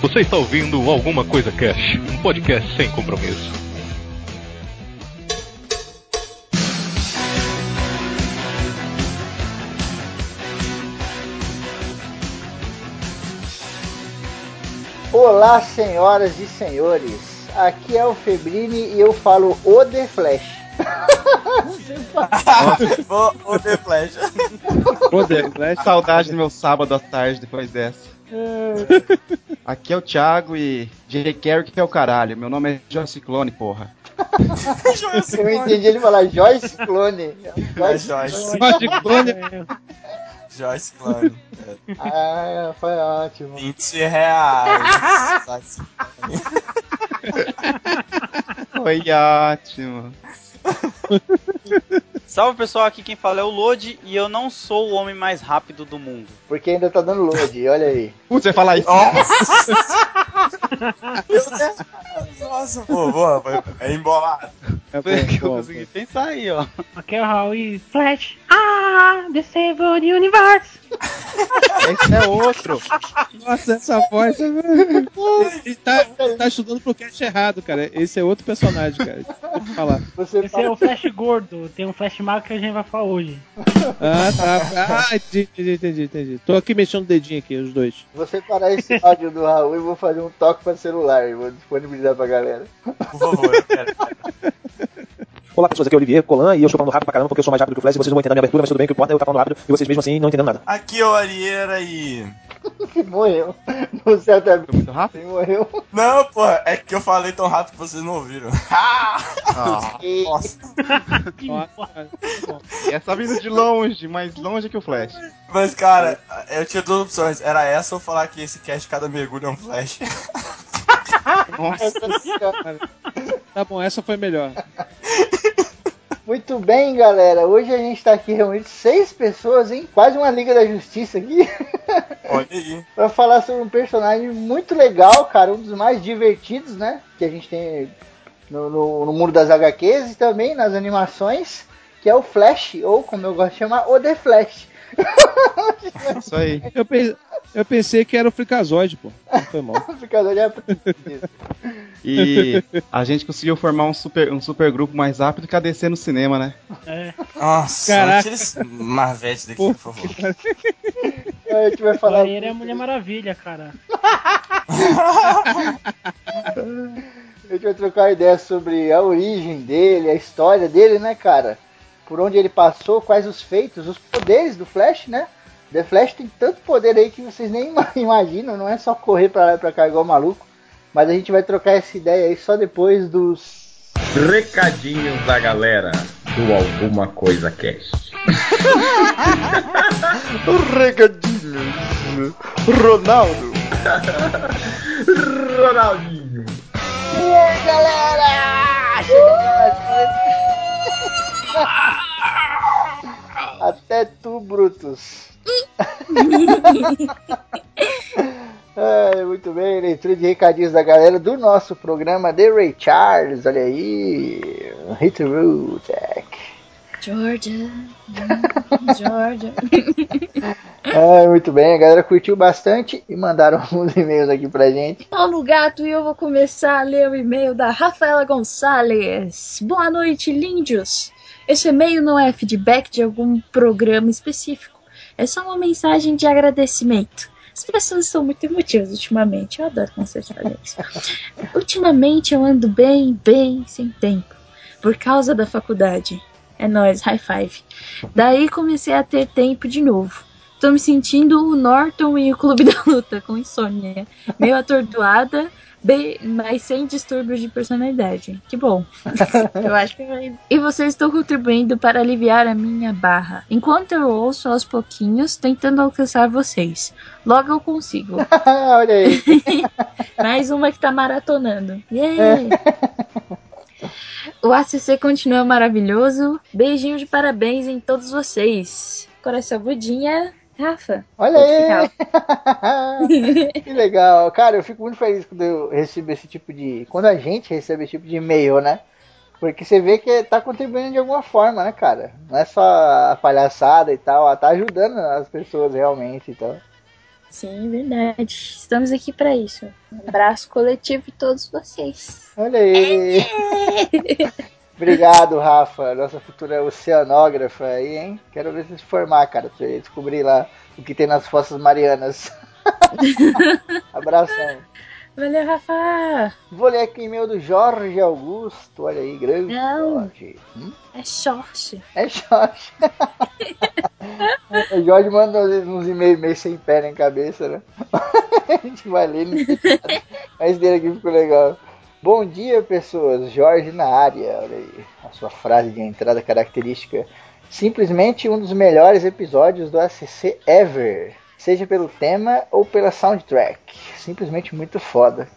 Você está ouvindo Alguma Coisa Cash, um podcast sem compromisso. Olá, senhoras e senhores. Aqui é o Febrini e eu falo o The Flash. o, o The Flash. O The Flash. Saudade do meu sábado à tarde depois dessa. Aqui é o Thiago e J. Carrick que é o caralho. Meu nome é Joyce Clone, porra. Eu entendi ele falar Joyce Clone. Joyce, Joyce. Clone. Joyce Clone. Ah, foi ótimo. 20 reais. Foi ótimo. Salve pessoal, aqui quem fala é o Lodi e eu não sou o homem mais rápido do mundo. Porque ainda tá dando load, olha aí. Putz, você fala isso. Nossa, pô, boa, é embolado. É Foi que eu consegui pensar aí, ó. Aqui é o Raul e Flash. Ah, Disable the Universe. Esse é outro. Nossa, essa voz. Ele tá, tá estudando pro cast errado, cara. Esse é outro personagem, cara. Falar. Esse é o Flash gordo. Tem um Flash magro que a gente vai falar hoje. Ah, tá. Ah, entendi, entendi, entendi. Tô aqui mexendo o dedinho aqui, os dois. Você parar esse áudio do Raul e vou fazer um toque para celular e vou disponibilizar pra galera. Por favor, eu quero. Olá pessoas, aqui é o Olivier Colan e eu estou falando rápido pra caramba porque eu sou mais rápido que o Flash e vocês não vão entender a minha abertura, mas tudo bem, o que importa é eu estar falando rápido e vocês mesmo assim não entendendo nada. Aqui é o Arieira e. morreu. No céu tá muito rápido? morreu. Não, porra, é que eu falei tão rápido que vocês não ouviram. ah, nossa. e essa vindo de longe, mais longe que o Flash. Mas cara, eu tinha duas opções. Era essa ou falar que esse cast cada mergulho é um Flash. Nossa, tá bom, essa foi melhor. Muito bem, galera. Hoje a gente tá aqui reunido seis pessoas, hein? Quase uma Liga da Justiça aqui. Olha aí. pra falar sobre um personagem muito legal, cara. Um dos mais divertidos, né? Que a gente tem no, no, no mundo das HQs e também nas animações. Que é o Flash, ou como eu gosto de chamar, o The Flash. Isso aí. Eu, pense, eu pensei que era o Fricazoide, pô. Não foi mal. o Fricazoide é E a gente conseguiu formar um super, um super grupo mais rápido que a DC no cinema, né? É. Nossa, Caraca. tira esse Marvete daqui, por favor. A gente vai falar. Ele é Mulher Maravilha, cara. a gente vai trocar ideia sobre a origem dele, a história dele, né, cara? Por onde ele passou, quais os feitos, os poderes do Flash, né? The Flash tem tanto poder aí que vocês nem imaginam, não é só correr pra lá e pra cá igual maluco. Mas a gente vai trocar essa ideia aí só depois dos. Recadinhos da galera do Alguma Coisa Cast. Recadinhos. Ronaldo. Ronaldinho. E aí, galera? Até tu, Brutus. é, muito bem, leitura de recadinhos da galera do nosso programa The Ray Charles, olha aí. Hit road, Jack. Georgia, Georgia. é, muito bem, a galera curtiu bastante e mandaram alguns e-mails aqui pra gente. Paulo Gato e eu vou começar a ler o e-mail da Rafaela Gonçalves. Boa noite, lindos. Esse e-mail não é feedback de algum programa específico. É só uma mensagem de agradecimento. As pessoas estão muito emotivas ultimamente. Eu adoro consertar isso. ultimamente eu ando bem, bem sem tempo. Por causa da faculdade. É nóis, high five. Daí comecei a ter tempo de novo. Tô me sentindo o Norton e o Clube da Luta, com insônia. Meio atordoada, bem, mas sem distúrbios de personalidade. Que bom. eu acho que vai. E vocês estão contribuindo para aliviar a minha barra. Enquanto eu ouço aos pouquinhos, tentando alcançar vocês. Logo eu consigo. Olha aí. Mais uma que tá maratonando. Yeah. o ACC continua maravilhoso. Beijinho de parabéns em todos vocês. Coração Budinha, Rafa. Olha aí! que legal. Cara, eu fico muito feliz quando eu recebo esse tipo de. Quando a gente recebe esse tipo de e-mail, né? Porque você vê que tá contribuindo de alguma forma, né, cara? Não é só a palhaçada e tal, ela tá ajudando as pessoas realmente e tal. Sim, verdade. Estamos aqui pra isso. Um abraço coletivo de todos vocês. Olha aí. Obrigado, Rafa, nossa futura oceanógrafa aí, hein? Quero ver você se formar, cara, pra você descobrir lá o que tem nas Fossas Marianas. Abração. Valeu, Rafa! Vou ler aqui o e-mail do Jorge Augusto. Olha aí, grande Não. Jorge. Hum? É short. É Jorge. o Jorge manda às vezes uns e-mails meio sem pé nem cabeça, né? A gente vai ler, nada. mas dele aqui ficou legal. Bom dia, pessoas. Jorge na área. Olha aí, a sua frase de entrada característica. Simplesmente um dos melhores episódios do ACC ever. Seja pelo tema ou pela soundtrack. Simplesmente muito foda.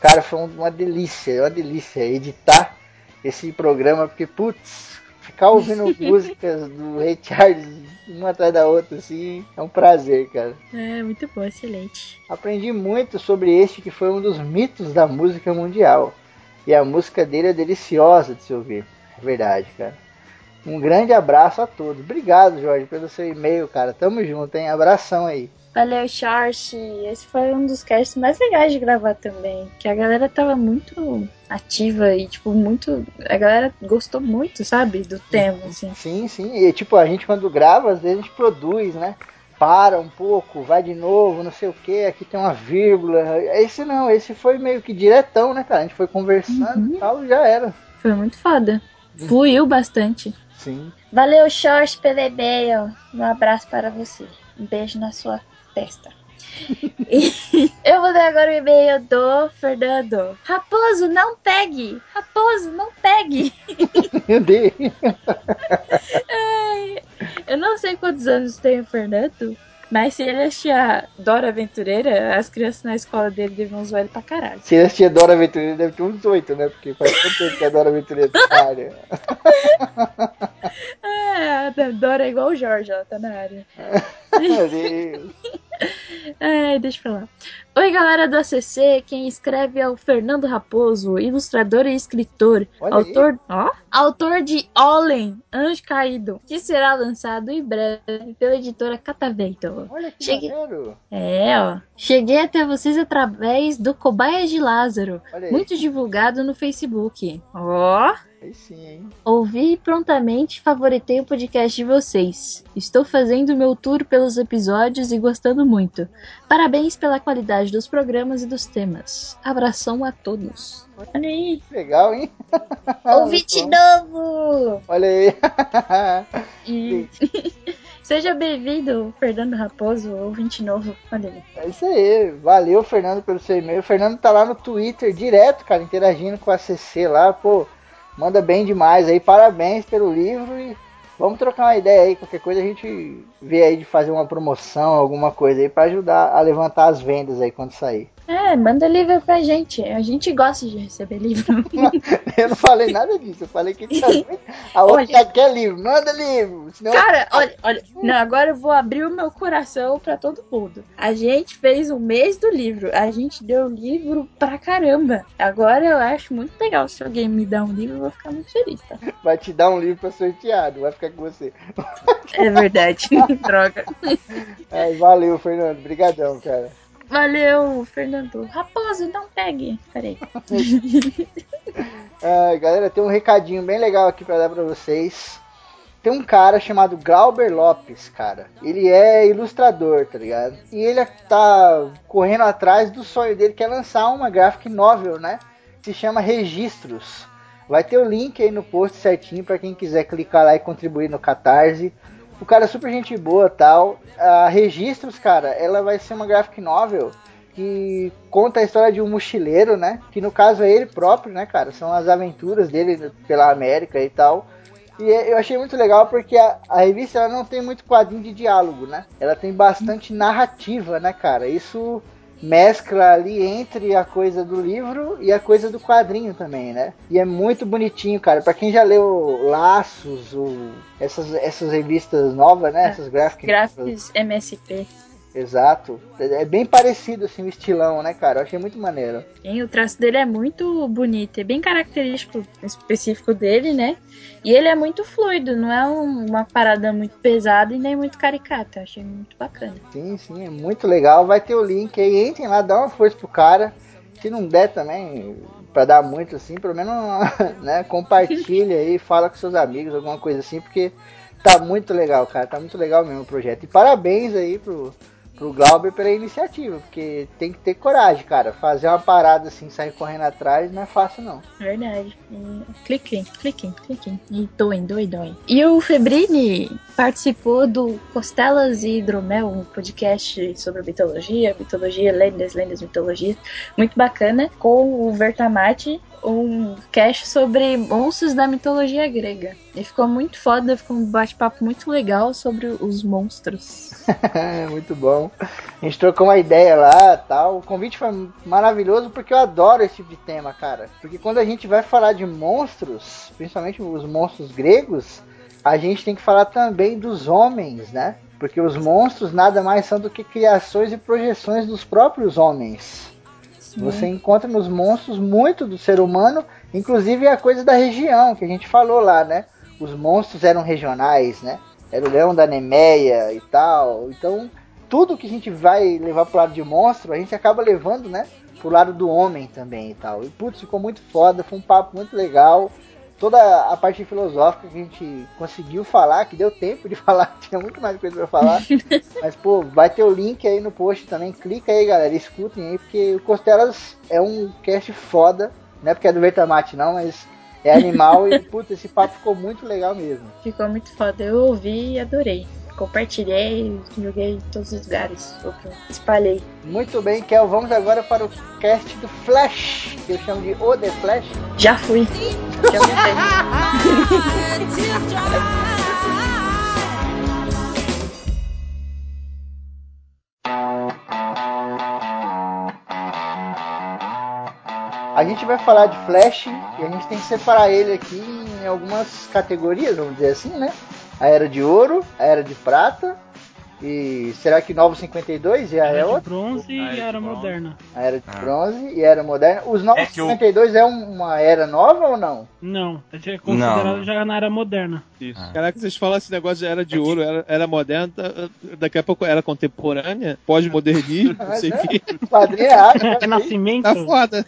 Cara, foi uma delícia, uma delícia editar esse programa, porque, putz, ficar ouvindo músicas do Ray Charles uma atrás da outra, assim, é um prazer, cara. É, muito bom, excelente. Aprendi muito sobre este que foi um dos mitos da música mundial. E a música dele é deliciosa de se ouvir. É verdade, cara. Um grande abraço a todos. Obrigado, Jorge, pelo seu e-mail, cara. Tamo junto, hein? Abração aí. Valeu, Short. Esse foi um dos casts mais legais de gravar também. Que a galera tava muito ativa e, tipo, muito. A galera gostou muito, sabe? Do tema, assim. Sim, sim. E, tipo, a gente quando grava, às vezes a gente produz, né? Para um pouco, vai de novo, não sei o que, aqui tem uma vírgula. Esse não, esse foi meio que diretão, né, cara? A gente foi conversando e tal, já era. Foi muito foda. Fluiu bastante. Sim. Valeu, Short, pelo e-mail. Um abraço para você. Um beijo na sua testa. E eu vou dar agora o e-mail do Fernando. Raposo, não pegue! Raposo, não pegue! Meu Deus. Ai, eu não sei quantos anos tem o Fernando, mas se ele achar Dora Aventureira, as crianças na escola dele deviam zoar ele pra caralho. Se ele assistia Dora Aventureira, deve ter uns oito, né? Porque faz tanto tempo que a Dora Aventureira tá na área. Ah, a Dora é igual o Jorge, ela tá na área. Meu Deus. Ai, deixa pra lá. Oi, galera do ACC. Quem escreve é o Fernando Raposo, ilustrador e escritor. Olha autor, ó, autor de Olen, Anjo Caído, que será lançado em breve pela editora Catavento. Olha que Cheguei- maneiro. É, ó. Cheguei até vocês através do Cobaia de Lázaro, aí. muito divulgado no Facebook. Ó. Aí sim, hein? Ouvi e prontamente favoritei o podcast de vocês. Estou fazendo meu tour pelos episódios e gostando muito. Parabéns pela qualidade dos programas e dos temas. Abração a todos. Olha aí. Legal, hein? Ouvinte novo! Olha aí. E... Seja bem-vindo, Fernando Raposo, ouvinte novo. Olha aí. É isso aí. Valeu, Fernando, pelo seu e-mail. O Fernando tá lá no Twitter direto, cara, interagindo com a CC lá. Pô, manda bem demais aí. Parabéns pelo livro e vamos trocar uma ideia aí. Qualquer coisa a gente vê aí de fazer uma promoção, alguma coisa aí pra ajudar a levantar as vendas aí quando sair. É, manda livro pra gente. A gente gosta de receber livro. Eu não falei nada disso. Eu falei que a outra quer livro. Manda livro. Senão... Cara, olha, olha. Não, agora eu vou abrir o meu coração pra todo mundo. A gente fez um mês do livro. A gente deu livro pra caramba. Agora eu acho muito legal. Se alguém me dá um livro, eu vou ficar muito feliz, tá? Vai te dar um livro pra sorteado. Vai ficar com você. É verdade. Droga. É, valeu, Fernando. Obrigadão, cara. Valeu, Fernando. Raposo, não pegue. Peraí. Ah, galera, tem um recadinho bem legal aqui pra dar pra vocês. Tem um cara chamado Glauber Lopes, cara. Ele é ilustrador, tá ligado? E ele tá correndo atrás do sonho dele, que é lançar uma graphic novel, né? Se chama Registros. Vai ter o link aí no post certinho pra quem quiser clicar lá e contribuir no Catarse. O cara é super gente boa tal. A Registros, cara, ela vai ser uma graphic novel que conta a história de um mochileiro, né? Que no caso é ele próprio, né, cara? São as aventuras dele pela América e tal. E é- eu achei muito legal porque a, a revista ela não tem muito quadrinho de diálogo, né? Ela tem bastante narrativa, né, cara? Isso mescla ali entre a coisa do livro e a coisa do quadrinho também, né? E é muito bonitinho, cara. Pra quem já leu Laços, o- essas, essas revistas novas, né? Essas graphic novels. Gráficos MSP. Exato. É bem parecido assim o estilão, né, cara? Eu achei muito maneiro. Sim, o traço dele é muito bonito, é bem característico específico dele, né? E ele é muito fluido, não é um- uma parada muito pesada e nem muito caricata. Eu achei muito bacana. Sim, sim, é muito legal. Vai ter o link aí, entrem lá, dá uma força pro cara. Se não der também, pra dar muito assim, pelo menos, né, compartilha aí, fala com seus amigos, alguma coisa assim, porque tá muito legal, cara, tá muito legal mesmo o projeto. E parabéns aí pro, pro Glauber pela iniciativa, porque tem que ter coragem, cara. Fazer uma parada assim, sair correndo atrás, não é fácil não. Verdade. Cliquem, cliquem, cliquem. E doem, doem, doem. E o Febrini participou do Costelas e Hidromel, um podcast sobre mitologia, mitologia, lendas, lendas, mitologias. Muito bacana. Com o Vertamati, um cast sobre monstros da mitologia grega. E ficou muito foda, ficou um bate-papo muito legal sobre os monstros. muito bom. A gente trocou uma ideia lá tal. O convite foi maravilhoso porque eu adoro esse tipo de tema, cara. Porque quando a gente vai falar de monstros, principalmente os monstros gregos, a gente tem que falar também dos homens, né? Porque os monstros nada mais são do que criações e projeções dos próprios homens. Você encontra nos monstros muito do ser humano, inclusive a coisa da região que a gente falou lá, né? Os monstros eram regionais, né? Era o leão da Nemeia e tal. Então, tudo que a gente vai levar pro lado de monstro, a gente acaba levando, né? Pro lado do homem também e tal. E putz, ficou muito foda, foi um papo muito legal. Toda a parte filosófica que a gente conseguiu falar, que deu tempo de falar, tinha muito mais coisa pra falar. Mas, pô, vai ter o link aí no post também. Clica aí, galera, escutem aí, porque o Costelas é um cast foda. Não é porque é do Vertamate, não, mas é animal e, puta, esse papo ficou muito legal mesmo. Ficou muito foda. Eu ouvi e adorei. Compartilhei, joguei em todos os lugares. Espalhei. Muito bem, Kel, vamos agora para o cast do Flash, que eu chamo de O The Flash. Já fui. Já A gente vai falar de Flash e a gente tem que separar ele aqui em algumas categorias, vamos dizer assim, né? A Era de Ouro, a Era de Prata e será que Novo 52 e a Era é outra? bronze e era moderna. A Era de Ah. Bronze e Era Moderna. Os Novos É que o- 52 é um- uma era nova ou não? Não, é considerado Não. já na era moderna. Isso. Caraca, vocês falam esse negócio de era de ouro, era, era moderna, tá- daqui a pouco era contemporânea, pós-modernismo, não sei o que. Padrinho Renascimento. Tá foda.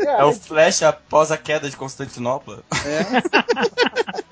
É o Flash após a queda de Constantinopla.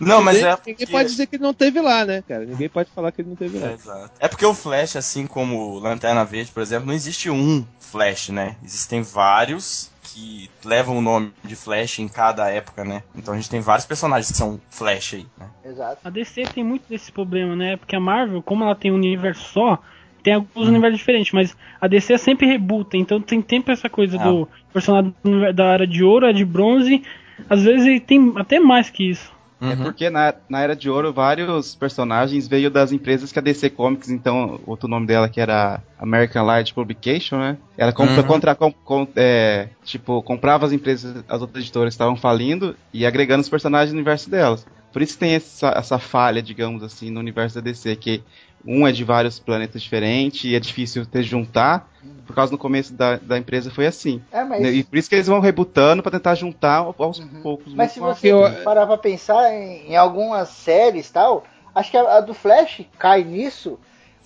Não, mas ninguém, é Ninguém porque- pode dizer que ele não teve lá, né, cara? Ninguém pode falar que ele não teve lá. É, exato. É porque o Flash, assim como Lanterna Verde, por exemplo, não existe um Flash, né? Existem vários que levam o nome de Flash em cada época, né? Então a gente tem vários personagens que são Flash aí, né? Exato. A DC tem muito desse problema, né? Porque a Marvel, como ela tem um universo só, tem alguns universos diferentes, mas a DC sempre rebuta, então tem sempre essa coisa Ah. do personagem da era de ouro, a de bronze, às vezes ele tem até mais que isso. É porque na, na Era de Ouro vários personagens veio das empresas que a DC Comics, então, outro nome dela que era American Light Publication, né? Ela compra, Uhum. contra, com- com- é, tipo, comprava as empresas, as outras editoras estavam falindo e agregando os personagens no universo delas. Por isso tem essa, essa falha, digamos assim, no universo da DC, que um é de vários planetas diferentes e é difícil ter juntar, por causa no começo da, da empresa foi assim. É, mas- E por isso que eles vão rebutando pra tentar juntar aos poucos. Mas se muito você rápido. parar pra pensar em, em algumas séries e tal, acho que a, a do Flash cai nisso.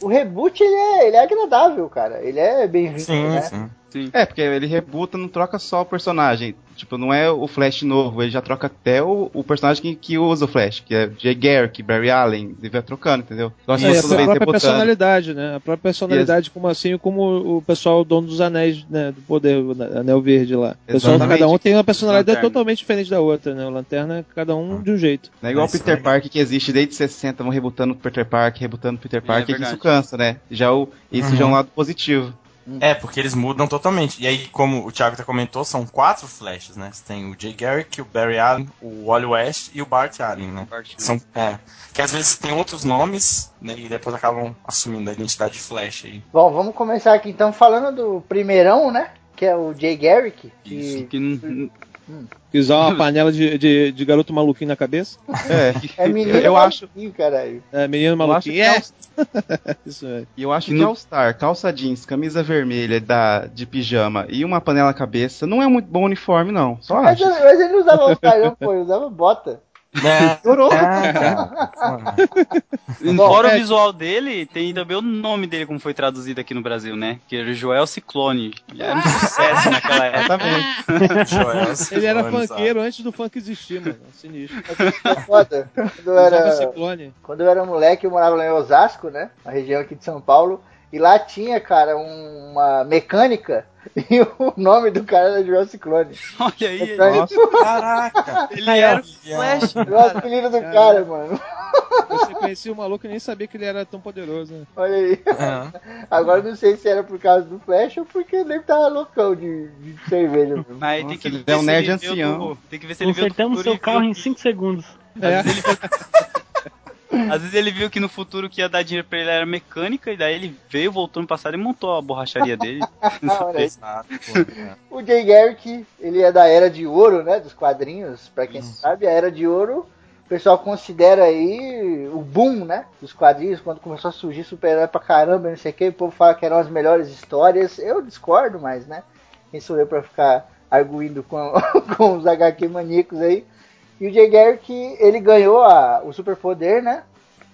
O reboot ele é, ele é agradável, cara. Ele é bem-vindo, né? É, porque ele rebuta, não troca só o personagem. Tipo, não é o Flash novo, ele já troca até o, o personagem que, que usa o Flash, que é Jay Garrick, Barry Allen, ele vai trocando, entendeu? Então, É, e a própria rebutando. personalidade, né? A própria personalidade, como assim como o pessoal dono dos anéis, né? Do poder, o Anel Verde lá. O pessoal, Exatamente. cada um tem uma personalidade Lanterna. totalmente diferente da outra, né? O Lanterna, cada um de um jeito. Não é igual o Peter Parker que existe desde 60, vão rebutando o Peter Parker, rebutando o Peter Parker, e verdade. isso cansa, né? Já o, isso Uhum. já é um lado positivo. É, porque eles mudam totalmente. E aí, como o Thiago até comentou, são quatro Flashes, né? Você tem o Jay Garrick, o Barry Allen, o Wally West e o Bart Allen, né? São, é, que às vezes tem outros nomes, né? E depois acabam assumindo a identidade de Flash aí. Bom, vamos começar aqui então falando do primeirão, né? Que é o Jay Garrick. Que, que n- Que usar uma panela de, de, de garoto maluquinho na cabeça. É, É menino eu acho, maluquinho, caralho. É, menino eu acho maluquinho. que É. All- Isso é. E eu acho Que que no- All Star, calça jeans, camisa vermelha da, de pijama e uma panela na cabeça não é muito bom uniforme, não. Só Mas, acho. mas ele não usava All-Star, não, pô, ele usava bota. É, Durou. é, cara. Bom, Fora é- o visual dele, tem também o nome dele, como foi traduzido aqui no Brasil, né? Que era o Joel Ciclone. Ele era um sucesso naquela época. Exatamente. Joel Ele era Ciclone, funkeiro antes do funk existir, mano. Sinistro. Foi foda. Quando eu, era, ciclone. quando eu era moleque, eu morava lá em Osasco, né? Uma região aqui de São Paulo. E lá tinha, cara, um- uma mecânica. E o nome do cara era Joel Ciclone. Olha aí, Mecânico. Caraca! ele era o Flash. Olha o apelido do cara, mano. Você conhecia o maluco e nem sabia que ele era tão poderoso, né? Olha aí. É. Agora não sei se era por causa do Flash ou porque ele tava loucão de, de cerveja. Mas tem Nossa, que ele ver é um se nerd ancião. do- Tem que ver se ele Consertamos seu carro em 5 segundos. É. Às vezes, ele... Viu que no futuro que ia dar dinheiro pra ele era mecânica, e daí ele veio, voltou no passado e montou a borracharia dele. É. O Jay Garrick, ele é da Era de Ouro, né? Dos quadrinhos. Pra quem não sabe, a Era de Ouro, o pessoal considera aí o boom, né? Dos quadrinhos, quando começou a surgir super-herói pra caramba, não sei o que. O povo fala que eram as melhores histórias. Eu discordo, mas, né? Quem sou eu pra ficar arguindo com, com os HQ maníacos aí. E o Jay Garrick, ele ganhou a, o superpoder, né?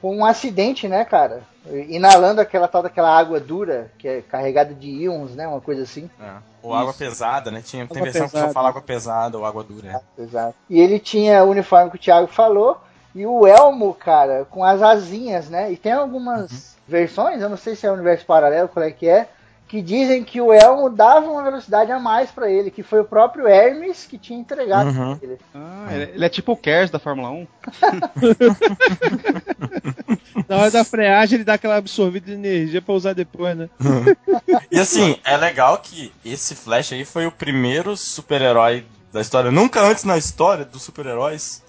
Com um acidente, né, cara? Inalando aquela tal daquela água dura, que é carregada de íons, né? Uma coisa assim. É. Ou água pesada, né? Tinha, tem versão que só pesada. fala água pesada ou água dura. é. Exato. E ele tinha o uniforme que o Thiago falou. E o elmo, cara, com as asinhas, né? E tem algumas versões, eu não sei se é o universo paralelo, qual é que é, que dizem que o elmo dava uma velocidade a mais pra ele, que foi o próprio Hermes que tinha entregado Uhum. pra ele. Ah, ele, ele é tipo o Kers da Fórmula 1. Na hora da freagem, ele dá aquela absorvida de energia pra usar depois, né? E assim, é legal que esse Flash aí foi o primeiro super-herói da história. Nunca antes na história dos super-heróis.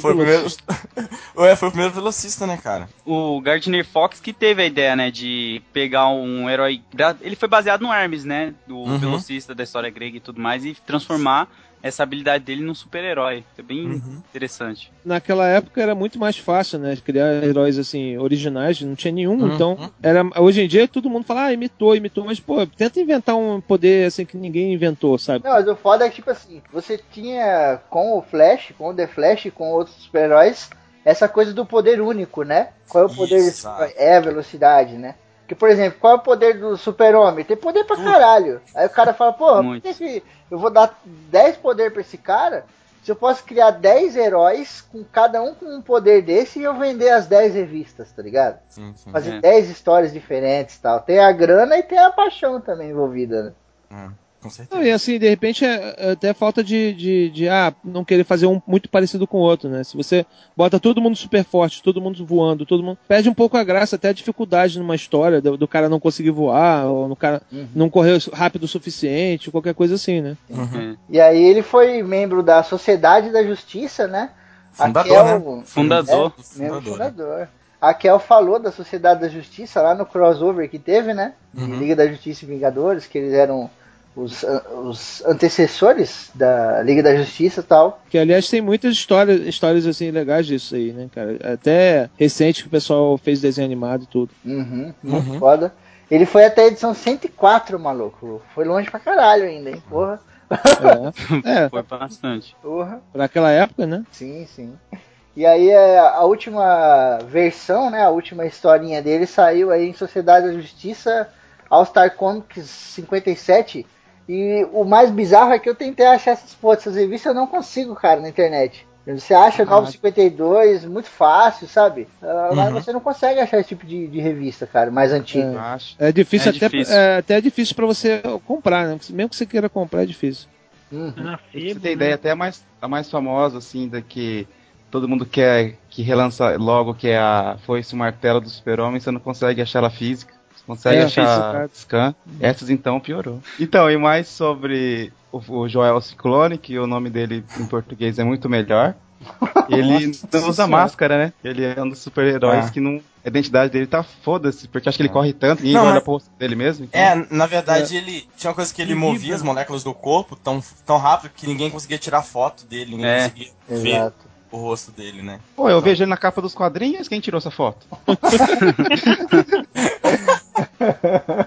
Foi o primeiro. velocista. Ué, foi o primeiro velocista, né, cara? O Gardner Fox que teve a ideia, né, de pegar um herói. Ele foi baseado no Hermes, né? Do Uhum. velocista da história grega e tudo mais, e transformar essa habilidade dele num super-herói. É bem Uhum. interessante. Naquela época era muito mais fácil, né? Criar heróis assim, originais, não tinha nenhum. Uhum. Então, era, hoje em dia todo mundo fala, ah, imitou, imitou, mas, pô, tenta inventar um poder assim que ninguém inventou, sabe? Não, mas o foda é que, tipo assim, você tinha com o Flash, com o The Flash e com outros super-heróis, essa coisa do poder único, né? Qual é o poder super- É a velocidade, né? Porque, por exemplo, qual é o poder do super-homem? Tem poder pra caralho. Aí o cara fala, porra, por que que eu vou dar 10 poder pra esse cara? Se eu posso criar 10 heróis, com cada um com um poder desse, e eu vender as 10 revistas, tá ligado? Sim, sim. Fazer É. 10 histórias diferentes e tal. Tem a grana e tem a paixão também envolvida, né? É, com Não, certeza. e assim, de repente é é até falta de, de, de, ah, não querer fazer um muito parecido com o outro, né? Se você bota todo mundo super forte, todo mundo voando, todo mundo. Perde um pouco a graça, até a dificuldade numa história, do, do cara não conseguir voar, ou no cara não correr rápido o suficiente, qualquer coisa assim, né? Uhum. E aí ele foi membro da Sociedade da Justiça, né? Fundador, a né? Kel, Fundador. É, Fundador, né? fundador. A Kel falou da Sociedade da Justiça lá no crossover que teve, né? Uhum. Liga da Justiça e Vingadores, que eles eram os, an- os antecessores da Liga da Justiça e tal. Que aliás tem muitas histórias, histórias assim legais disso aí, né, cara? Até recente que o pessoal fez desenho animado e tudo. Uhum, muito Uhum. foda. Ele foi até a edição 104, maluco. Foi longe pra caralho ainda, hein? Porra. É, é Foi bastante. Porra. pra aquela época, né? Sim, sim. E aí é, a última versão, né, a última historinha dele saiu aí em Sociedade da Justiça All Star Comics 57. E o mais bizarro é que eu tentei achar essas fotos, essas revistas, eu não consigo, cara, na internet. Você acha Novo 52 muito fácil, sabe? Ah, Mas Uhum. você não consegue achar esse tipo de, de revista, cara, mais antiga. Acho. É difícil É até difícil. É, até é difícil para você comprar, né? Mesmo que você queira comprar é difícil. Uhum. Pra febre, você ter né? ideia, até a mais, a mais famosa, assim, da que todo mundo quer que relança logo, que é a Foice e o Martelo do Super-Homem, você não consegue achar ela física. Consegue É, achar física. scan. Essas então piorou. Então, e mais sobre o, o Joel Ciclone, que o nome dele em português é muito melhor. Ele não usa máscara, né? Ele é um dos super-heróis É. que não. A identidade dele tá foda-se, porque acho que ele corre tanto, ninguém Não, olha mas- pro rosto dele mesmo. então- É, na verdade, ele. Tinha uma coisa que ele Ele movia vibra. as moléculas do corpo tão, tão rápido que ninguém conseguia tirar foto dele, ninguém É. conseguia ver Exato. o rosto dele, né? Pô, eu vejo ele na capa dos quadrinhos, quem tirou essa foto?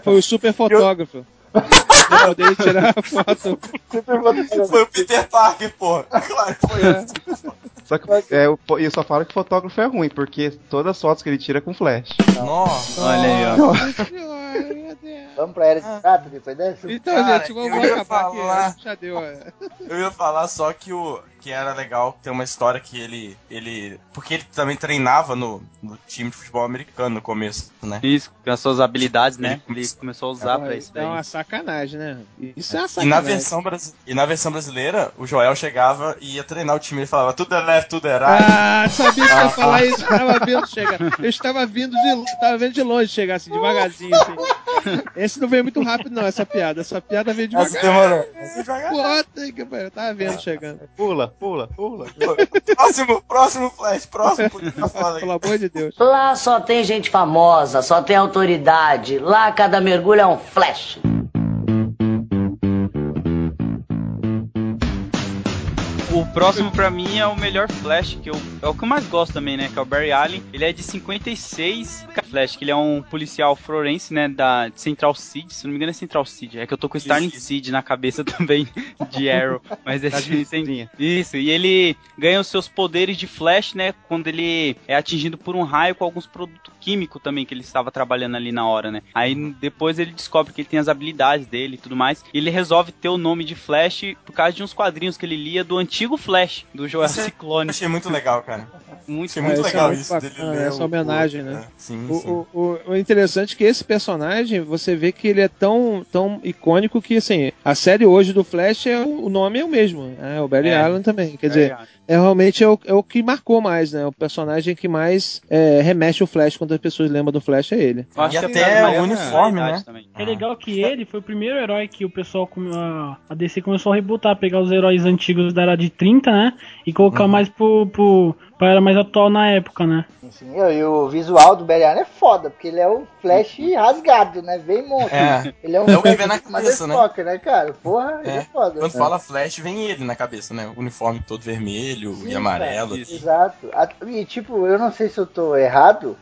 Foi o super fotógrafo. Pra poder tirar a foto. Foi o Peter Parker, pô. Claro que foi esse. Só que é, eu, eu só falo que fotógrafo é ruim, porque todas as fotos que ele tira é com flash. Nossa. Olha aí, ó. Vamos pra Era de Prata depois dessa? Então, Cara, gente, vamos eu ia acabar aqui. falar- que Já deu. é. Eu ia falar só que o que era legal ter uma história que ele ele porque ele também treinava no, no time de futebol americano no começo, né? Isso, com as suas habilidades, né? Ele começou a usar pra isso É daí. uma sacanagem, né? Isso é uma E sacanagem. na, versão e na versão brasileira, o Joel chegava e ia treinar o time. Ele falava, tudo é left, tudo é right. Ah, sabia que ia falar isso, eu estava vendo chegar. Eu estava vindo de, tava vendo de longe chegar assim, devagarzinho. Assim. Esse não veio muito rápido, não, essa piada. Essa piada veio Essa devagar. demorou. Essa devagar. Puta que pariu, tava vendo chegando. Pula, pula, pula. Próximo, próximo flash, próximo. Tá. Pelo amor de Deus. Lá só tem gente famosa, só tem autoridade. Lá cada mergulho é um flash. O próximo pra mim é o melhor Flash, que eu, é o que eu mais gosto também, né? Que é o Barry Allen. Ele é de 56 Flash, que ele é um policial forense, né? Da Central Seed. Se não me engano é Central Seed. É que eu tô com Starling Seed na cabeça também de Arrow. Mas é divididinha. Isso, e ele ganha os seus poderes de Flash, né? Quando ele é atingido por um raio com alguns produtos químicos também que ele estava trabalhando ali na hora, né? Aí depois ele descobre que ele tem as habilidades dele e tudo mais. E ele resolve ter o nome de Flash por causa de uns quadrinhos que ele lia do antigo Flash, do Joel Isso é- Ciclone. Achei muito legal, cara. Muito, Achei muito É, isso é legal muito isso bacana, dele ler essa homenagem, o- né? é, Sim, O, sim. O, o, o interessante é que esse personagem, você vê que ele é tão, tão icônico que, assim, a série hoje do Flash, é, o nome é o mesmo, é o Barry É. Allen também. Quer Barry dizer, é realmente é o, é o que marcou mais, né? O personagem que mais é, remexe o Flash quando as pessoas lembram do Flash é ele. Eu acho E que até a- a- o uniforme, né? também. É legal que ele foi o primeiro herói que o pessoal, a DC começou a rebutar, pegar os heróis antigos da era de 30, né? E colocar mais pro, pro, pra era mais atual na época, né? Sim, e o visual do Barry Allen é foda, porque ele é o Flash rasgado, né? Bem monstro. É. Ele é um É o que Flash vem na cabeça, né? motherfucker, né, cara? Porra, ele é É. foda. Quando fala Flash, vem ele na cabeça, né? O uniforme todo vermelho Sim, e amarelo. cara, Exato. A- E tipo, eu não sei se eu tô errado,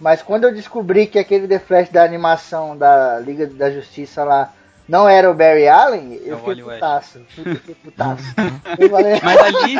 mas quando eu descobri que aquele The Flash da animação da Liga da Justiça lá não era o Barry Allen, eu É fiquei putaço. Fiquei putaço. Falei, Mas ali,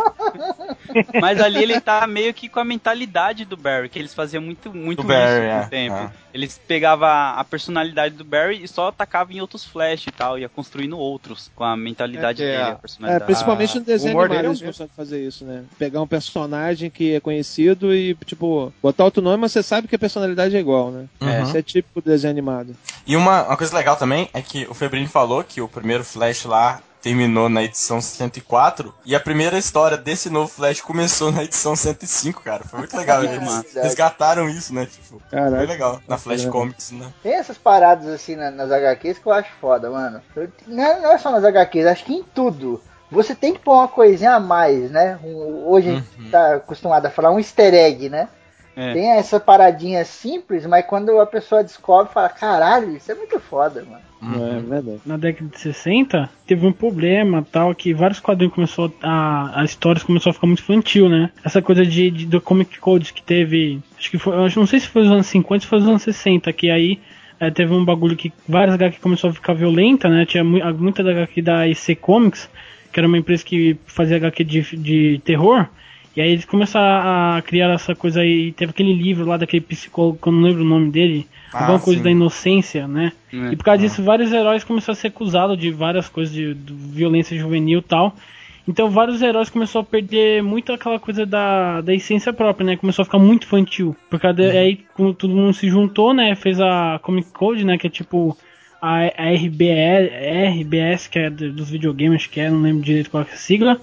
mas ali ele tá meio que com a mentalidade do Barry, que eles faziam muito, muito Do Barry, isso no é, tempo. é. Eles pegavam a personalidade do Barry e só atacavam em outros Flash e tal, ia construindo outros com a mentalidade É que dele, a- a É, personalidade. principalmente no desenho o humor animado é eles gostam de fazer isso, né? Pegar um personagem que é conhecido e, tipo, botar outro nome, mas você sabe que a personalidade é igual, né? Uhum. Isso é típico do desenho animado. E uma, uma coisa legal também é que o Febrini falou que o primeiro Flash lá terminou na edição 104 e a primeira história desse novo Flash começou na edição 105, cara. Foi muito legal. Eles massa. resgataram isso, né? Tipo, Caraca. foi legal. Na Flash É. Comics, né? Tem essas paradas assim na- nas HQs que eu acho foda, mano. Eu- não, é só nas HQs, acho que em tudo. Você tem que pôr uma coisinha a mais, né? Um- hoje a gente tá acostumado a falar um easter egg, né? É. Tem essa paradinha simples, mas quando a pessoa descobre, fala, caralho, isso é muito foda, mano. É verdade. Na década de 60, teve um problema tal, que vários quadrinhos começou a. a história começou a ficar muito infantil, né? Essa coisa de, de- do Comic Codes que teve. Acho que foi. acho- não sei se foi nos anos 50 ou se foi nos anos 60, que aí. eh, teve um bagulho que várias HQ começou a ficar violenta, né? Tinha mu- muita da HQ da EC Comics, que era uma empresa que fazia HQ de, de terror. E aí eles começaram a criar essa coisa aí. Teve aquele livro lá daquele psicólogo, que eu não lembro o nome dele. Ah, alguma coisa sim. da inocência, né? É. E por causa disso, vários heróis começaram a ser acusados de várias coisas de, de violência juvenil e tal. Então, vários heróis começaram a perder muito aquela coisa da, da essência própria, né? Começou a ficar muito infantil. Por causa de- aí, quando todo mundo se juntou, né? Fez a Comic Code, né? Que é tipo a, a RBE, RBS, que é do- dos videogames, que é, não lembro direito qual é a sigla.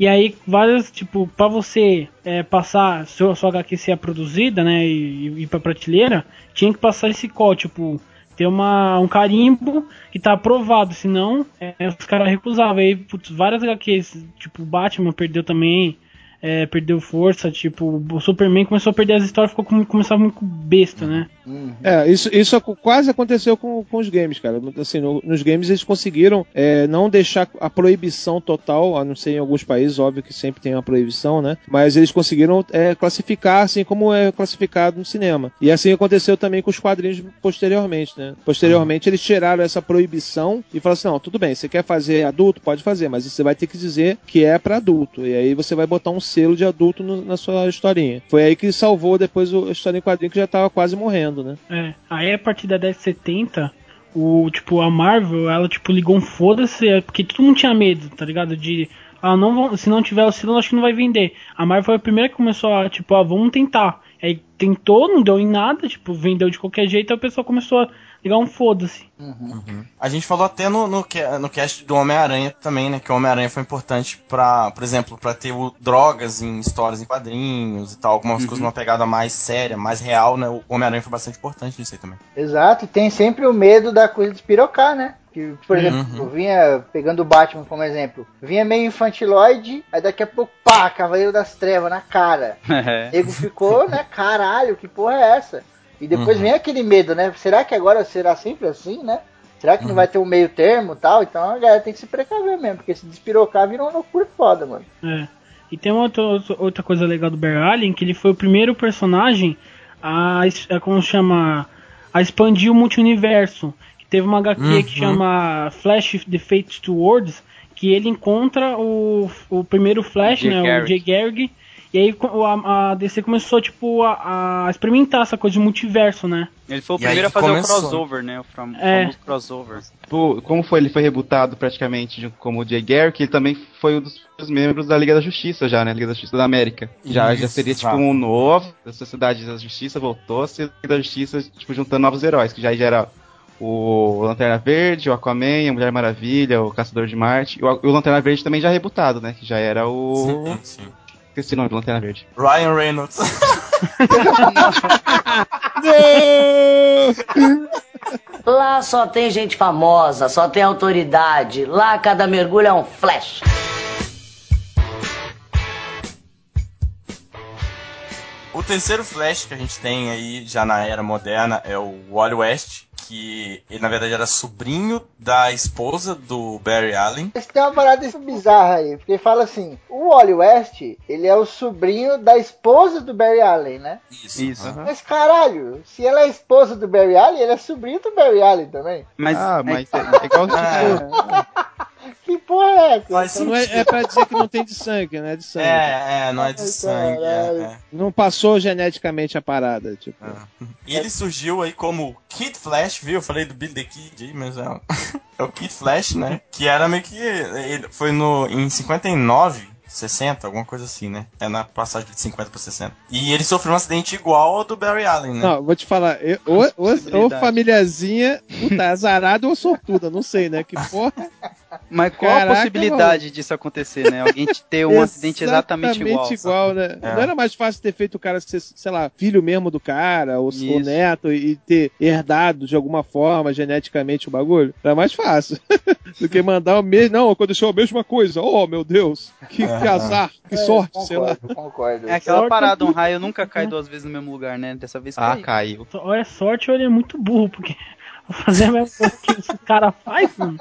E aí, várias, tipo, pra você é, passar, sua, sua HQ ser produzida, né, e, ir pra prateleira, tinha que passar esse código, tipo, ter uma, um carimbo que tá aprovado, senão é, os caras recusavam. Aí, putz, várias HQs, tipo, Batman perdeu também, é, perdeu força, tipo, o Superman começou a perder as histórias, ficou começava muito besta, né? É, isso, isso quase aconteceu com, com os games, cara. Assim, no- nos games eles conseguiram é, não deixar a proibição total, a não ser em alguns países, óbvio que sempre tem uma proibição, né? Mas eles conseguiram é, classificar assim como é classificado no cinema. E assim aconteceu também com os quadrinhos posteriormente, né? Posteriormente eles tiraram essa proibição e falaram assim: não, tudo bem, você quer fazer adulto? Pode fazer, mas você vai ter que dizer que é pra adulto. E aí você vai botar um selo de adulto no- na sua historinha. Foi aí que salvou depois a história em quadrinho que já tava quase morrendo, né? É, aí a partir da 1070, o, tipo, a Marvel, ela, tipo, ligou um foda-se, é, porque todo mundo tinha medo, tá ligado? De, ah, não se não tiver o selo, acho que não vai vender. A Marvel foi a primeira que começou a, tipo, ah, vamos tentar. Aí tentou, não deu em nada, tipo, vendeu de qualquer jeito, aí o pessoal começou a ligar um foda-se. A gente falou até no, no, no cast do Homem-Aranha também, né? Que o Homem-Aranha foi importante pra, por exemplo, pra ter o, drogas em histórias em quadrinhos e tal, algumas Uhum. coisas, uma pegada mais séria, mais real, né? O Homem-Aranha foi bastante importante nisso aí também. Exato, e tem sempre o medo da coisa despirocar, né? Que, por Uhum. exemplo, eu vinha pegando o Batman como exemplo, vinha meio infantiloide, aí daqui a pouco, pá, Cavaleiro das Trevas na cara. O nego ficou, né? Caralho, que porra é essa? E depois Uhum. vem aquele medo, né? Será que agora será sempre assim, né? Será que não vai ter um meio termo e tal? Então a galera tem que se precaver mesmo, porque se despirocar vira uma loucura foda, mano. É. E tem uma outra, outra coisa legal do Barry Allen, que ele foi o primeiro personagem a, a como chama, a expandir o multiverso. Que teve uma HQ Uhum. que chama Flash The Fate to Words, que ele encontra o, o primeiro Flash, Jay né, o Garrick. Jay Garrick, e aí a, a DC começou tipo a, a experimentar essa coisa de multiverso, né? Ele foi o E primeiro a fazer começou. o crossover, né? O fam- É. famoso crossover. Tipo, como foi, ele foi rebutado praticamente como o Jay Garrick, ele também foi um dos membros da Liga da Justiça já, né? Liga da Justiça da América. Já, já seria tipo um novo, da Sociedade da Justiça voltou a ser Liga da Justiça, tipo, juntando novos heróis, que já já era o Lanterna Verde, o Aquaman, a Mulher Maravilha, o Caçador de Marte. E o, o Lanterna Verde também já rebutado, né? Que já era o. Sim, sim. Esqueci o nome do Lanterna Verde. Ryan Reynolds. Lá só tem gente famosa, só tem autoridade. Lá cada mergulho é um flash. O terceiro Flash que a gente tem aí já na era moderna é o Wally West, que ele na verdade era sobrinho da esposa do Barry Allen. Mas tem uma parada bizarra aí, porque fala assim, o Wally West, ele é o sobrinho da esposa do Barry Allen, né? Isso. Isso. aham. Mas caralho, se ela é esposa do Barry Allen, ele é sobrinho do Barry Allen também. Mas, ah, é- mas é, é igual tipo. Que porra é essa? Faz é, é pra dizer que não tem de sangue, né? De sangue. É, é, não é de Ai, sangue. É, é. Não passou geneticamente a parada, tipo. E ele surgiu aí como Kid Flash, viu? Eu falei do Billy the Kid aí, mas é, o- é o Kid Flash, né? Que era meio que. Ele foi no, em 59, 60, alguma coisa assim, né? É na passagem de 50 para 60. E ele sofreu um acidente igual ao do Barry Allen, né? Não, vou te falar, eu- ou, ou, ou famíliazinha, puta, azarada ou sortuda, não sei, né? Que porra. Mas qual Caraca, a possibilidade disso acontecer, né? Alguém te ter um acidente exatamente igual. igual, né? É. Não era mais fácil ter feito o cara ser, sei lá, filho mesmo do cara, ou, neto, e ter herdado de alguma forma geneticamente o bagulho? Era mais fácil do que mandar o mesmo. Não, aconteceu a mesma coisa. Oh, meu Deus, que, que azar, que sorte, sei lá. Concordo, concordo. É aquela Sorte parada, um é- raio nunca cai duas vezes no mesmo lugar, né? Dessa vez Ah, caiu. caiu. Ou é sorte ou ele é muito burro, porque fazer a mesma coisa que esse cara faz, mano.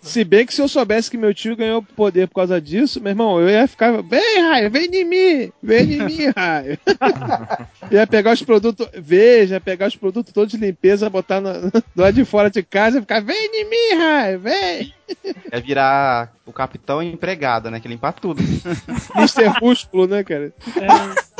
Se bem que se eu soubesse que meu tio ganhou poder por causa disso, meu irmão, eu ia ficar. Vem, raio, vem em mim! Vem em mim, raio! ia pegar os produtos. Veja, pegar os produtos todos de limpeza, botar no, do lado de fora de casa e ficar. Vem em mim, raio, vem! É virar o capitão empregado, né? Que limpar tudo. Mister Músculo, né, cara? É.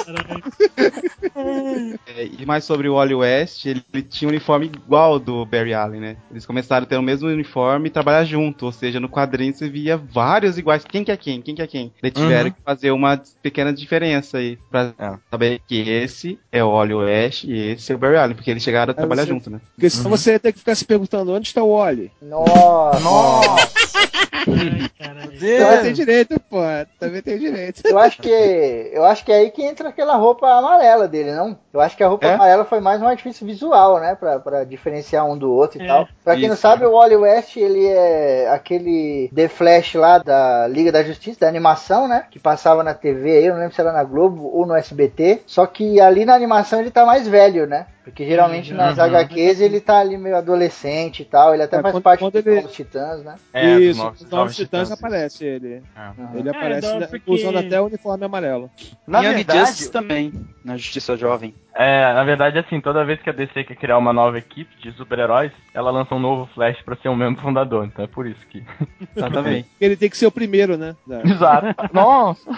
É, e mais sobre o Wally West, ele, ele tinha um uniforme igual ao do Barry Allen, né? Eles começaram a ter o mesmo uniforme e trabalhar junto, ou seja, no quadrinho você via vários iguais. Quem que é quem? Quem que é quem? Eles tiveram Uhum. que fazer uma pequena diferença aí, pra É. saber que esse é o Wally West e esse é o Barry Allen, porque eles chegaram a trabalhar você- junto, né? Porque senão você ia ter que ficar se perguntando onde está o Wally. Nossa. Nossa! Ai, caralho. Também tem direito, pô. Também tem direito. Eu acho que eu acho que é aí que entra aquela roupa amarela dele, não? Eu acho que a roupa É? amarela foi mais um artifício visual, né, Pra pra diferenciar um do outro e É. tal. Pra quem não Isso. sabe, o Wally West, ele é aquele The Flash lá da Liga da Justiça, da animação, né, que passava na TV, aí, eu não lembro se era na Globo ou no SBT. Só que ali na animação ele tá mais velho, né? Porque geralmente Uhum. nas HQs ele tá ali meio adolescente e tal, ele até É, faz quando- parte quando do ele- dos Titãs, né? É, Isso, Novos- nos Novos Novos Titãs Titãs. aparece ele. É. Ele Uhum. aparece porque- usando até o uniforme amarelo. Na Young verdade, Justice também, na Justiça Jovem. É, na verdade, assim, toda vez que a DC quer criar uma nova equipe de super-heróis, ela lança um novo Flash pra ser um membro fundador. Então é por isso que. Exatamente. Ele tem que ser o primeiro, né? Exato. Nossa!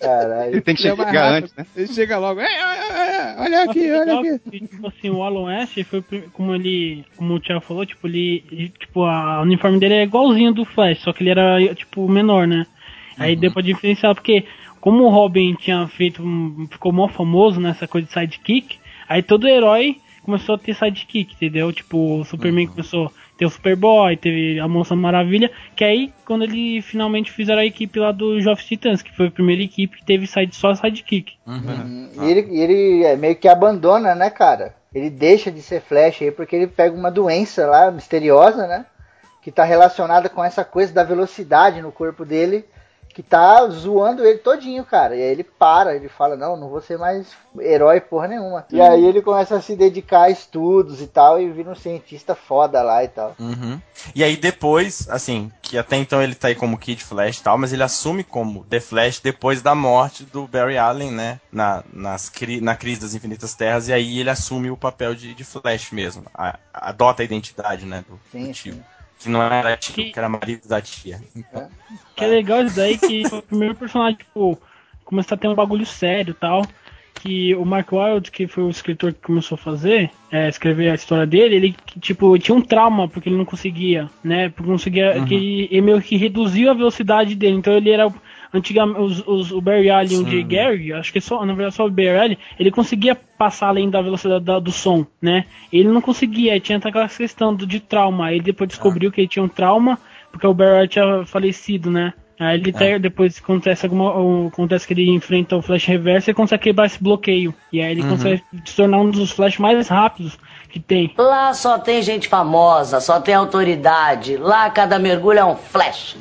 Caralho. Ele tem que é mais chegar rápido. antes, né? Ele chega logo. "É, é, é, é, olha aqui, olha Legal aqui. tipo assim, o Alan West foi o como ele, como o Thiago falou, tipo, ele, ele- tipo, a o uniforme dele é igualzinho do Flash, só que ele era tipo menor, né? Aí deu pra diferenciar porque como o Robin tinha feito um, ficou mó famoso nessa coisa de sidekick, aí todo herói começou a ter sidekick, entendeu? Tipo, o Superman começou a ter o Superboy, teve a Moça Maravilha, que aí quando ele finalmente fizeram a equipe lá do Jovens Titãs, que foi a primeira equipe que teve side, só sidekick. Uhum. E ele, e ele é, meio que abandona, né, cara? Ele deixa de ser Flash aí porque ele pega uma doença lá misteriosa, né? Que tá relacionada com essa coisa da velocidade no corpo dele, que tá zoando ele todinho, cara. E aí ele para, ele fala: Não, não vou ser mais herói porra nenhuma. E aí ele começa a se dedicar a estudos e tal, e vira um cientista foda lá e tal. Uhum. E aí depois, assim, que até então ele tá aí como Kid Flash e tal, mas ele assume como The Flash depois da morte do Barry Allen, né? Na, nas cri- na crise das infinitas terras, e aí ele assume o papel de, de Flash mesmo. A- adota a identidade, né? Do, Sim, do tio. sim. Que não era tio, que era marido da tia. Então, Que é legal isso daí, que foi o primeiro personagem, tipo, começou a ter um bagulho sério e tal. Que o Mark Wilde, que foi o escritor que começou a fazer, é, escrever a história dele, ele, tipo, tinha um trauma porque ele não conseguia, né? Porque não conseguia. Que ele, ele meio que reduziu a velocidade dele. Então ele era. Antigamente, os, os- o Barry Allen e o. Jay Gary, acho que só, na verdade só o Barry Allen, ele conseguia passar além da velocidade da- do som, né? Ele não conseguia, tinha aquela questão do, de trauma. Aí ele depois descobriu que ele tinha um trauma, porque o Barry Allen tinha falecido, né? Aí ele até, depois acontece alguma. acontece que ele enfrenta o Flash Reverso e consegue quebrar esse bloqueio. E aí ele Uhum. consegue se tornar um dos Flash mais rápidos que tem. Lá só tem gente famosa, só tem autoridade. Lá cada mergulho é um flash.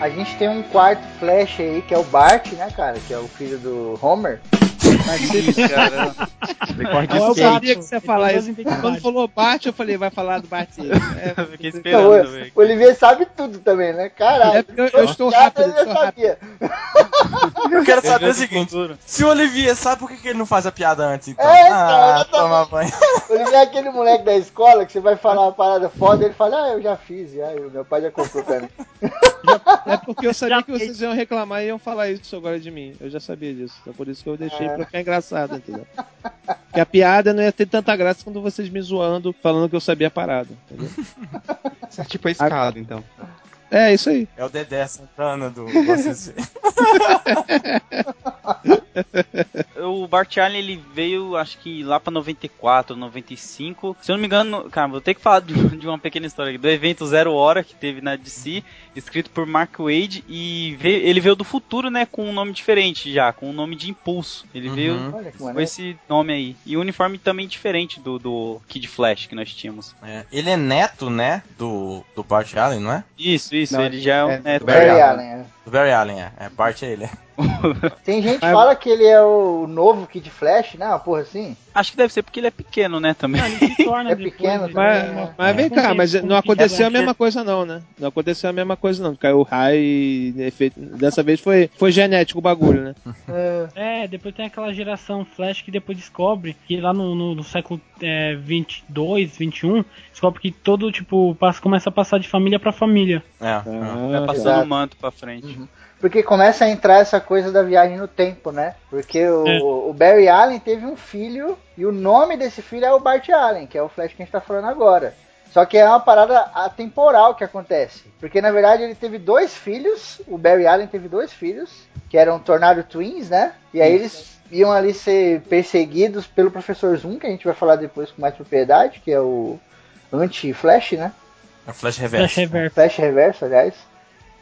A gente tem um quarto Flash aí, que é o Bart, né, cara? Que é o filho do Homer. Mas se Cara, eu skate. sabia que você ia Ele falar tem isso. Quando falou Bart, eu falei, vai falar do Bart. É, eu fiquei esperando o, também. o Olivier sabe tudo também, né? Caralho. É eu- eu estou Cara, rápido, eu eu estou sabia. eu quero saber o seguinte: se o Olivier sabe por que, que ele não faz a piada antes, então? É, então, ah, exatamente. toma banho. O Olivier é aquele moleque da escola que você vai falar uma parada foda, ele fala, ah, eu já fiz, já, eu- meu pai já comprou pra mim. É porque eu sabia que vocês iam reclamar e iam falar isso agora de mim. Eu já sabia disso. Então por isso que eu deixei É. pra ficar engraçado, entendeu? Porque a piada não ia ter tanta graça quando vocês me zoando, falando que eu sabia a parada, entendeu? Isso é tipo a escada, então. É, isso aí. É o Dedé Santana do, ACC. O Bart Allen ele veio, acho que lá pra 94, 95. Se eu não me engano, cara, vou ter que falar de, de uma pequena história aqui. Do evento Zero Hora que teve na DC, escrito por Mark Wade. E veio- ele veio do futuro, né? Com um nome diferente já, com o nome de Impulso. Ele Uhum. veio com esse nome aí. E o uniforme também diferente do, do Kid Flash que nós tínhamos. É, ele é neto, né? Do, do Bart Allen, não é? Isso, isso, Não, ele já é um é, do Barry Barry Allen. Allen, é. Barry Allen, é. É, Bart é ele. Tem gente que Mas- fala que ele é o novo Kid Flash, né? Uma porra assim. Acho que deve ser porque ele é pequeno, né, também. Não, ele se torna É pequeno ele Mas, tem uma- mas vem cá, mas não aconteceu a mesma coisa não, né? Não aconteceu a mesma coisa não. Caiu o raio e efeito... dessa vez foi, foi genético o bagulho, né? É, É, depois tem aquela geração Flash que depois descobre que lá no, no, no século é, 22, 21, descobre que todo, tipo, passa, começa a passar de família pra família. É. é. Vai passando o manto pra frente. Porque começa a entrar essa coisa da viagem no tempo, né? Porque o, É. o Barry Allen teve um filho e o nome desse filho é o Bart Allen, que é o Flash que a gente tá falando agora. Só que é uma parada atemporal que acontece. Porque na verdade ele teve dois filhos, o Barry Allen teve dois filhos, que eram Tornado Twins, né? E aí eles iam ali ser perseguidos pelo Professor Zoom, que a gente vai falar depois com mais propriedade, que é o, anti-Flash, né? É o Flash Reverso. Flash Reverso. Flash Reverso, aliás.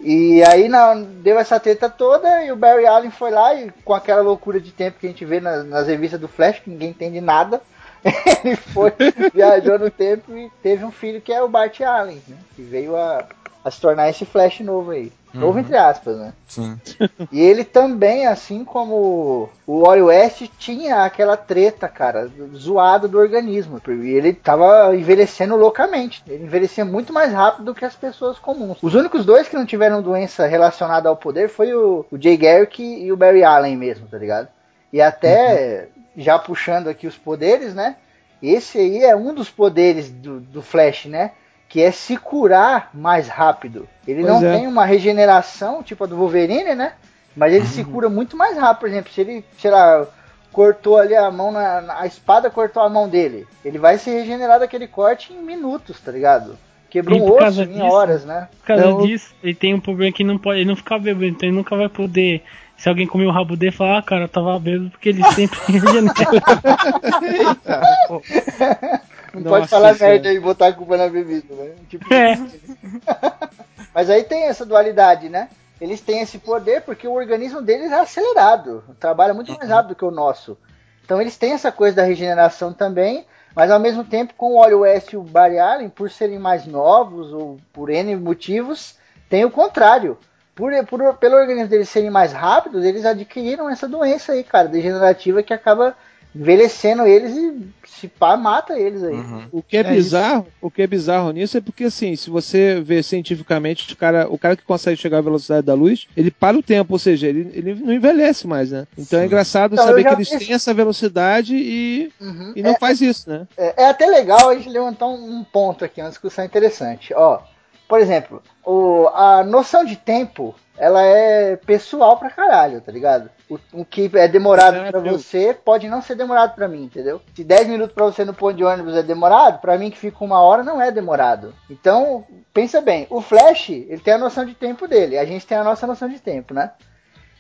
E aí não, deu essa treta toda e o Barry Allen foi lá e com aquela loucura de tempo que a gente vê nas, nas revistas do Flash, que ninguém entende nada, ele foi, viajou no tempo e teve um filho que é o Bart Allen, né? Que veio a, a se tornar esse Flash novo aí. Novo Uhum. entre aspas, né? Sim. E ele também, assim como o Wally West, tinha aquela treta, cara, zoada do organismo. E ele tava envelhecendo loucamente. Ele envelhecia muito mais rápido do que as pessoas comuns. Os únicos dois que não tiveram doença relacionada ao poder foi o, o Jay Garrick e o Barry Allen mesmo, tá ligado? E até, já puxando aqui os poderes, né? Esse aí é um dos poderes do, do Flash, né? Que é se curar mais rápido. Ele Pois não é. tem uma regeneração, tipo a do Wolverine, né? Mas ele se cura muito mais rápido. Por exemplo, se ele, sei lá, cortou ali a mão na, na- a espada cortou a mão dele, ele vai se regenerar daquele corte em minutos, tá ligado? Quebrou um osso causa em disso- horas, né? Por causa Não. disso, ele tem um problema que não pode, ele não fica bêbado, então ele nunca vai poder. Se alguém comer o rabo dele, falar, ah, cara, eu tava bêbado porque ele sempre regenera. Não Nossa pode falar Senhora. merda e botar a culpa na bebida, né? Tipo, É. Mas aí tem essa dualidade, né? Eles têm esse poder porque o organismo deles é acelerado, trabalha muito mais rápido que o nosso. Então eles têm essa coisa da regeneração também, mas ao mesmo tempo com o Wally West e o Barry Allen, por serem mais novos ou por N motivos, tem o contrário. Por, por- pelo organismo deles serem mais rápidos, eles adquiriram essa doença aí, cara, degenerativa que acaba envelhecendo eles e se pá, mata eles aí. O que é, É bizarro, o que é bizarro nisso é porque assim, se você vê cientificamente, o cara, o cara que consegue chegar à velocidade da luz, ele para o tempo, ou seja, ele, ele não envelhece mais, né? Então é engraçado Então, saber que eles vi- têm essa velocidade e, Uhum. e não É- faz isso, né? É, é até legal a gente levantar um, um ponto aqui, uma discussão interessante. Ó, por exemplo, o, a noção de tempo, ela é pessoal pra caralho, tá ligado? O, o que é demorado É, pra eu- você pode não ser demorado pra mim, entendeu? Se 10 minutos pra você no ponto de ônibus é demorado, pra mim que fica uma hora não é demorado. Então, pensa bem, o Flash, ele tem a noção de tempo dele, a gente tem a nossa noção de tempo, né?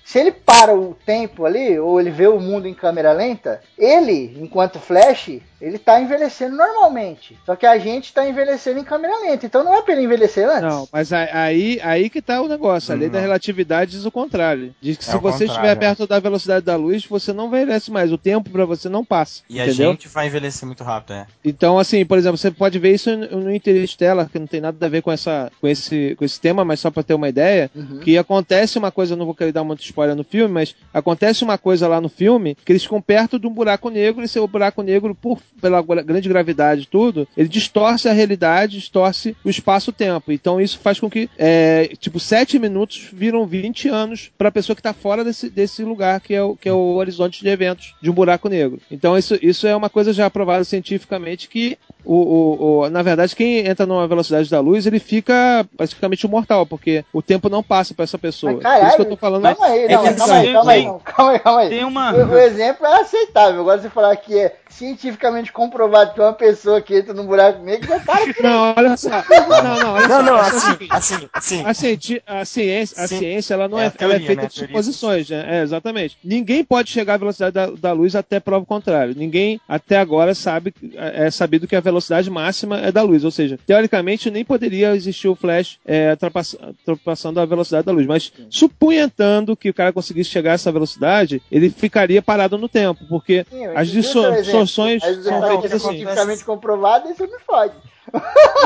Se ele para o tempo ali, ou ele vê o mundo em câmera lenta, ele, enquanto Flash, ele tá envelhecendo normalmente. Só que a gente tá envelhecendo em câmera lenta. Então não é pra ele envelhecer antes. Não, mas a- aí, aí que tá o negócio. A lei Não. da relatividade diz o contrário. Diz que É se você contrário, estiver é. perto da velocidade da luz, você não envelhece mais. O tempo pra você não passa. E a entendeu? gente vai envelhecer muito rápido, é. Então, assim, por exemplo, você pode ver isso no Interstellar, que não tem nada a ver com, essa, com, esse, com esse tema, mas só pra ter uma ideia, Uhum. que acontece uma coisa, eu não vou querer dar muito spoiler no filme, mas acontece uma coisa lá no filme, que eles ficam perto de um buraco negro, e seu buraco negro, por, pela gra- grande gravidade e tudo, ele distorce a realidade, distorce o espaço-tempo. Então isso faz com que, é, tipo, 7 minutos viram 20 anos pra pessoa que tá fora desse, desse lugar, que é, o, que é o horizonte de eventos de um buraco negro. Então isso, isso é uma coisa já provada cientificamente que o, o, o- na verdade, quem entra numa velocidade da luz, ele fica praticamente imortal, porque o tempo não passa pra essa pessoa. Mas, Por isso que eu caralho, tô falando. calma aí, é não, mas calma aí, calma aí, não, calma aí, calma aí. tem uma- O, o exemplo é aceitável. Agora você falar que é cientificamente comprovado que uma pessoa que entra num buraco negro já para Não, olha só. Não, não, olha Não, só. não, Olha assim, só. assim, assim. A, cienti- a ciência, a Sim. ciência ela não É é, teoria, ela é feita né? De suposições, né? É, exatamente. Ninguém pode chegar à velocidade da, da luz até prova o contrário. Ninguém até agora sabe é é sabido que a velocidade máxima é da luz, ou seja, teoricamente nem poderia existir o flash é, ultrapass- ultrapassando a velocidade da luz. Mas supunhando que o cara conseguisse chegar a essa velocidade, ele ficaria parado no tempo, porque Sim, as distorções são feitas assim. cientificamente comprovado, isso me fode.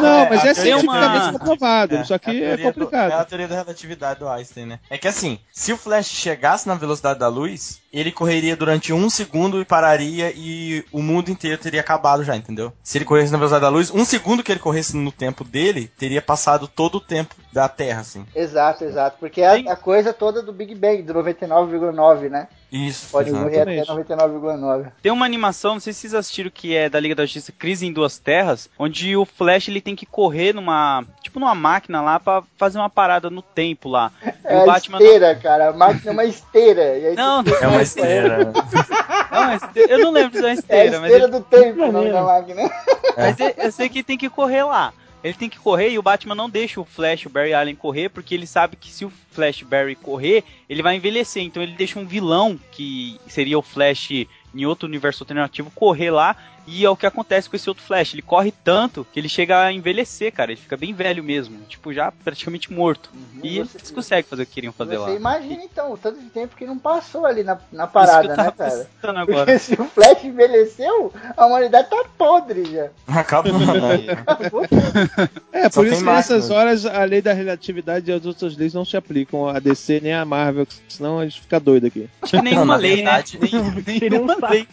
Não, É, mas é teoria- cientificamente uma- comprovado, É, só que é teoria do- complicado. é a teoria da relatividade do Einstein, né? É que assim, se o Flash chegasse na velocidade da luz, ele correria durante um segundo e pararia e o mundo inteiro teria acabado já, entendeu? Se ele corresse na velocidade da luz, um segundo que ele corresse no tempo dele, teria passado todo o tempo da Terra, assim. Exato, exato. Porque é Tem- a, a coisa toda do Big Bang, do 99,9, né? Isso, Pode exato. morrer até Exatamente. 99,9. Tem uma animação, não sei se vocês assistiram, que é da Liga da Justiça Crise em Duas Terras, onde o Flash ele tem que correr numa, tipo numa máquina lá pra fazer uma parada no tempo lá. E É o Batman esteira, cara. A máquina é uma esteira. E aí Não, tu- É uma esteira. não, não, é esteira- eu não lembro se é uma É a esteira, mas, esteira ele- do tempo o nome da máquina. mas eu- eu sei que tem que correr lá. Ele tem que correr e o Batman não deixa o Flash, o Barry Allen correr, porque ele sabe que se o Flash Barry correr, ele vai envelhecer. Então ele deixa um vilão, que seria o Flash em outro universo alternativo, correr lá E é o que acontece com esse outro Flash. Ele corre tanto que ele chega a envelhecer, cara. Ele fica bem velho mesmo. Tipo, já praticamente morto. e você- eles conseguem fazer o que queriam fazer Você lá. imagina então o tanto de tempo que não passou ali na, na parada, Isso que eu né, cara? Porque se o Flash envelheceu, a humanidade tá podre já. Acabou. Acabou. É, Só por isso que nessas horas a lei da relatividade e as outras leis não se aplicam a DC nem a Marvel, senão a gente fica doido aqui. Acho que nenhuma lei, verdade, né? Seria um Nenhuma saco lei.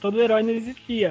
Todo herói não existia.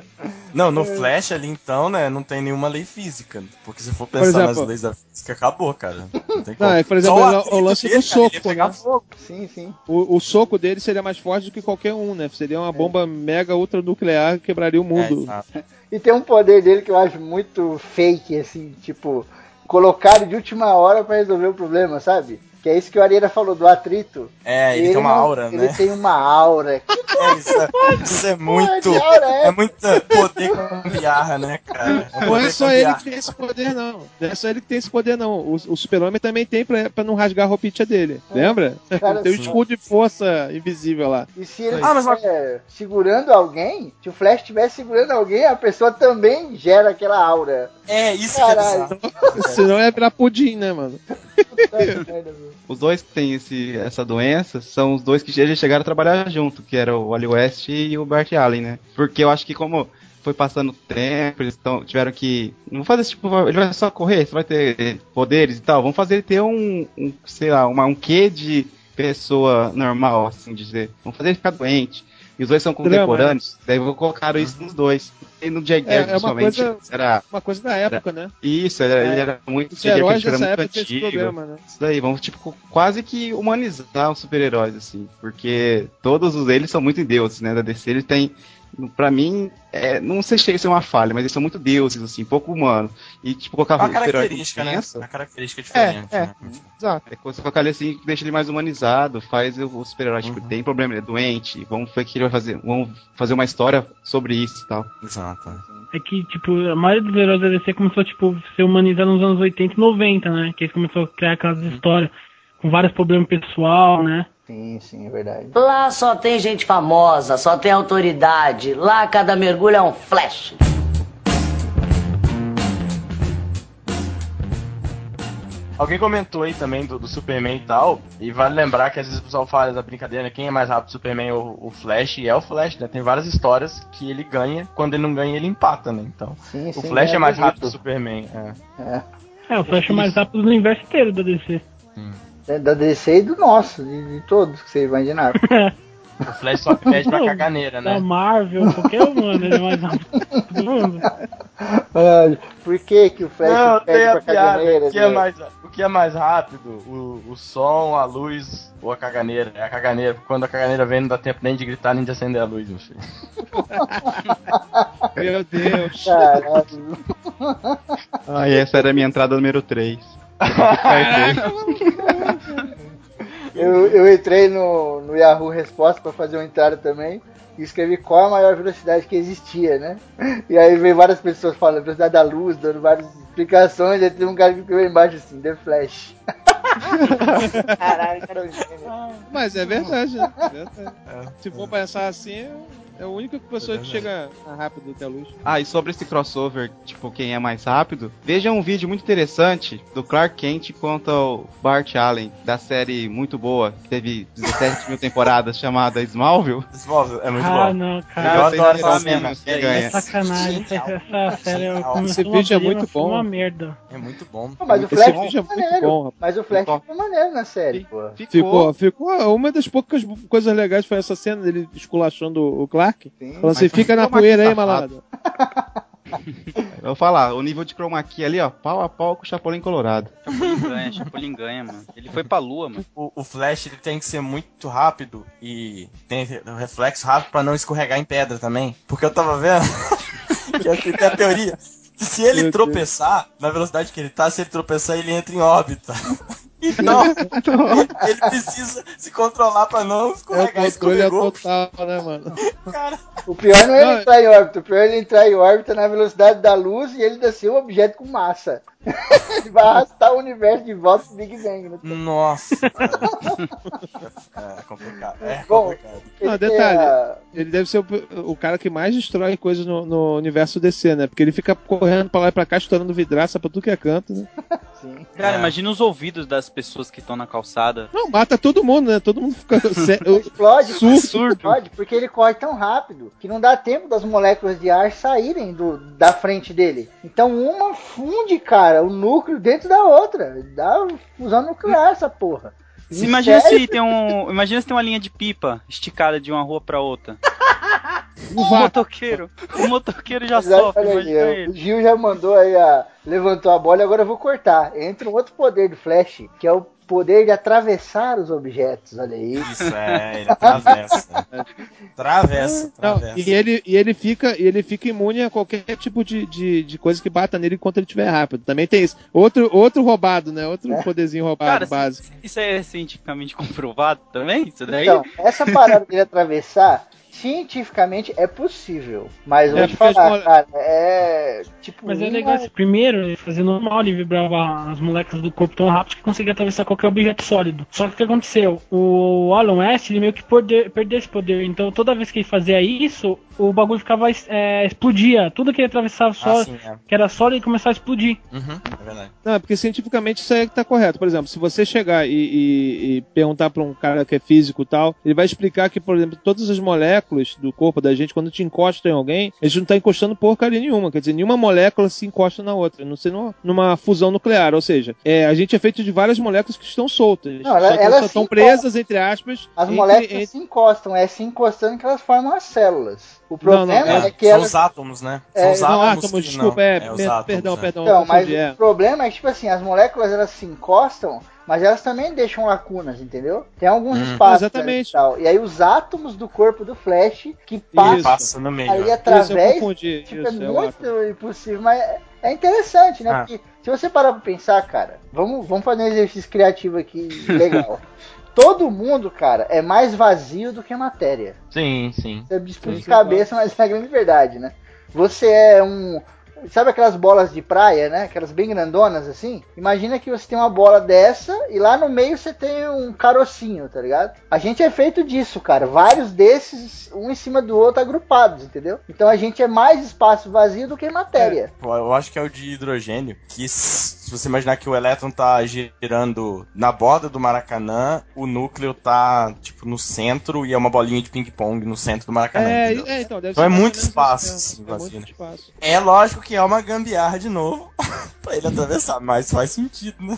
Não, É. no Flash ali então, né, não tem nenhuma lei física. Porque se for pensar exemplo- nas leis da física, acabou, cara. Não tem Não, como. é, por exemplo, Só o, atrito o lance dele, do cara, soco, pegar né? fogo. Sim, sim. O, o soco dele seria mais forte do que qualquer um, né? Seria uma bomba mega ultra nuclear que quebraria o É, mundo. exato. E tem um poder dele que eu acho muito fake, assim, tipo, colocaram de última hora pra resolver o problema, sabe? Que é isso que o Areira falou do atrito. É, ele, tem uma aura, ele né? tem uma aura. Que É, isso, é, isso é muito. é É muito poder com piarra, né, cara? Não é só ele que tem esse poder, não. Não é só ele que tem esse poder, não. O, o super-homem também tem pra, pra não rasgar a roupinha dele. Lembra? Cara, tem um escudo de força invisível lá. E se ele Ah, mas segurando alguém, se o Flash estiver segurando alguém, a pessoa também gera aquela aura. É, isso Caralho. que é bizarro. Senão ia virar pudim, né, mano? Os dois que têm esse, essa doença são os dois que já chegaram a trabalhar junto, que era o Wally West e o Bart Allen, né? Porque eu acho que como foi passando o tempo, eles tão, tiveram que. Não fazer esse tipo, ele vai só correr, você vai ter poderes e tal. Vamos fazer ele ter um, um sei lá, uma, um quê de pessoa normal, assim dizer. Vamos fazer ele ficar doente. E os dois são contemporâneos, daí vou colocar isso nos dois. E no Jay É, é uma principalmente, coisa- era. Uma coisa da época, né? Isso, era- ele É. era muito. Os heróis era dessa muito época antigo. problema, né? Isso daí, vamos tipo quase que humanizar os super-heróis assim, porque todos os eles são muito deuses, né, da DC, eles têm Pra mim, é, não sei se chega a ser uma falha, mas eles são muito deuses, assim, pouco humanos. E, tipo, colocar Uma característica, né? Uma característica É, diferente. é, né? exato. É coisa colocar ele assim, que deixa ele mais humanizado, faz o super-herói, tipo, tem problema, ele é doente, vamos ver o que ele vai fazer. Vamos fazer uma história sobre isso e tal. Exato. É que, tipo, a maioria dos heróis da DC começou, tipo, a ser humanizado nos anos 80 e 90, né? Que eles começaram a criar aquelas histórias com vários problemas pessoal, né? Sim, sim, é verdade. Lá só tem gente famosa, só tem autoridade. Lá cada mergulho é um flash. Alguém comentou aí também do, do Superman e tal, e vale lembrar que às vezes o pessoal fala da brincadeira, né, quem é mais rápido, Superman ou o Flash, e é o Flash, né? Tem várias histórias que ele ganha, quando ele não ganha, ele empata, né? Então, Sim, o sim, Flash é mais bonito. rápido que o Superman. É. É. É, o Flash é mais rápido do universo inteiro da DC. É Da DC e do nosso, de, de todos que você imaginar. O Flash só pede pra caganeira, Da né? Marvel, qualquer um, mano, ele é mais rápido que todo mundo. Por que, que o Flash Não, tem pede a pra piada. caganeira? O que, é né? mais, o que é mais rápido? O, o som, a luz ou a caganeira? É a caganeira. Quando a caganeira vem, não dá tempo nem de gritar nem de acender a luz, meu filho. Meu Deus. Caralho. Ah, e essa era a minha entrada número 3. Eu, eu entrei no, no Yahoo Resposta pra fazer uma entrada também e escrevi qual a maior velocidade que existia, né? E aí veio várias pessoas falando velocidade da luz, dando várias explicações, e tem um cara que escreveu embaixo assim, The Flash. Caralho, cara, é. Mas é verdade, né? É verdade. Se for pensar assim, é a única pessoa que chega rápido até a luz. Ah, e sobre esse crossover, tipo, quem é mais rápido, veja um vídeo muito interessante do Clark Kent contra o Bart Allen, da série muito boa, que teve 17 mil temporadas, chamada Smallville. Smallville é muito Ah, bom. não, Eu cara. adoro essa quem É ganha. Sacanagem, essa, série Esse começou vídeo é muito bom. uma merda. É muito bom. Não, mas o Esse Flash é foi muito maneiro. bom, mas o Flash Ficou. maneiro na série, pô. Ficou, ficou. Uma das poucas coisas legais foi essa cena dele esculachando o Clark. Falando assim, Mas fica na poeira aí, malandro. Eu vou falar, o nível de chroma key ali, ó, pau a pau com o Chapolin Colorado. Chapolin ganha, Chapolin ganha, mano. Ele foi pra lua, mano. O, o Flash ele tem que ser muito rápido e tem o reflexo rápido pra não escorregar em pedra também. Porque eu tava vendo que tem a teoria que se ele Meu tropeçar, na velocidade que ele tá, se ele tropeçar, ele entra em órbita. Então, ele precisa se controlar pra não É o escorregar. controle é escorregou. total, né, mano? Cara, O pior não é Não, ele entrar em órbita, o pior é ele entrar em órbita na velocidade da luz e ele descer um objeto com massa. ele vai arrastar o universo de volta pro Big Bang. Né? nossa. é complicado. É Bom, complicado. Não, Ele detalhe, a- ele deve ser o, o cara que mais destrói coisas no, no universo DC, né? Porque ele fica correndo pra lá e pra cá, estourando vidraça pra tudo que é canto, né? Sim. Cara, É. imagina os ouvidos das pessoas que estão na calçada. Não, mata todo mundo, né? Todo mundo fica. Explode, Surdo. explode, porque ele corre tão rápido que não dá tempo das moléculas de ar saírem do, da frente dele. Então uma funde, cara, o núcleo dentro da outra. Dá fusão nuclear essa porra. Se imagina se tem um. Imagina se tem uma linha de pipa esticada de uma rua pra outra. O motoqueiro. O motoqueiro já Exato, sofre, olha aí, ele. O Gil já mandou aí a. Levantou a bola e agora eu vou cortar. Entra um outro poder do Flash, que é o poder de atravessar os objetos. Olha aí. Isso, é, ele atravessa. Travessa, Não, travessa. e ele, e ele fica e ele fica imune a qualquer tipo de, de, de coisa que bata nele enquanto ele estiver rápido. Também tem isso. Outro, outro roubado, né? Outro poderzinho roubado Cara, básico. Isso é cientificamente comprovado também? Isso daí? Então, essa parada dele atravessar, cientificamente é possível. Mas eu É, vou te falar, mole- cara, é. Tipo, Mas é legal, assim, primeiro ele fazia normal, ele vibrava as moléculas do corpo tão rápido que conseguia atravessar qualquer objeto sólido. Só que o que aconteceu? O Alan West, ele meio que perde- perdeu esse poder. Então toda vez que ele fazia isso, o bagulho ficava, é, explodia. Tudo que ele atravessava só, Ah, sim, é. que era sólido, ele começava a explodir. Uhum, é verdade. Não, é porque cientificamente isso aí que tá correto. Por exemplo, se você chegar e, e- e perguntar pra um cara que é físico e tal, ele vai explicar que, por exemplo, todas as moléculas do corpo da gente, quando te encosta em alguém, a gente não tá encostando porcaria nenhuma. Quer dizer, nenhuma molécula se encosta na outra, não ser numa, numa fusão nuclear. Ou seja, é, a gente é feito de várias moléculas que estão soltas. Não, ela- só que elas só estão presas, entre aspas. As entre- moléculas entre- se encostam, é se encostando que elas formam as células. O problema não, é, É, que são elas. os átomos, né? É, São os Não, átomos. átomos, que desculpa, não. é, os mer- átomos, perdão, né? perdão. Então, mas é. o problema é que, tipo assim, as moléculas elas se encostam, mas elas também deixam lacunas, entendeu? Tem alguns Hum. espaços. Exatamente. E, tal. e aí os átomos do corpo do Flash que passam Passa no meio. ali né? Através. confundi. Tipo, Isso, é é muito átomo. impossível, mas é, é interessante, né? Ah. Porque se você parar pra pensar, cara, vamos, vamos fazer um exercício criativo aqui legal. Todo mundo, cara, é mais vazio do que matéria. Sim, sim. Você disputa de Sim, cabeça, mas é a grande verdade, né? Você é um. Sabe aquelas bolas de praia, né? Aquelas bem grandonas assim? Imagina que você tem uma bola dessa e lá no meio você tem um carocinho, tá ligado? A gente é feito disso, cara. Vários desses, um em cima do outro, agrupados, entendeu? Então a gente é mais espaço vazio do que matéria. Pô, Eu acho que é o de hidrogênio, que se você imaginar que o elétron tá girando na borda do Maracanã, o núcleo tá, tipo, no centro e é uma bolinha de ping-pong no centro do Maracanã. É, é, então, deve Então ser é muito espaço, mesmo. assim, É vazio, muito né? espaço. É lógico que é uma gambiarra de novo pra ele atravessar, mas faz sentido, né?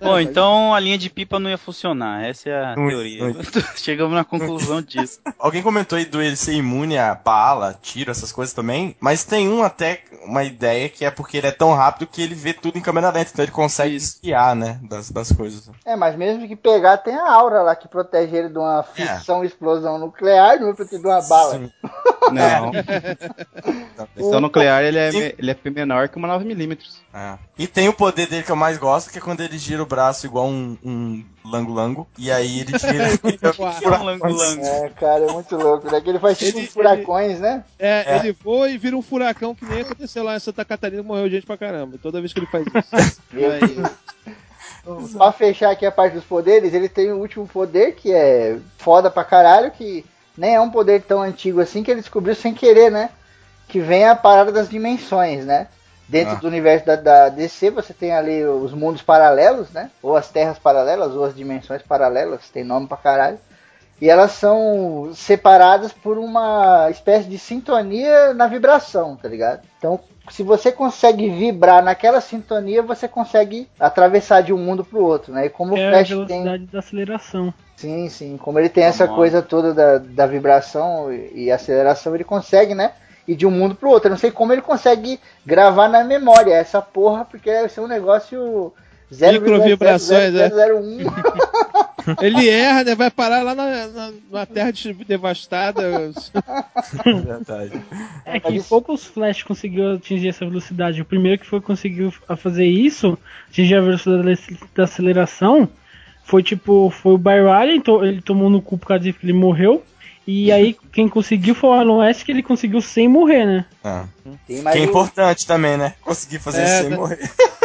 Bom, então a linha de pipa não ia funcionar. Essa é a Não- teoria. não- Chegamos na conclusão disso. Alguém comentou aí do ele ser imune a bala, tiro, essas coisas também, mas tem um até uma ideia que é porque ele é tão rápido que ele vê tudo em câmera lenta, então ele consegue esquiar, né, das, das coisas. É, mas mesmo que pegar, tem a aura lá que protege ele de uma fissão, explosão nuclear, não proteger de uma bala. Sim. Não. Então, Questão nuclear, ele é, Sim. ele é menor que uma 9mm. É. E tem o poder dele que eu mais gosto, que é quando ele gira o braço igual um, um lango-lango, e aí ele tira. Que é um lango-lango. É, cara, é muito louco, né? Que ele faz tipo Ele- furacões, né? É, É. ele voa e vira um furacão que nem aconteceu lá em Santa Catarina, morreu gente pra caramba. Toda vez que ele faz isso. Aí, Pra fechar aqui a parte dos poderes, ele tem o último poder que é foda pra caralho, que nem é um poder tão antigo assim, que ele descobriu sem querer, né? Que vem a parada das dimensões, né? Dentro Ah. do universo da, da DC, você tem ali os mundos paralelos, né? Ou as terras paralelas, ou as dimensões paralelas, tem nome pra caralho. E elas são separadas por uma espécie de sintonia na vibração, tá ligado? Então, se você consegue vibrar naquela sintonia, você consegue atravessar de um mundo pro outro, né? E como É o a Flash velocidade tem. da aceleração. Sim, sim. Como ele tem essa coisa toda da, da vibração e e aceleração, ele consegue, né? Ir de um mundo pro outro. Eu não sei como ele consegue gravar na memória essa porra, porque deve ser um negócio. Microvibrações, né? 0,0001. ele erra, né? Vai parar lá na, na, numa terra de- devastada. Verdade. É que poucos Flash conseguiu atingir essa velocidade. O primeiro que foi conseguiu a fazer isso, atingir a velocidade da aceleração, foi tipo, foi o Barry Allen, to- ele tomou no cu por causa disso que ele morreu. E aí quem conseguiu foi o Alan West que ele conseguiu sem morrer, né? Ah. Tem Que mais é um- importante também, né? Conseguir fazer É, isso sem tá- morrer.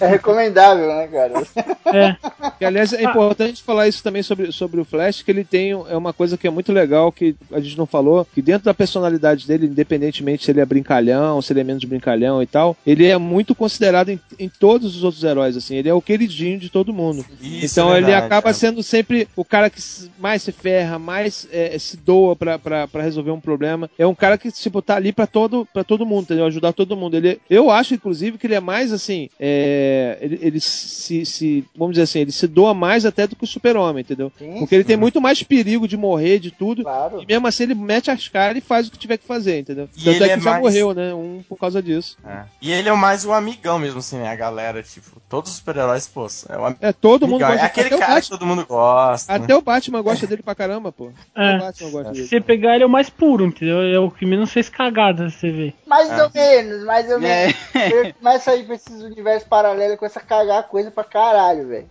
É recomendável, né, cara? É. Que, aliás, é importante falar isso também sobre, sobre o Flash, que ele tem é uma coisa que é muito legal, que a gente não falou, que dentro da personalidade dele, independentemente se ele é brincalhão, se ele é menos brincalhão e tal, ele é muito considerado em, em todos os outros heróis, assim, ele é o queridinho de todo mundo. Isso, então é ele verdade, acaba é. sendo sempre o cara que mais se ferra, mais é, se doa pra, pra, pra resolver um problema. É um cara que, tipo, tá ali pra todo, pra todo mundo, entendeu? Ajudar todo mundo. Ele, eu acho, inclusive, que ele é mais assim. é, ele ele se, se. Vamos dizer assim, ele se doa mais até do que o super-homem, entendeu? Sim, Porque ele tem muito mais perigo de morrer, de tudo. Claro. E mesmo assim ele mete as caras e faz o que tiver que fazer, entendeu? E Tanto ele é que é já mais- morreu, né? Um por causa disso. É. E ele é o mais o amigão mesmo, assim, né? A galera, tipo, todos os super-heróis, pô, é o É, todo mundo amigão. gosta É aquele cara que Batman. todo mundo gosta. né? Até o Batman gosta dele pra caramba, pô. É. o Batman gosta Se dele. você pegar ele é o mais puro, entendeu? É o que menos fez cagada, você vê. Mais Ah. ou menos, mais ou É. menos. Ele começa a ir pra esses universos paralelos com essa cagar coisa pra caralho, velho.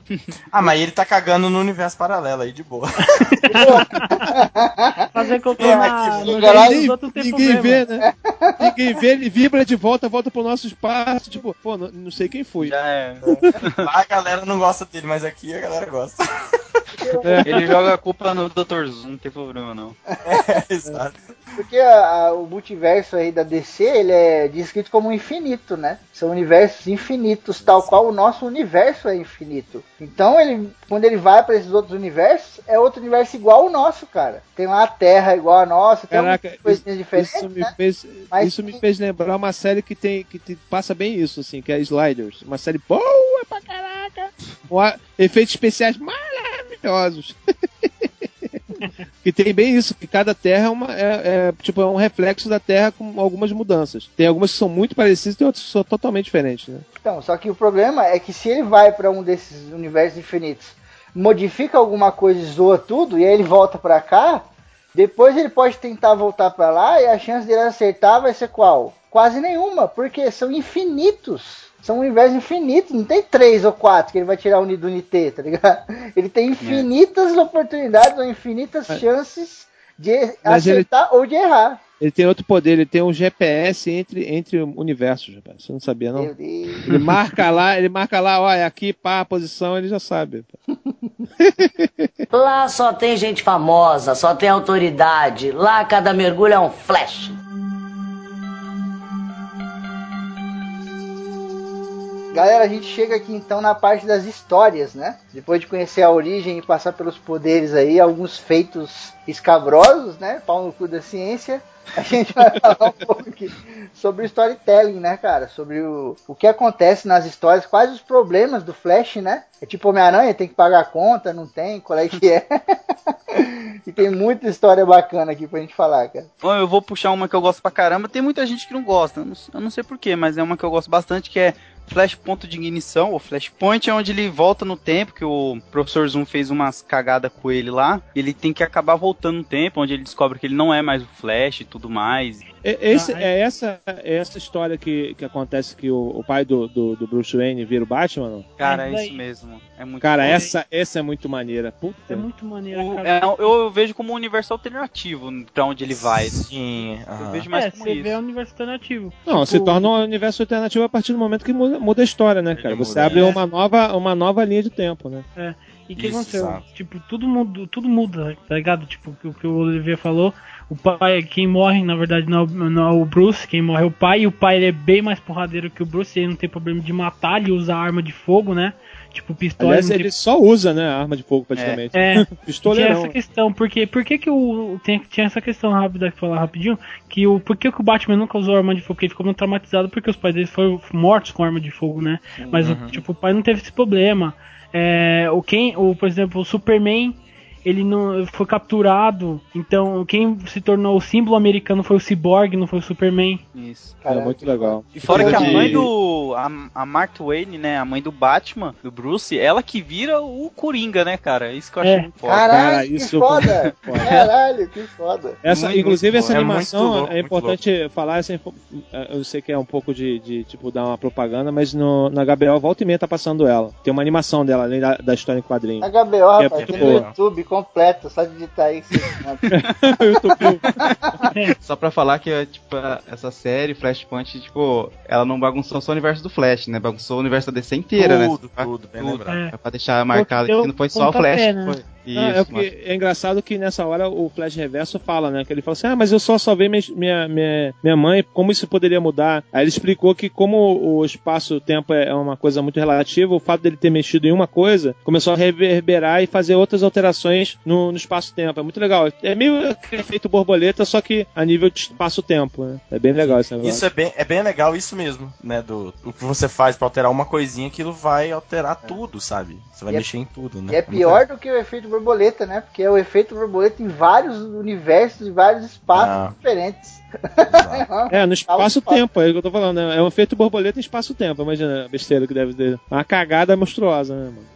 Ah, mas ele tá cagando no universo paralelo aí, de boa. Fazer cocô É, na, Ninguém, ninguém vê, né? Ninguém vê, ele vibra de volta, volta pro nosso espaço. Tipo, pô, não, não sei quem foi. Já é. Lá a galera não gosta dele, mas aqui a galera gosta. Ele joga a culpa no Dr. Zoom, não tem problema não. É, exato. Porque a- a- o multiverso aí da DC, ele é descrito como infinito, né? São universos infinitos, tal qual o nosso universo é infinito. Então, ele, quando ele vai pra esses outros universos, é outro universo igual ao nosso, cara. Tem lá a Terra igual a nossa, tem Caraca, algumas coisinhas diferentes, Isso me, né? fez, Mas isso me fez lembrar uma série que tem que te- passa bem isso, assim, que é Sliders. Uma série boa pra caraca. Com efeitos especiais maravilhosos. Que tem bem isso, que cada terra é, uma, é, é, tipo, é um reflexo da Terra com algumas mudanças. Tem algumas que são muito parecidas e outras que são totalmente diferentes, né? Então, só que o problema é que se ele vai pra um desses universos infinitos, modifica alguma coisa e zoa tudo, e aí ele volta pra cá, depois ele pode tentar voltar pra lá e a chance dele acertar vai ser qual? Quase nenhuma, porque são infinitos. São universos infinitos, não tem três ou quatro que ele vai tirar o do Unité, tá ligado? Ele tem infinitas oportunidades ou infinitas chances de Mas ele- acertar ou de errar. Ele tem outro poder, ele tem um GPS entre, entre universos, rapaz. Você não sabia, não? Meu Deus. Ele marca lá, ele marca lá, olha, aqui, pá, a posição, ele já sabe. Lá só tem gente famosa, só tem autoridade. Lá cada mergulho é um flash. Galera, a gente chega aqui então na parte das histórias, né? Depois de conhecer a origem e passar pelos poderes aí, alguns feitos escabrosos, né? Pau no cu da ciência. A gente vai falar um pouco aqui sobre o storytelling, né, cara? Sobre o, o que acontece nas histórias, quais os problemas do Flash, né? É tipo Homem-Aranha, tem que pagar a conta, não tem? Qual é que é? e tem muita história bacana aqui pra gente falar, cara. Bom, eu vou puxar uma que eu gosto pra caramba. Tem muita gente que não gosta. Eu não, sei porquê, mas é uma que eu gosto bastante, que é Flash Ponto de Ignição, ou Flashpoint, é onde ele volta no tempo, que o Professor Zoom fez umas cagadas com ele lá. Ele tem que acabar voltando no tempo, onde ele descobre que ele não é mais o Flash tudo mais. É, esse- é essa, é essa história que, que acontece que o, o pai do, do, do Bruce Wayne vira o Batman? Não? Cara, É é isso mesmo. É muito Cara, essa, essa é muito maneira. Puta. É muito O- cara. é, eu vejo como um universo alternativo pra onde ele vai. Sim, Eu vejo mais é, como você isso. vê o universo alternativo. Não, Tipo, se torna um universo alternativo a partir do momento que muda, muda a história, né, cara? Ele Você muda, abre é. uma nova, uma nova linha de tempo, né? E o que aconteceu? Tipo, tudo muda, tudo muda, tá ligado? Tipo, o que- o que o Olivier falou, o pai, quem morre, na verdade, não é, o- não é o Bruce, quem morre é o pai, e o pai ele é bem mais porradeiro que o Bruce, ele não tem problema de matar, ele usa arma de fogo, né? Tipo, pistola. Aliás, ele tem... só usa, né, a arma de fogo praticamente. É, tinha Pistoleirão. essa questão, porque por que que o tem, tinha essa questão rápida que falar rapidinho, que o por que, que o Batman nunca usou arma de fogo, porque ele ficou muito traumatizado porque os pais dele foram mortos com arma de fogo, né? Mas o- tipo, o pai não teve esse problema. É, o quem, o por exemplo, o Superman, ele não foi capturado. Então, quem se tornou o símbolo americano foi o Cyborg, não foi o Superman. Isso. É muito legal. E fora que a mãe do. A, a Martha Wayne, né? A mãe do Batman, do Bruce, ela que vira o Coringa, né, cara? Isso que eu achei É. muito foda. Caralho, Cara, que isso foda! foi foda. Caralho, que foda! Essa, Muito, inclusive, muito essa. É animação louco, é muito importante falar. Essa, eh, eu sei que é um pouco de, de, tipo dar uma propaganda, mas no, na HBO volta e meia tá passando ela. Tem uma animação dela, além da, da história em quadrinho. A HBO, Que é rapaz, muito tem no boa. YouTube completo, só digitar aí encontra. Só pra falar que é, tipo, essa série, Flashpoint, tipo, ela não bagunçou só o universo do Flash, né? Bagunçou o universo da DC inteira, né? Tudo, tudo, bem lembrado. É. Pra deixar marcado que não foi só o Flash. né? Foi. Isso, Não, é, porque é engraçado que nessa hora o Flash Reverso fala, né? Que ele fala assim: Ah, mas eu só salvei minha, minha, minha, minha mãe, como isso poderia mudar? Aí ele explicou que, como o espaço-tempo é uma coisa muito relativa, o fato dele ter mexido em uma coisa começou a reverberar e fazer outras alterações no, no espaço-tempo. É muito legal. É meio aquele efeito borboleta, só que a nível de espaço-tempo, né? É bem legal esse negócio. Isso é bem, é bem legal, isso mesmo, né? Do, o que você faz pra alterar uma coisinha, aquilo vai alterar tudo, sabe? Você vai E é- mexer em tudo, né? E é pior do que o efeito borboleta, né? Porque é o efeito borboleta em vários universos, em vários espaços Ah. diferentes. É, no espaço-tempo, é o que eu tô falando. né? É um efeito borboleta em espaço-tempo. Imagina a besteira que deve ter. Uma cagada monstruosa, né, mano?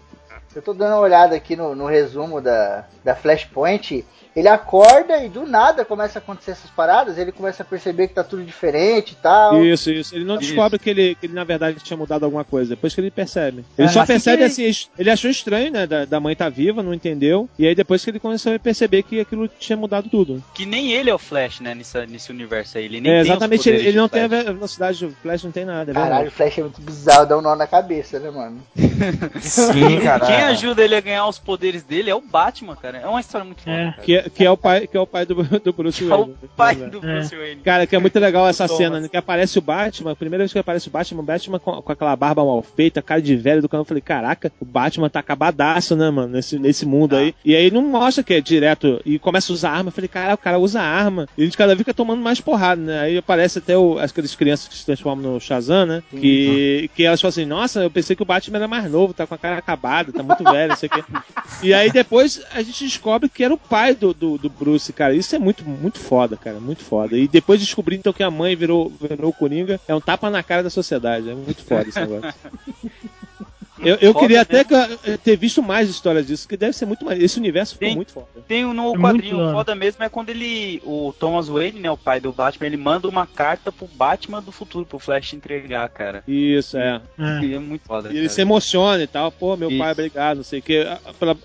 Eu tô dando uma olhada aqui no, no resumo da, da Flashpoint. Ele acorda e do nada começa a acontecer essas paradas. Ele começa a perceber que tá tudo diferente e tal. Isso, isso. Ele não descobre que ele, que ele, na verdade, tinha mudado alguma coisa. Depois que ele percebe. Ele É, só assim percebe que- assim, ele achou estranho, né? Da, da mãe tá viva, não entendeu. E aí depois que ele começou a perceber que aquilo tinha mudado tudo. Que nem ele é o Flash, né? Nessa, nesse universo aí. Ele nem É, exatamente, ele, ele não tem a velocidade do Flash, não tem nada. É Caralho, o. Flash é muito bizarro, dá um nó na cabeça, né, mano? Sim, cara. Quem ajuda ele a ganhar os poderes dele é o Batman, cara. É uma história muito foda, É. Que, é- que é o pai, que é o pai do, do Bruce É o Wayne. pai É. do Bruce Wayne. Cara, que é muito legal essa Thomas. cena, né? Que aparece o Batman, a primeira vez que aparece o Batman, o Batman com, com aquela barba mal feita, cara de velho do canal, eu falei, caraca, o Batman tá acabadaço, né, mano, nesse, nesse mundo aí. E aí não mostra que é direto, e começa a usar arma, eu falei, cara, o cara usa arma, e a gente cada vez fica tomando mais porrada, né? Aí aparece até o, aquelas crianças que se transformam no Shazam, né? Que, que elas falam assim, nossa, eu pensei que o Batman era mais novo, tá com a cara acabada, tá muito velho, não sei o quê. E aí depois a gente descobre que era o pai do, do, do Bruce, cara. Isso é muito, muito foda, cara. Muito foda. E depois descobrir então que a mãe virou, virou o Coringa, é um tapa na cara da sociedade. É muito foda esse negócio. Eu, eu Foda queria até mesmo. que eu- ter visto mais histórias disso, que deve ser muito mais. Esse universo ficou Tem- muito foda. Tem um- no É quadrinho muito foda mesmo é quando ele. O Thomas Wayne, né? O pai do Batman, ele manda uma carta pro Batman do futuro, pro Flash entregar, cara. Isso, é. É. E é muito foda. E ele cara. se emociona e tal, pô, meu Isso. pai, obrigado, não sei o que.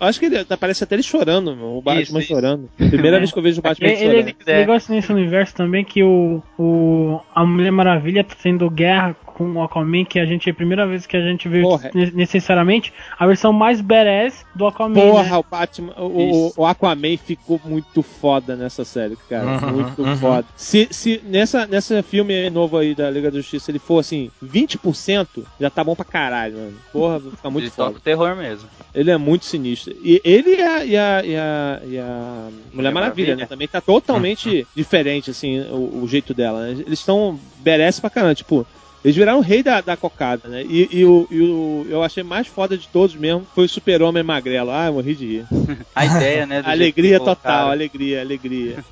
Acho que ele parece até ele chorando, meu, o Batman Isso, isso. chorando. Primeira vez que eu vejo o Batman Ele, chorando. ele, ele negócio nesse universo também que o, o a Mulher Maravilha tá tendo guerra com o Aquaman, que a gente é a primeira vez que a gente vê Porra. necessariamente a versão mais badass do Aquaman. Porra, né? o Batman, o, o, Aquaman ficou muito foda nessa série, cara. Uhum, muito uhum. foda. Se, se nessa, nessa filme novo aí da Liga da Justiça ele for assim, 20%, já tá bom pra caralho, mano. Porra, fica muito Ele foda. toca o terror mesmo. Ele é muito sinistro. E ele e a, e a, e a, e a Mulher Maravilha, Maravilha. né? Também tá totalmente diferente, assim, o, o jeito dela. né? Eles estão merece pra caramba, tipo. Eles viraram o rei da, da cocada, né? E, e o, e o eu achei mais foda de todos mesmo foi o super-homem magrelo. Ah, eu morri de rir. A ideia, né? alegria total, alegria, alegria.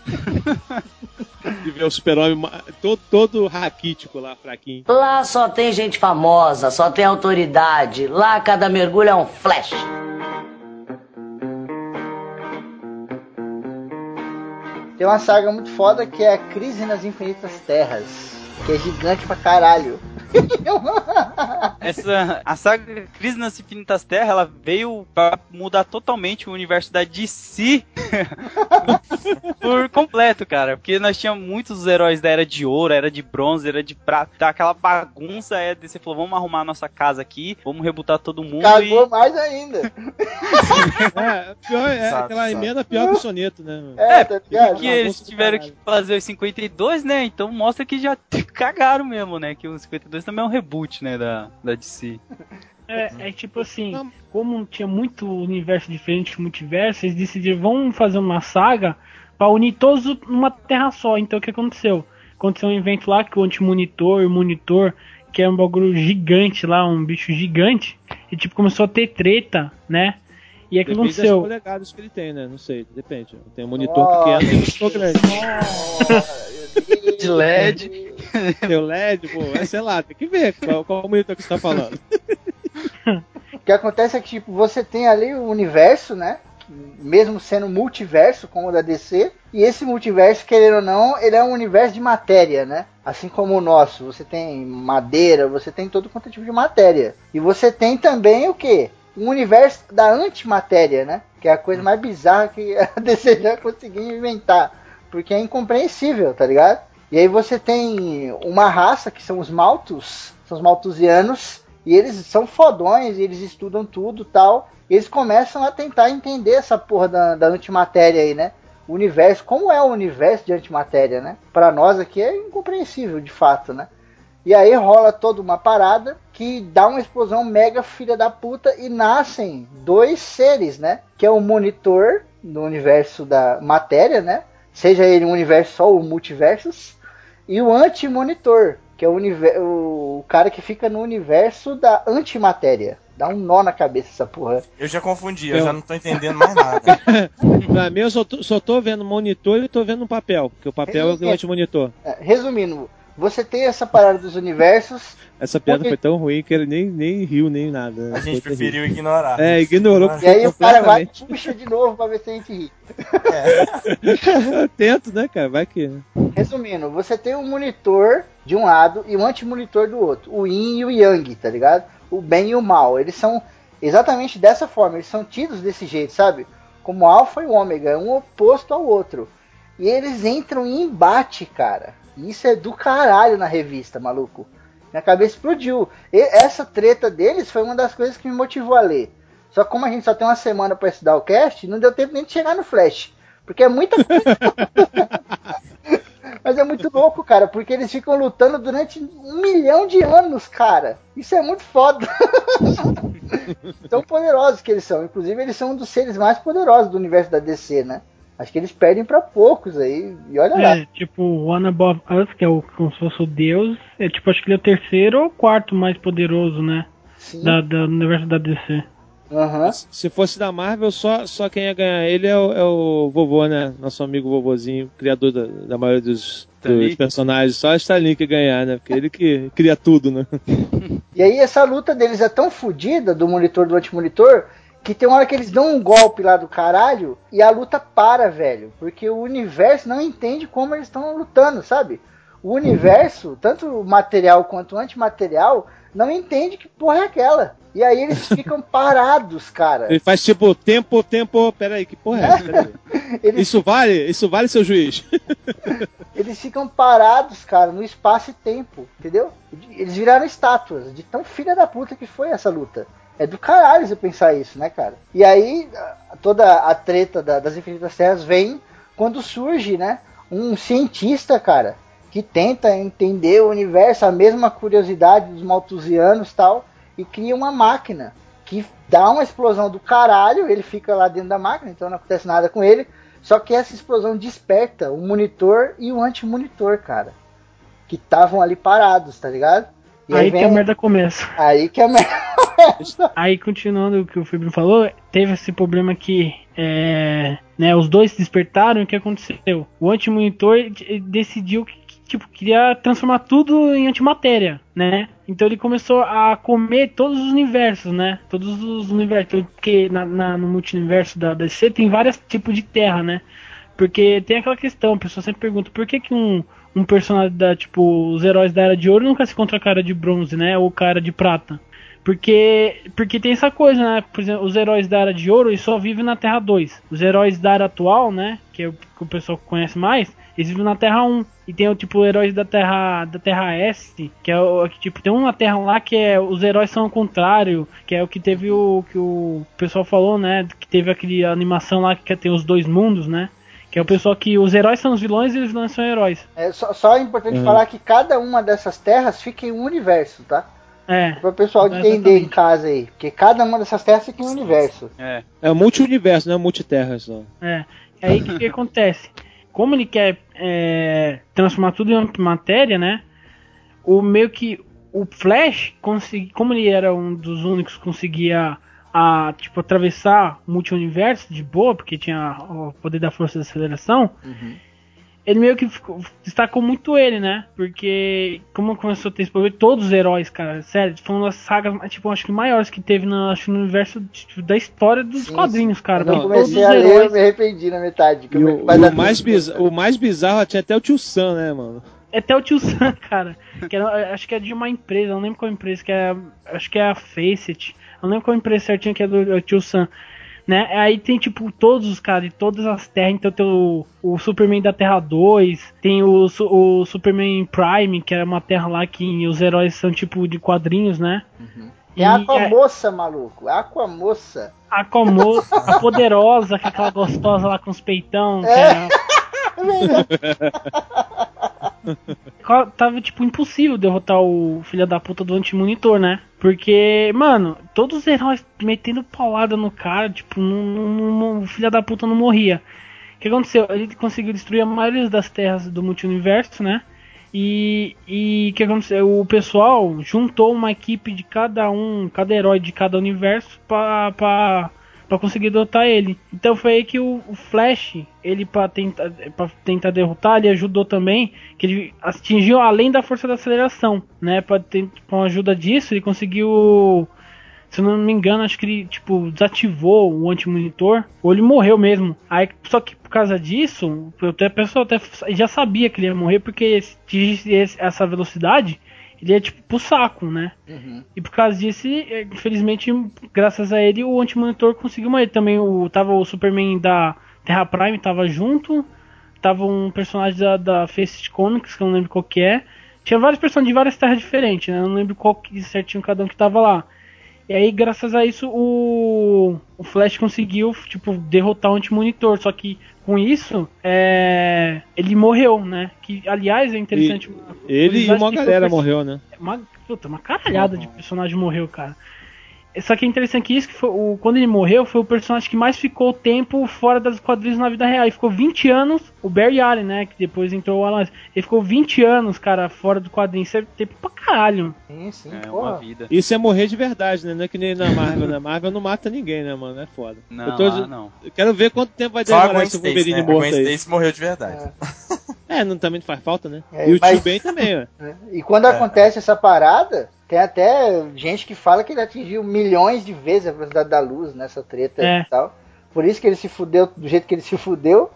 de ver o super-homem todo, todo raquítico lá, fraquinho. Lá só tem gente famosa, só tem autoridade. Lá cada mergulho é um flash. Tem uma saga muito foda que é a Crise nas Infinitas Terras. Que é gigante pra caralho. Essa, a saga Crise nas Infinitas Terras, ela veio pra mudar totalmente o universo da DC por completo, cara. Porque nós tínhamos muitos heróis da Era de Ouro, Era de Bronze, Era de Prata. Tá aquela bagunça, aí a DC falou, vamos arrumar a nossa casa aqui, vamos rebutar todo mundo Cagou mais ainda. É, pior, é Sabe, aquela sabe. emenda pior que o soneto, né? mano? É, tá ligado? que eles tiveram que fazer os 52, né? Então mostra que já cagaram mesmo, né? Que os 52 também é um reboot, né? Da, da DC. É, é tipo assim, como tinha muito universo diferente, multiverso, eles decidiram, vamos fazer uma saga pra unir todos numa terra só. Então o que aconteceu? Aconteceu um evento lá que o anti-monitor, o monitor, que era um bagulho gigante lá, um bicho gigante, e tipo, começou a ter treta, né? E é que Depende das aconteceu. polegadas que ele tem, né? Não sei, depende. Tem um monitor pequeno e um monitor grande. De LED. O LED, pô, é, sei lá, tem que ver qual, qual monitor que você tá falando. O que acontece é que tipo, você tem ali o universo, né? Mesmo sendo multiverso, como o da DC, e esse multiverso, querendo ou não, ele é um universo de matéria, né? Assim como o nosso. Você tem madeira, você tem todo quanto é tipo de matéria. E você tem também o quê? Um universo da antimatéria, né? Que é a coisa mais bizarra que a DC já conseguiu inventar. Porque é incompreensível, tá ligado? E aí você tem uma raça que são os Maltus, são os Maltusianos, e eles são fodões, e eles estudam tudo tal. E eles começam a tentar entender essa porra da, da antimatéria aí, né? O universo, como é o universo de antimatéria, né? Para nós aqui é incompreensível, de fato, né? E aí rola toda uma parada que dá uma explosão mega filha da puta e nascem dois seres, né? Que é o monitor do universo da matéria, né? Seja ele um universo ou multiversos, e o anti-monitor, que é o, o cara que fica no universo da antimatéria. Dá um nó na cabeça essa porra. Eu já confundi, eu, Eu- já não tô entendendo mais nada. pra mim, eu só tô, só tô vendo monitor e tô vendo um papel, porque o papel é o que monitor. É, Resumindo, você tem essa parada dos universos. Essa piada Porque- foi tão ruim que ele nem, nem riu nem nada. A gente Foi terrível. preferiu ignorar. É, ignorou. E aí o cara vai e puxa de novo pra ver se a gente ri. Eu tento, né, cara? Vai que. Resumindo, você tem um monitor de um lado e um anti-monitor do outro. O Yin e o Yang, tá ligado? O bem e o mal. Eles são exatamente dessa forma. Eles são tidos desse jeito, sabe? Como alfa e ômega, um oposto ao outro. E eles entram em embate, cara. Isso é do caralho na revista, maluco. Minha cabeça explodiu. E essa treta deles foi uma das coisas que me motivou a ler. Só como a gente só tem uma semana pra estudar o cast, não deu tempo nem de chegar no Flash. Porque é muita coisa. Mas é muito louco, cara, porque eles ficam lutando durante um milhão de anos, cara. Isso é muito foda. Tão poderosos que eles são. Inclusive, eles são um dos seres mais poderosos do universo da DC, né? Acho que eles perdem pra poucos aí. E olha lá. É, tipo, o One Above Us, que é o, como se fosse o Deus, é tipo, acho que ele é o terceiro ou quarto mais poderoso, né? Sim. Da, da, do universo da DC. Aham. Se fosse da Marvel, só, só quem ia ganhar ele é o, é o vovô, né? Nosso amigo vovozinho, criador da, da maioria dos, dos personagens. Só o Stalin que ia ganhar, né? Porque ele que cria tudo, né? E aí essa luta deles é tão fodida do monitor do antimonitor que tem uma hora que eles dão um golpe lá do caralho e a luta para, velho. Porque o universo não entende como eles estão lutando, sabe? O universo, tanto material quanto o antimaterial, não entende que porra é aquela. E aí eles ficam parados, cara. Ele faz tipo, tempo, tempo. Peraí, que porra é essa? Eles, Isso vale? Isso vale, seu juiz? eles ficam parados, cara, no espaço e tempo, entendeu? Eles viraram estátuas de tão filha da puta que foi essa luta. É do caralho você pensar isso, né, cara? E aí, toda a treta da- das Infinitas Terras vem quando surge, né, um cientista, cara, que tenta entender o universo, a mesma curiosidade dos maltusianos e tal, e cria uma máquina que dá uma explosão do caralho, ele fica lá dentro da máquina, então não acontece nada com ele, só que essa explosão desperta o monitor e o anti-monitor, cara, que estavam ali parados, tá ligado? E Aí, que vem- a merda começa. Aí que a merda. Aí, continuando o que o Fibro falou, teve esse problema que é, né, os dois se despertaram e o que aconteceu? O antimonitor decidiu que, que, tipo, queria transformar tudo em antimatéria, né? Então ele começou a comer todos os universos, né? Todos os universos. Porque na, na- no multiverso da DC tem vários tipos de terra, né? Porque tem aquela questão, a pessoa sempre pergunta por que, que um, um personagem da, tipo, os heróis da Era de Ouro nunca se encontra cara de bronze, né? Ou cara de prata. Porque, porque tem essa coisa, né? Por exemplo, os heróis da Era de Ouro eles só vivem na Terra 2. Os heróis da Era atual, né? Que é o que o pessoal conhece mais, eles vivem na Terra 1. E tem o tipo heróis da Terra da Terra S, que é o que tipo tem uma Terra lá que é os heróis são o contrário, que é o que teve o que o pessoal falou, né? Que teve aquele animação lá que tem os dois mundos, né? Que é o pessoal que os heróis são os vilões e os vilões são heróis. É só, só é importante Uhum. falar que cada uma dessas terras fica em um universo, tá? É. Para o pessoal entender Exatamente. em casa aí. Porque cada uma dessas terras fica em um universo. É. É multi-universo, não é multiterras, não. É. Aí o que, que acontece? Como ele quer é, transformar tudo em matéria, né? O meio que o Flash consegui, como ele era um dos únicos que conseguia a tipo atravessar o multi-universo de boa, porque tinha o poder da força da aceleração, ele meio que ficou- destacou muito ele, né? Porque como começou a ter esse todos os heróis, cara, sério, foi uma das sagas, tipo, acho que maiores que teve no, acho, no universo tipo, da história dos quadrinhos, cara. Quando eu porque todos os comecei a ler, eu heróis me arrependi na metade. que E eu- o, o mais tudo. bizarro, o mais bizarro tinha até o tio Sam, né, mano? É até o tio Sam, cara. Que era- acho que é de uma empresa, não lembro qual empresa, que é. Acho que é a Faceit. Eu não lembro qual empresa certinha que é do é tio Sam. Né? Aí tem, tipo, todos os caras de todas as terras. Então tem o, o Superman da Terra 2, tem o, o Superman Prime, que é uma terra lá que os heróis são tipo de quadrinhos, né? Tem a Aquamoça, maluco. Aquamoça. A Aquamoça, a poderosa, que é aquela gostosa lá com os peitão. É. era- Tava, tipo, impossível derrotar o filho da puta do anti-monitor, né? Porque, mano, todos os heróis metendo paulada no cara, tipo, não, não- não- o filho da puta não morria. O que aconteceu? Ele conseguiu destruir a maioria das terras do multiverso, né? E e o que aconteceu? O pessoal juntou uma equipe de cada um, cada herói de cada universo pra, pra conseguir derrotar ele. Então foi aí que o, o Flash, ele pra tentar, tentar derrotar, ele ajudou também, que ele atingiu além da força da aceleração, né? Pra ter, com a ajuda disso, ele conseguiu. Se não me engano, acho que ele, tipo, desativou o anti-monitor, ou ele morreu mesmo. Aí, só que por causa disso, até, a pessoa até já sabia que ele ia morrer, porque esse- essa velocidade, ele ia, tipo, pro saco, né? E por causa disso, eh, infelizmente, graças a ele, o anti-monitor conseguiu morrer. Também o, tava o Superman da Terra Prime, tava junto. Tava um personagem da, da Faceit Comics, que eu não lembro qual que é. Tinha vários personagens de várias terras diferentes, né? Eu não lembro qual que certinho cada um que tava lá. E aí, graças a isso, o, o Flash conseguiu, tipo, derrotar o anti-monitor. Só que com isso, é, ele morreu, né? Que, aliás, é interessante. Ele e uma galera morreu, né? Uma, puta, uma caralhada de personagem morreu, cara. Só que é interessante que isso que foi, o, quando ele morreu, foi o personagem que mais ficou tempo fora das quadrinhos na vida real. Ele ficou 20 anos, o Barry Allen, né? Que depois entrou o Alan. Ele ficou 20 anos, cara, fora do quadrinho. Isso é tempo pra caralho. Sim, sim, É uma vida. Isso é morrer de verdade, né? Não é que nem na Marvel, né? Marvel não mata ninguém, né, mano? É foda. Não, eu, tô- ah, não. eu quero ver quanto tempo vai demorar Gwen esse Wolverine né? Morto Gwen aí. Stacy morreu de verdade. É, não, também não faz falta, né? É, e o mas- Tio Ben também, ué. E quando acontece essa parada, tem até gente que fala que ele atingiu milhões de vezes a velocidade da luz nessa treta É. e tal. Por isso que ele se fudeu do jeito que ele se fudeu.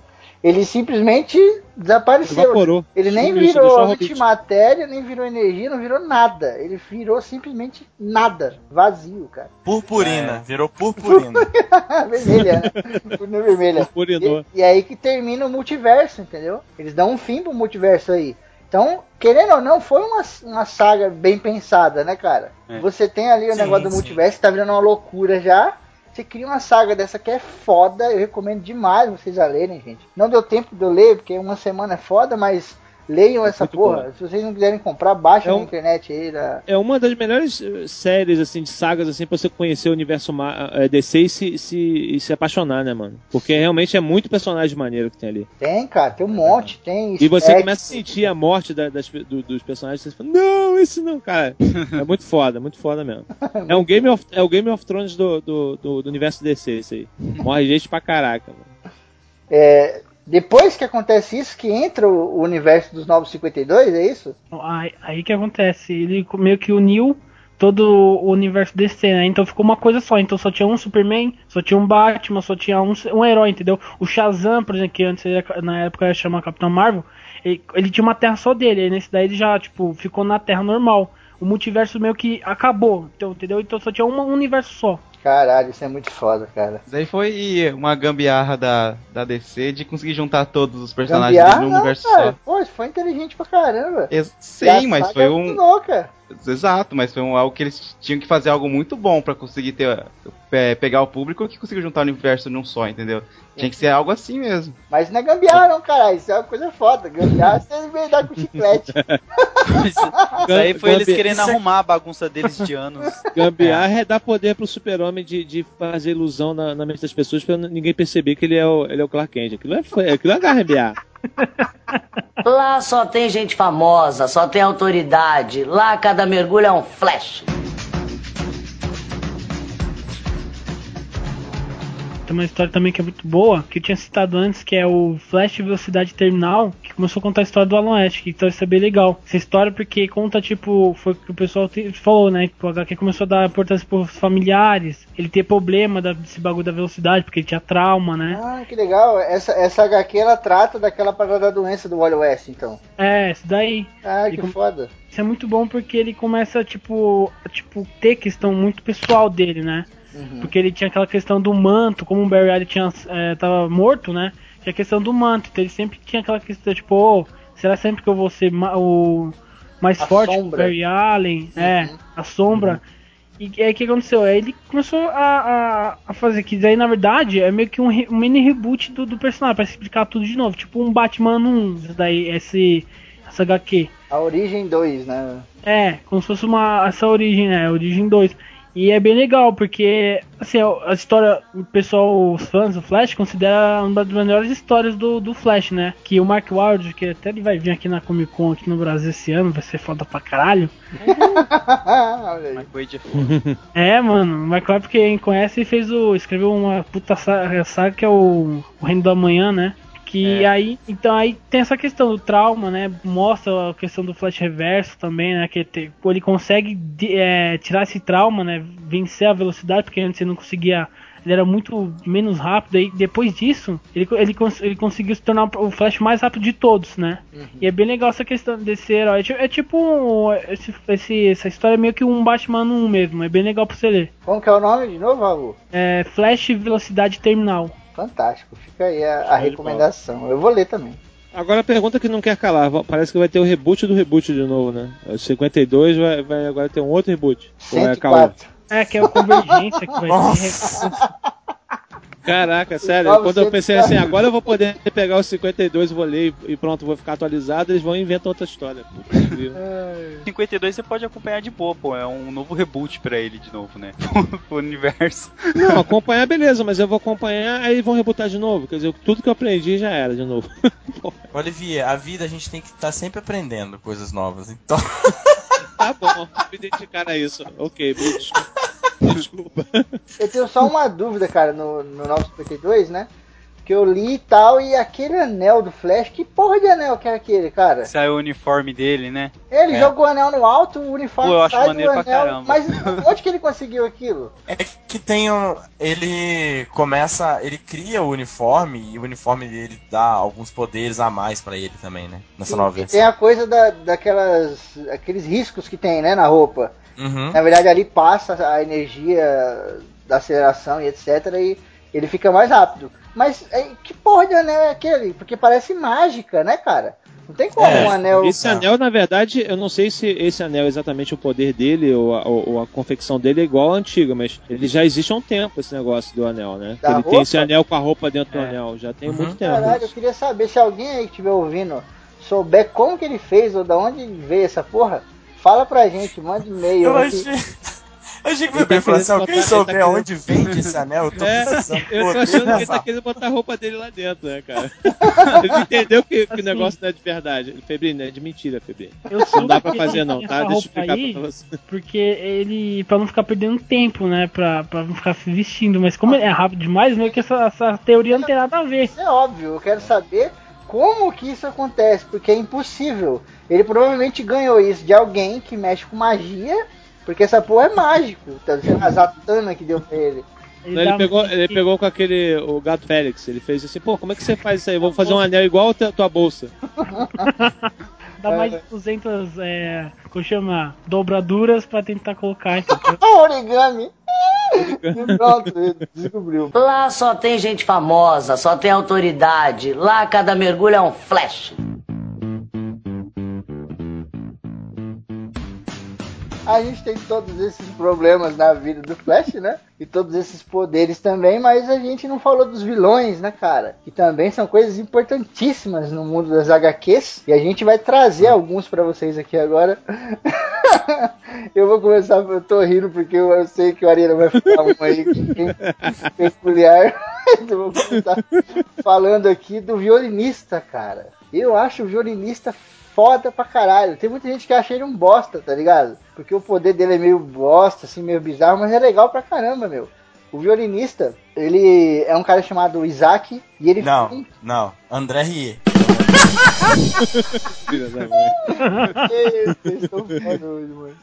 Ele simplesmente desapareceu. Evaporou. Ele nem só virou antimatéria, nem virou energia, não virou nada. Ele virou simplesmente nada. Vazio, cara. Purpurina, virou purpurina. vermelha? Purpurina vermelha. Purpurinou. E, e aí que termina o multiverso, entendeu? Eles dão um fim pro multiverso aí. Então, querendo ou não, foi uma, uma saga bem pensada, né, cara? É. Você tem ali o Sim, negócio do sim. multiverso, tá virando uma loucura já. Você cria uma saga dessa que é foda, eu recomendo demais vocês a lerem, gente. Não deu tempo de eu ler, porque uma semana é foda, mas leiam essa muito porra. bom. Se vocês não quiserem comprar, baixem É na um- internet aí. Da... É uma das melhores eh, séries, assim, de sagas, assim, pra você conhecer o universo eh, DC e se, se, e se apaixonar, né, mano? Porque realmente é muito personagem maneiro que tem ali. Tem, cara, tem um monte, tem. E você começa a sentir a morte da- das, do- dos personagens, você fala, não, esse não, cara. É muito foda, muito foda mesmo. É um Game of, é o Game of Thrones do, do, do, do universo DC, isso aí. Morre gente pra caraca, mano. É, depois que acontece isso, que entra o, universo dos 952, é isso? Aí, aí que acontece, ele meio que uniu todo o universo DC, né? Então ficou uma coisa só. Então só tinha um Superman, só tinha um Batman, só tinha um, um herói, entendeu? O Shazam, por exemplo, que antes ele na época era chamado Capitão Marvel, ele, ele tinha uma terra só dele. Aí nesse daí ele já, tipo, ficou na terra normal. O multiverso meio que acabou, então, entendeu? Então só tinha um universo só. Caralho, isso é muito foda, cara. Isso aí foi uma gambiarra da, da DC de conseguir juntar todos os personagens Gambiarra, num não, cara. só. Pô, isso foi inteligente pra caramba. E a Sim, mas foi um. louca. Exato, mas foi um, algo que eles tinham que fazer algo muito bom pra conseguir ter, é, pegar o público que conseguiu juntar o universo num só, entendeu? Tinha que ser algo assim mesmo. Mas não é gambiarra, não, caralho. Isso é uma coisa foda. Gambiarra você vem dar com chiclete. Isso aí foi eles Gambi- querendo isso é- arrumar a bagunça deles de anos. Gambiarra é dar poder pro super-homem de, de fazer ilusão na, na mente das pessoas pra ninguém perceber que ele é o, ele é o Clark Kent. Aquilo é, foi- aquilo é gambiarra. Lá só tem gente famosa, só tem autoridade. Lá cada mergulho é um flash. Tem uma história também que é muito boa, que eu tinha citado antes, que é o Flash Velocidade Terminal, que começou a contar a história do Alan West, que então isso é bem legal. Essa história porque conta, tipo, foi o que o pessoal falou, né? Que o HQ começou a dar importância pros familiares, ele ter problema da- desse bagulho da velocidade, porque ele tinha trauma, né? Ah, que legal. Essa, essa HQ ela trata daquela parada da doença do Wally West, então. É, isso daí. Ah, que com- foda. Isso é muito bom porque ele começa, tipo, a, tipo, ter questão muito pessoal dele, né? Uhum. Porque ele tinha aquela questão do manto, como o Barry Allen tinha, é, tava morto, né? Tinha a questão do manto, então ele sempre tinha aquela questão, tipo, ô, será sempre que eu vou ser ma- o mais A forte que o sombra. Barry Allen? É, a sombra. E aí o que aconteceu? Aí ele começou a, a, a fazer que daí na verdade é meio que um, um mini reboot do, do personagem, pra explicar tudo de novo. Tipo um Batman 1, isso daí, esse, essa HQ. A Origem 2, né? É, como se fosse uma essa origem, né? Origem 2. E é bem legal, porque assim, a história, o pessoal, os fãs do Flash considera uma das melhores histórias do, do Flash, né? Que o Mark Ward, que até ele vai vir aqui na Comic Con aqui no Brasil esse ano, vai ser foda pra caralho. Olha aí. É foda. É, mano, o Mark Ward, porque quem conhece, ele fez o. escreveu uma puta saga, saga que é o, o Reino do Amanhã, né? Que aí, então aí tem essa questão do trauma, né? Mostra a questão do flash reverso também, né? Que te- ele consegue de- é, tirar esse trauma, né? Vencer a velocidade, porque antes ele não conseguia. Ele era muito menos rápido. E depois disso, ele, ele, cons- ele conseguiu se tornar o Flash mais rápido de todos, né? E é bem legal essa questão desse herói. É É tipo. um- esse, esse- essa história é meio que um Batman 1 mesmo. É bem legal pra você ler. Como que é o nome de novo, Raul? É Flash Velocidade Terminal. Fantástico. Fica aí a, a recomendação. Eu vou ler também. Agora a pergunta que não quer calar, parece que vai ter o reboot do reboot de novo, né? O 52 vai, vai agora ter um outro reboot. Como é, Caô? 104. É, que é o Convergência que vai ter. Caraca, sério, quando eu pensei assim, agora eu vou poder pegar o 52, vou ler e e pronto, vou ficar atualizado, eles vão inventar outra história. Puta que pariu. 52 você pode acompanhar de boa, pô. É um novo reboot pra ele de novo, né? o universo. Não, acompanhar beleza, mas eu vou acompanhar, aí vão rebutar de novo. Quer dizer, tudo que eu aprendi já era de novo. Olivier, a vida a gente tem que estar sempre aprendendo coisas novas. Então, Tá bom, me dedicar a isso. Ok, desculpa. Desculpa. Eu tenho só uma dúvida, cara, no, no 952, né? Que eu li e tal, e aquele anel do Flash, que porra de anel que é aquele, cara? Saiu o uniforme dele, né? Ele É. jogou o anel no alto, o uniforme Pô, eu acho sai do maneiro pra anel. caramba. Mas onde que ele conseguiu aquilo? é que tem um. Ele começa. Ele cria o uniforme e o uniforme dele dá alguns poderes a mais pra ele também, né? Nessa nova Tem versão. a coisa da, daquelas. aqueles riscos que tem, né, na roupa. Uhum. Na verdade, ali passa a energia da aceleração e etc. E ele fica mais rápido. Mas é, que porra de anel é aquele? Porque parece mágica, né, cara? Não tem como É, um anel. Esse anel, na verdade, eu não sei se esse anel é exatamente o poder dele ou a, ou- a confecção dele é igual à antiga, mas ele já existe há um tempo esse negócio do anel, né? Da ele tem roupa? esse anel com a roupa dentro É. do anel, já tem Uhum. muito tempo. Caralho, eu queria saber se alguém aí que estiver ouvindo souber como que ele fez ou da onde veio essa porra. Fala pra gente, manda e-mail. Eu achei. achei que tá falou assim: querendo alguém souber tá onde vende esse anel, eu tô É, precisando. eu tô achando que ele tá querendo botar a roupa dele lá dentro, né, cara? Ele entendeu que, que Assim. o negócio não é de verdade. Febrino, é de mentira, Febrino. Eu Não dá pra fazer não, tá? Deixa eu explicar aí, pra você. Porque ele. pra não ficar perdendo tempo, né? Pra, pra não ficar se vestindo. Mas como ele é rápido demais, meio que essa, essa teoria não tem nada a ver. Isso é óbvio, eu quero saber como que isso acontece, porque é impossível. Ele provavelmente ganhou isso de alguém que mexe com magia, porque essa porra é mágico. Tá? A Zatanna que deu pra ele. Ele, dá- pegou, ele pegou com aquele. O gato Félix. Ele fez assim, pô, como é que você faz isso aí? Vou fazer um anel igual a tua- bolsa. Dá mais de 200, é, como chama? Dobraduras pra tentar colocar. Origami! E pronto, ele descobriu. Lá só tem gente famosa, só tem autoridade. Lá cada mergulho é um flash. A gente tem todos esses problemas na vida do Flash, né? E todos esses poderes também, mas a gente não falou dos vilões, né, cara? Que também são coisas importantíssimas no mundo das HQs. E a gente vai trazer alguns pra vocês aqui agora. eu vou começar, eu tô rindo porque eu, sei que o Arena vai ficar um aí peculiar. então eu vou começar falando aqui do violinista, cara. Eu acho o violinista foda pra caralho. Tem muita gente que acha ele um bosta, tá ligado? Porque o poder dele é meio bosta, assim, meio bizarro, mas é legal pra caramba, meu. O violinista, ele é um cara chamado Isaac e ele Não, não. André Rie. Filha da mãe. Vocês estão foda hoje, mano.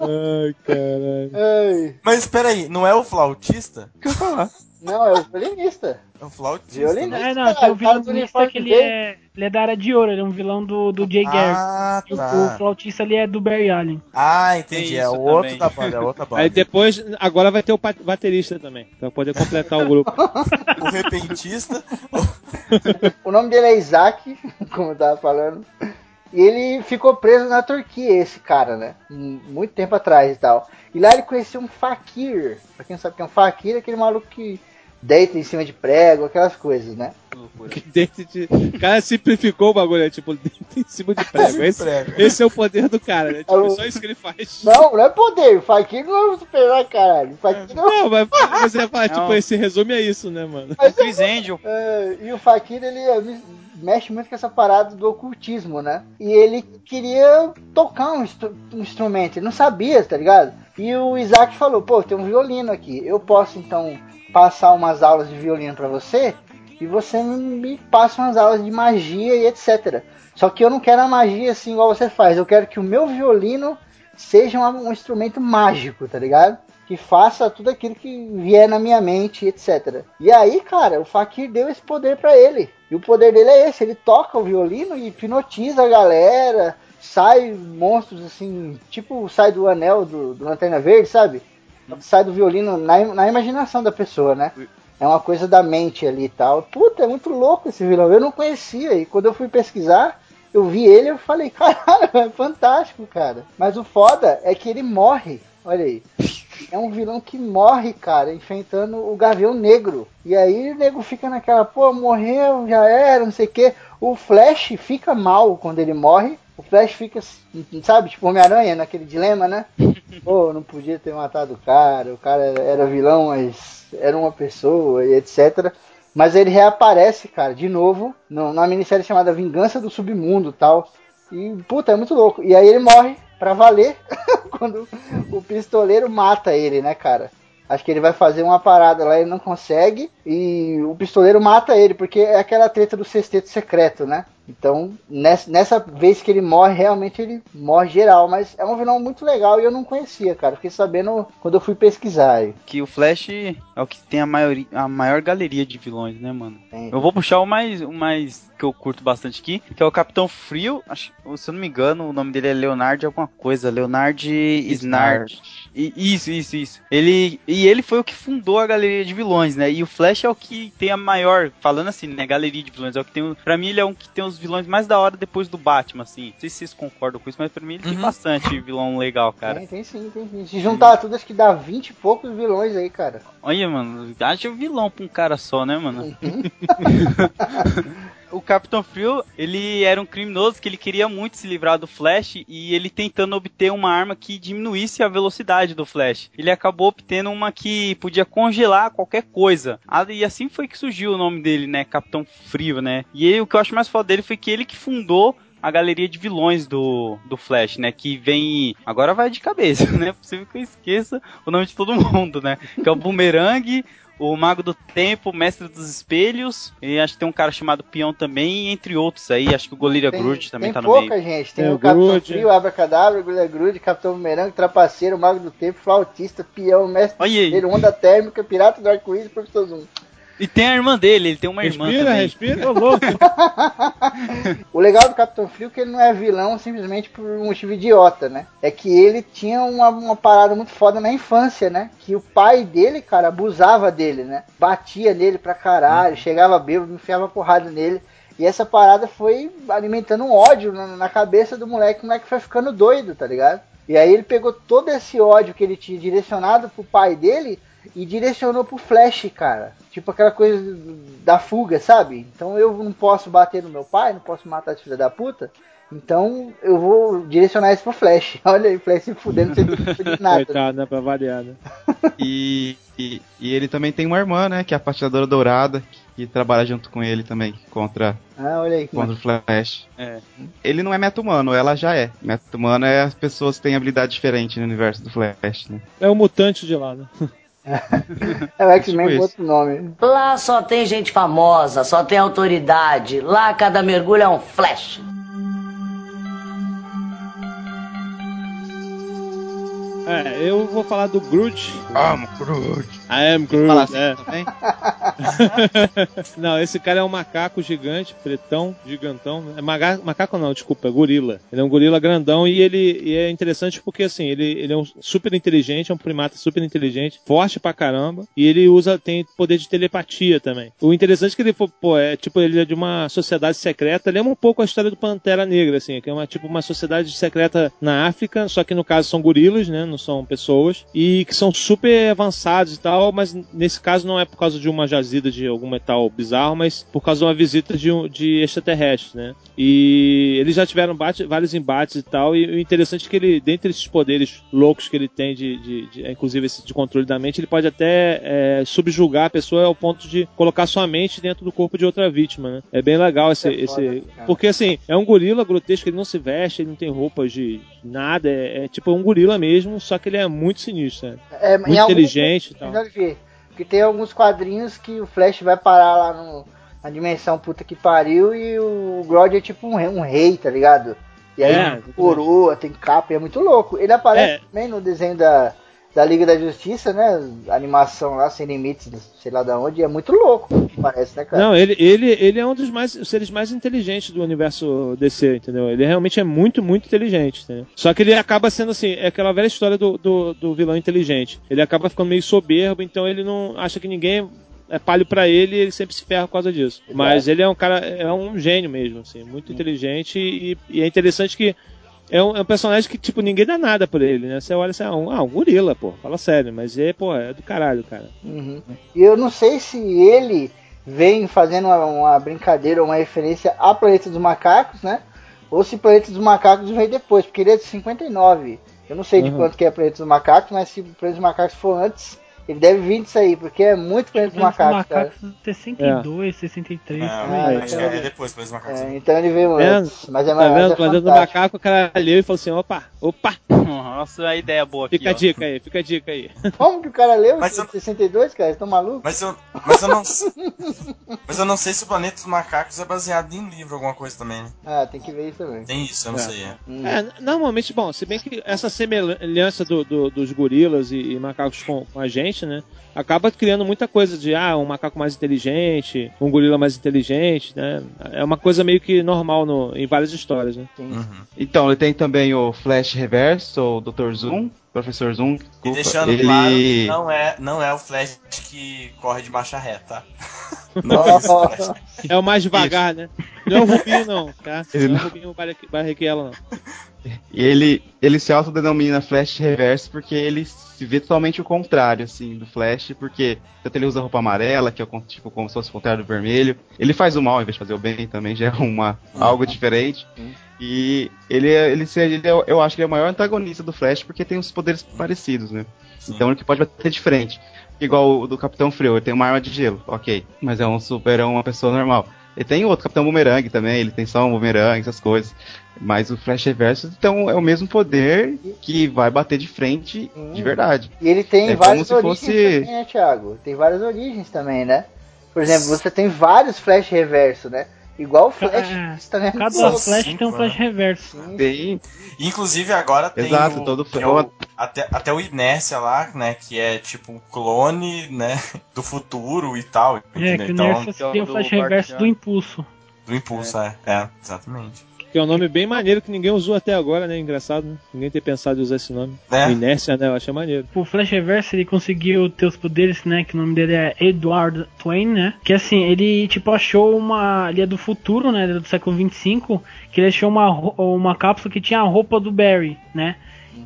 Ai, caralho. Ai. Mas espera aí, não é o flautista? O que eu falar? Não, é o violinista. É o flautista. Violinista. É, não, tem um violinista que ele é, ele é da área de ouro, ele é um vilão do, do Jay Garrick. Ah, E o- tá. O flautista ali é do Barry Allen. Ah, entendi. É o outro da banda, é outra banda. Aí depois, agora vai ter o baterista também, pra poder completar o grupo. O repentista. O nome dele é Isaac, como eu tava falando. E ele ficou preso na Turquia, esse cara, né? Muito tempo atrás e tal. E lá ele conheceu um fakir. Pra quem não sabe o que é um fakir, é aquele maluco que deita em cima de prego, aquelas coisas, né? Que dente de- O cara simplificou o bagulho, é tipo, dente em cima de prego. Esse, esse é o poder do cara, né? Tipo, só isso que ele faz. Não, não é poder. O fakir não é super caralho. O fakir não Não, mas você fala, tipo, Não. esse resume a isso, né, mano? É o Chris Angel. É, e o Fakir, ele é, mexe muito com essa parada do ocultismo, né? E ele queria tocar um, um instrumento, ele não sabia, tá ligado? E o Isaac falou, pô, tem um violino aqui, eu posso então passar umas aulas de violino pra você e você me passa umas aulas de magia e etc. Só que eu não quero a magia assim igual você faz, eu quero que o meu violino seja um, um instrumento mágico, tá ligado? Que faça tudo aquilo que vier na minha mente, etc. E aí, cara, o Fakir deu esse poder pra ele. E o poder dele é esse, ele toca o violino e hipnotiza a galera, sai monstros assim, tipo sai do anel do, do Lanterna Verde, sabe? Sai do violino na, na imaginação da pessoa, né? É uma coisa da mente ali e tal. Puta, é muito louco esse vilão. Eu não conhecia. E quando eu fui pesquisar, eu vi ele e falei, caralho, é fantástico, cara. Mas o foda é que ele morre. Olha aí. É um vilão que morre, cara, enfrentando o Gavião Negro. E aí o nego fica naquela, pô, morreu, já era, não sei o quê. O Flash fica mal quando ele morre. O Flash fica, sabe, tipo Homem-Aranha, naquele dilema, né? Pô, não podia ter matado o cara, o cara era vilão, mas era uma pessoa e etc. Mas ele reaparece, cara, de novo, no, numa minissérie chamada Vingança do Submundo tal. E, puta, é muito louco. E aí ele morre pra valer quando o pistoleiro mata ele, né, cara? Acho que ele vai fazer uma parada lá, ele não consegue, e o pistoleiro mata ele, porque é aquela treta do sexteto secreto, né? Então, nessa, nessa vez que ele morre, realmente ele morre geral, mas é um vilão muito legal e eu não conhecia, cara. Fiquei sabendo quando eu fui pesquisar aí. Que o Flash é o que tem a, maioria, a maior galeria de vilões, né, mano? Eu vou puxar o mais, o mais que eu curto bastante aqui, que é o Capitão Frio. Acho, se eu não me engano, o nome dele é Leonard alguma coisa. Leonard Snard. E- Isso, isso, isso. Ele, e ele foi o que fundou a galeria de vilões, né? E o Flash é o que tem a maior, falando assim, né? Galeria de vilões. É o que tem, pra mim, ele é um que tem os vilões mais da hora depois do Batman, assim. Não sei se vocês concordam com isso, mas pra mim ele tem bastante vilão legal, cara. Tem, tem sim, tem sim. Se juntar tudo, acho que dá 20 e poucos vilões aí, cara. Olha, mano, acha vilão pra um cara só, né, mano? o Capitão Frio, ele era um criminoso que ele queria muito se livrar do Flash e ele tentando obter uma arma que diminuísse a velocidade do Flash. Ele acabou obtendo uma que podia congelar qualquer coisa. Ah, E assim foi que surgiu o nome dele, né? Capitão Frio, né? E aí, o que eu acho mais foda dele foi que ele que fundou a galeria de vilões do, do Flash, né? Que vem. Agora vai de cabeça, né? É possível que eu esqueça o nome de todo mundo, né? Que é o Boomerang, o Mago do Tempo, Mestre dos Espelhos, e acho que tem um cara chamado Peão também, entre outros aí. Acho que o Goleira Groot também tem tá no pouca meio. gente. Tem Tem o, o Capitão Groot. Frio, Abracadabra, Agulha Grude, Capitão Bumerangue, Trapaceiro, Mago do Tempo, Flautista, Peão, Mestre Olha aí. dele, Onda Térmica, Pirata do Arco-Íris e Professor Zoom. E tem a irmã dele, ele tem uma irmã Respira, também. respira. Louco. O legal do Capitão Frio é que ele não é vilão simplesmente por um motivo idiota, né? É que ele tinha uma, uma parada muito foda na infância, né? Que o pai dele, cara, abusava dele, né? Batia nele pra caralho, chegava bêbado, enfiava porrada nele. E essa parada foi alimentando um ódio na, na cabeça do moleque. O moleque foi ficando doido, tá ligado? E aí ele pegou todo esse ódio que ele tinha direcionado pro pai dele e direcionou pro Flash, cara. Tipo aquela coisa da fuga, sabe? Então eu não posso bater no meu pai, não posso matar esse filho da puta. Então eu vou direcionar isso pro Flash. Olha aí, Flash se fudendo sem nada. Coitado, né? Pra variar, né? E, e, e ele também tem uma irmã, né? Que é a patinadora dourada, que trabalha junto com ele também, contra, Ah, olha aí. que contra o Flash. É. Ele não é meta-humano, ela já é. Meta-humano é as pessoas que têm habilidade diferente no universo do Flash, né? É o mutante de lá, né? É o X-Men Tipo com outro nome. Lá só tem gente famosa, só tem autoridade. Lá cada mergulho é um flash. É, eu vou falar do Groot. I'm Groot. I am Groot. Fala assim é. também? não, esse cara é um macaco gigante, pretão, gigantão. É maga- macaco não, desculpa, é gorila. Ele é um gorila grandão e ele e é interessante porque assim, ele, ele é um super inteligente, é um primata super inteligente, forte pra caramba, e ele usa, tem poder de telepatia também. O interessante é que ele foi, pô, é tipo, ele é de uma sociedade secreta, lembra um pouco a história do Pantera Negra, assim, que é uma tipo uma sociedade secreta na África, só que no caso são gorilas, né? Não são pessoas, e que são super avançados e tal, mas nesse caso não é por causa de uma jazida de algum metal bizarro, mas por causa de uma visita de, um- de extraterrestres, né? E eles já tiveram bate- vários embates e tal, e o interessante é que ele, dentre esses poderes loucos que ele tem, de, de- de- inclusive esse de controle da mente, ele pode até é, subjugar a pessoa ao ponto de colocar sua mente dentro do corpo de outra vítima, né? É bem legal esse. É esse porque assim, é um gorila grotesco, ele não se veste, ele não tem roupas de nada, é, é tipo um gorila mesmo, só que ele é muito sinistro, né? É, muito algum- inteligente e tal. Porque tem alguns quadrinhos que o Flash vai parar lá no, na dimensão puta que pariu e o Grodd é tipo um, rei- um rei, tá ligado? E aí É, tem coroa, tem capa, e é muito louco. Ele aparece É. também no desenho da, da Liga da Justiça, né? Animação lá, sem limites, sei lá da onde, é muito louco, parece, né, cara? Não, ele, ele, ele é um dos mais, seres mais inteligentes do universo DC, entendeu? Ele realmente é muito, muito inteligente, entendeu? Só que ele acaba sendo assim, é aquela velha história do, do, do vilão inteligente. Ele acaba ficando meio soberbo, então ele não acha que ninguém é palho pra ele e ele sempre se ferra por causa disso. Mas ele é um cara, é um gênio mesmo, assim, muito inteligente e, e é interessante que é um, é um personagem que, tipo, ninguém dá nada por ele, né? Você olha assim, ah, um, ah, um gorila, pô, fala sério, mas é, pô, é do caralho, cara. Uhum. E eu não sei se ele vem fazendo uma, uma brincadeira ou uma referência a Planeta dos Macacos, né? Ou se Planeta dos Macacos veio depois, porque ele é de 59. Eu não sei de Uhum. quanto que é Planeta dos Macacos, mas se Planeta dos Macacos for antes, ele deve vir disso aí, porque é muito Planeta dos Macacos, cara. Macacos 62, 63. É, por Ah, aí. mas é depois, depois do macaco. É, então ele veio Vendo? antes, mas é Tá mais vendo? é Planeta do fantástico. macaco, o cara leu e falou assim: opa, opa, Nossa, a ideia boa aqui. fica a ó. dica aí, fica a dica aí. Como que o cara leu Mas em eu- 62, cara? Vocês estão malucos? Mas eu, mas eu não Mas eu não sei se o Planeta dos Macacos é baseado em livro, alguma coisa também. né? Ah, tem que ver isso também. Tem isso, eu não É. sei. É. Hum. É, normalmente, bom, se bem que essa semelhança do- do- dos gorilas e, e macacos com, com a gente, né? Acaba criando muita coisa de, ah, um macaco mais inteligente, um gorila mais inteligente, né? É uma coisa meio que normal no, em várias histórias, né? Uhum. Então, ele tem também o Flash Reverso, o Dr. Zoom, Professor Zoom. E desculpa. deixando ele... claro que não é, não é o Flash que corre de marcha reta? Não é esse Flash. É o mais devagar, né? Não é o Rubinho, não, tá? Ele Não é não- o Rubinho não. E ele, ele se autodenomina Flash Reverso porque ele se vê totalmente o contrário, assim, do Flash, porque tanto ele usa roupa amarela, que é tipo como se fosse o contrário do vermelho. Ele faz o mal em vez de fazer o bem também, já é uma, algo diferente. E ele, é- ele, se- ele é- eu acho que ele é o maior antagonista do Flash porque tem os poderes parecidos, né? Então ele que pode bater de frente. Igual o do Capitão Frio, ele tem uma arma de gelo, ok. Mas é um super, é uma pessoa normal. Ele tem outro, Capitão Boomerang também, ele tem só um boomerang, essas coisas. Mas o Flash Reverso, então, é o mesmo poder que vai bater de frente de verdade. E ele tem É várias como se origens fosse- também, né, Thiago? Tem várias origens também, né? Por exemplo, você tem vários Flash reverso, né? Igual o Flash. É, é Cada louco. flash cinco, tem um flash né? reverso. Tem. Inclusive agora tem Exato, o, todo tem o- até, até o Inércia lá, né, que é tipo um clone, né, do futuro e tal. É, entendeu? que o Então, Nerf seria o do flash reverso do impulso. do impulso, é. É, exatamente. Que é um nome bem maneiro que ninguém usou até agora, né? Engraçado, né? Ninguém ter pensado em usar esse nome. É. Inércia, né? Eu achei maneiro. O Flash Reverso ele conseguiu ter os poderes, né? Que o nome dele é Edward Twain, né? Que assim, ele tipo achou uma. Ele é do futuro, né? Ele é do século 25. Que ele achou uma, uma cápsula que tinha a roupa do Barry, né?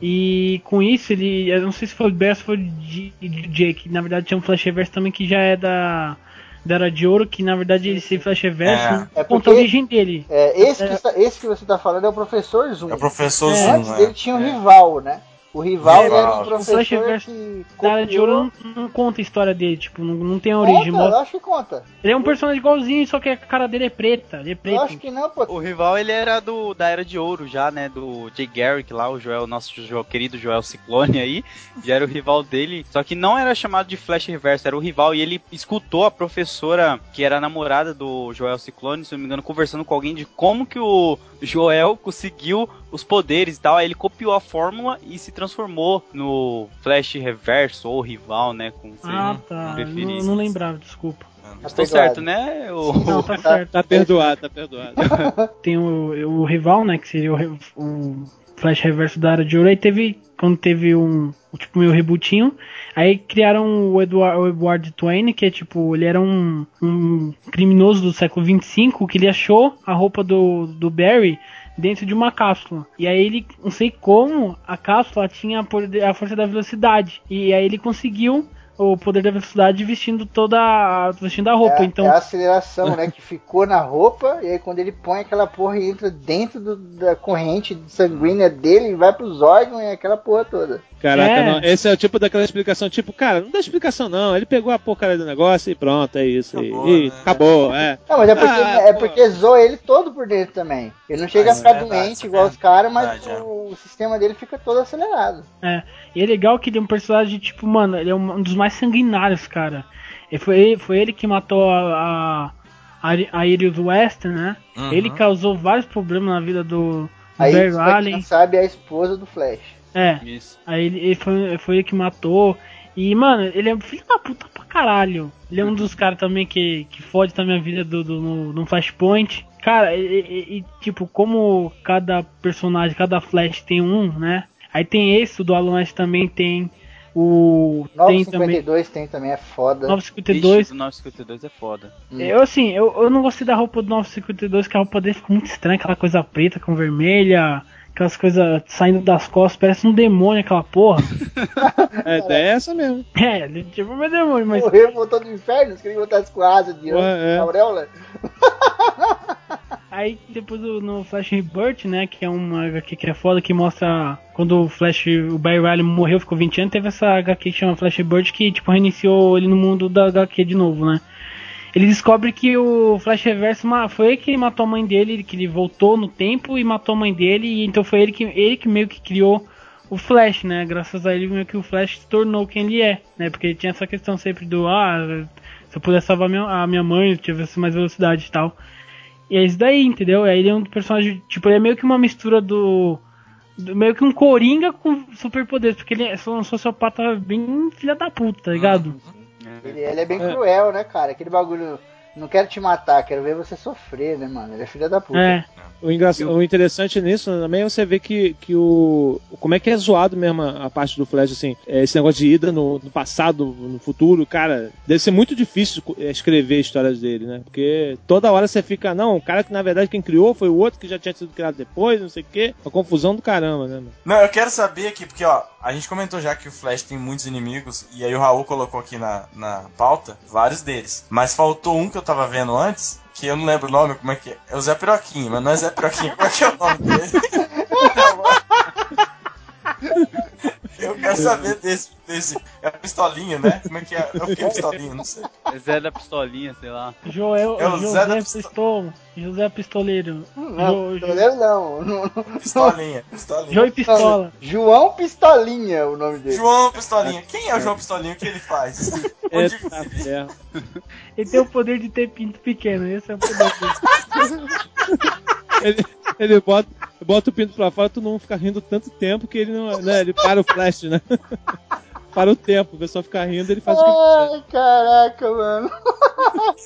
E com isso ele. Eu não sei se foi o Barry ou se foi o Jake. Na verdade tinha um Flash Reverso também que já é da. Da Era de Ouro, que na verdade esse Flash Reverso É. É conta porque- a origem dele. É, esse, que está- esse que você tá falando é o Professor Zoom. É o professor É, Zoom, Antes né? dele tinha um rival, né? O rival era um O Flash professor Reverso que Era de Ouro não, não conta a história dele, tipo, não, não tem a origem. Conta, eu acho que conta. Ele é um personagem igualzinho, só que a cara dele é preta. Ele é preto. Eu acho que não, pô. O rival ele era do da era de ouro já, né? Do Jay Garrick lá, o Joel, nosso Joel, querido Joel Ciclone aí, já era o rival dele. Só que não era chamado de Flash Reverso, era o rival. E ele escutou a professora, que era a namorada do Joel Ciclone, se não me engano, conversando com alguém de como que o Joel conseguiu os poderes e tal. Aí ele copiou a fórmula e se transformou no Flash Reverso ou rival, né? Com Ah, tá. preferir. Não, não lembrava, desculpa. Estou certo, né? O... Não, tá certo. Tá perdoado, tá perdoado. Tem o, o rival, né? Que seria o, o Flash Reverso da Era de Ouro. Aí teve. Quando teve um. o Tipo, meio rebootinho. Aí criaram o Edward, o Edward Twain, que é tipo. Ele era um, um criminoso do século 25 que ele achou a roupa do, do Barry dentro de uma cápsula. E aí ele, não sei como, a cápsula tinha a, força da velocidade. E aí ele conseguiu o poder da velocidade vestindo toda a, vestindo a roupa. É, então, é a aceleração, né? Que ficou na roupa, e aí quando ele põe aquela porra e entra dentro do- da corrente sanguínea dele, vai pros órgãos e aquela porra toda. Caraca, É. não. Esse é o tipo daquela explicação, tipo, cara, não dá explicação não. Ele pegou a porcaria do negócio e pronto, é isso. Acabou, e, e né? acabou, é. Não, mas é porque, Ah, é pô. porque zoa ele todo por dentro também. Ele não chega Ah, a ficar é doente isso é igual os caras, mas é. o, o sistema dele fica todo acelerado. É, e é legal que ele é um personagem, tipo, mano, ele é um dos mais sanguinários, cara. E foi, ele- foi ele que matou a, a, a Iris West, né? Uhum. Ele causou vários problemas na vida do, do Aí, Barry quem Allen. não sabe, é a esposa do Flash. É, Isso. aí ele, ele foi, foi ele que matou. E, mano, ele é um filho da puta pra caralho. Ele é um dos caras também que, que fode também a vida do, do, no, no Flashpoint. Cara, e, e- e, tipo, como cada personagem, cada Flash tem um, né? Aí tem esse, o do Alan West também tem. O. Tem também. 952 tem também, é foda. 952. Vixe, do 952 é foda. Eu assim, eu, eu não gostei da roupa do 952, que a roupa dele ficou muito estranha, aquela coisa preta com vermelha, aquelas coisas saindo das costas, parece um demônio aquela porra. É, é essa mesmo. é, ele tipo um demônio, mas. Morreu, voltou do inferno, queria botar com asas de Ué, é. auréola. Aí depois do- no Flash Rebirth, né, que é uma HQ que é foda, que mostra quando o Flash, o Barry Riley morreu, ficou 20 anos, teve essa HQ que chama Flash Rebirth, que tipo reiniciou ele no mundo da HQ de novo, né. Ele descobre que o Flash Reverso foi ele que matou a mãe dele, que ele voltou no tempo e matou a mãe dele, e então foi ele que, ele que meio que criou o Flash, né? Graças a ele meio que o Flash se tornou quem ele é, né? Porque ele tinha essa questão sempre do, ah, se eu pudesse salvar a minha mãe, eu tivesse mais velocidade e tal. E é isso daí, entendeu? Aí ele é um personagem, tipo, ele é meio que uma mistura do. meio que um coringa com superpoderes, porque ele é um sociopata bem filha da puta, tá ligado? Ele, ele é bem cruel, né, cara? Aquele bagulho. Não quero te matar, quero ver você sofrer, né, mano? Ele é filha da puta. É. O, engra... o interessante nisso também é você ver que, que o. Como é que é zoado mesmo a, a parte do Flash, assim. é, Esse negócio de ida no, no passado, no futuro, cara. Deve ser muito difícil é, escrever histórias dele, né? Porque toda hora você fica, não, o cara que na verdade quem criou foi o outro que já tinha sido criado depois, não sei o quê. Uma confusão do caramba, né, mano? Não, eu quero saber aqui, porque ó, a gente comentou já que o Flash tem muitos inimigos, e aí o Raul colocou aqui na, na pauta vários deles. Mas faltou um que eu tava vendo antes, que eu não lembro o nome, como é que é? É o Zé Piroquinho, mas não é Zé Piroquinho, como é que é o nome dele? Eu quero saber desse, desse. É a pistolinha, né? Como é que é? É o que pistolinha? Não sei. É Zé da Pistolinha, sei lá. Joel, É o Zé José da Pistol, José Pistoleiro. Não, Jo- pistoleiro não. Pistolinha, pistolinha. Joey Pistola. João Pistolinha é o nome dele. João Pistolinha. Quem é o João Pistolinha? O que ele faz? Onde Eita ferro. Ele tem o poder de ter pinto pequeno, esse é o poder dele. Ele, ele bota, bota o pinto pra fora, tu não fica rindo tanto tempo que ele não. Né, ele para o flash, né? para o tempo, o pessoal fica rindo, ele faz o que ele Ai, caraca, mano.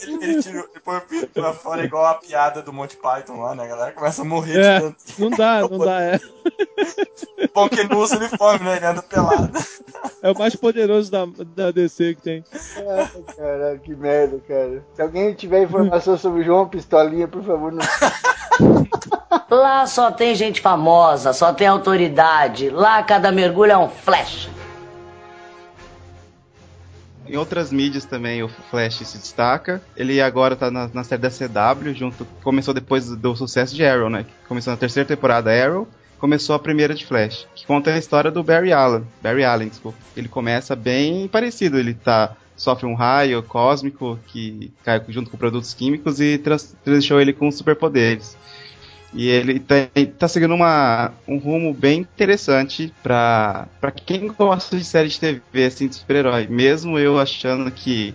Ele, ele, tirou, ele põe o pinto pra fora igual a piada do Monty Python lá, né? A galera começa a morrer É, de tanto. não dá, não dá, é. Bom que ele não usa uniforme, né? Ele anda pelado. É o mais poderoso da, da DC que tem. Ai, Caraca, que merda, cara. Se alguém tiver informação sobre o João Pistolinha, por favor, não. Lá só tem gente famosa, só tem autoridade. Lá cada mergulho é um flash. Em outras mídias também o Flash se destaca. Ele agora tá na, na série da CW, junto, começou depois do, sucesso de Arrow, né? Começou na terceira temporada Arrow, começou a primeira de Flash, que conta a história do Barry Allen. Barry Allen, desculpa. Ele começa bem parecido, ele tá sofre um raio cósmico que cai junto com produtos químicos e trans, ele com superpoderes. E ele tá, tá seguindo uma, um rumo bem interessante para quem gosta de série de TV assim, de super-herói. Mesmo eu achando que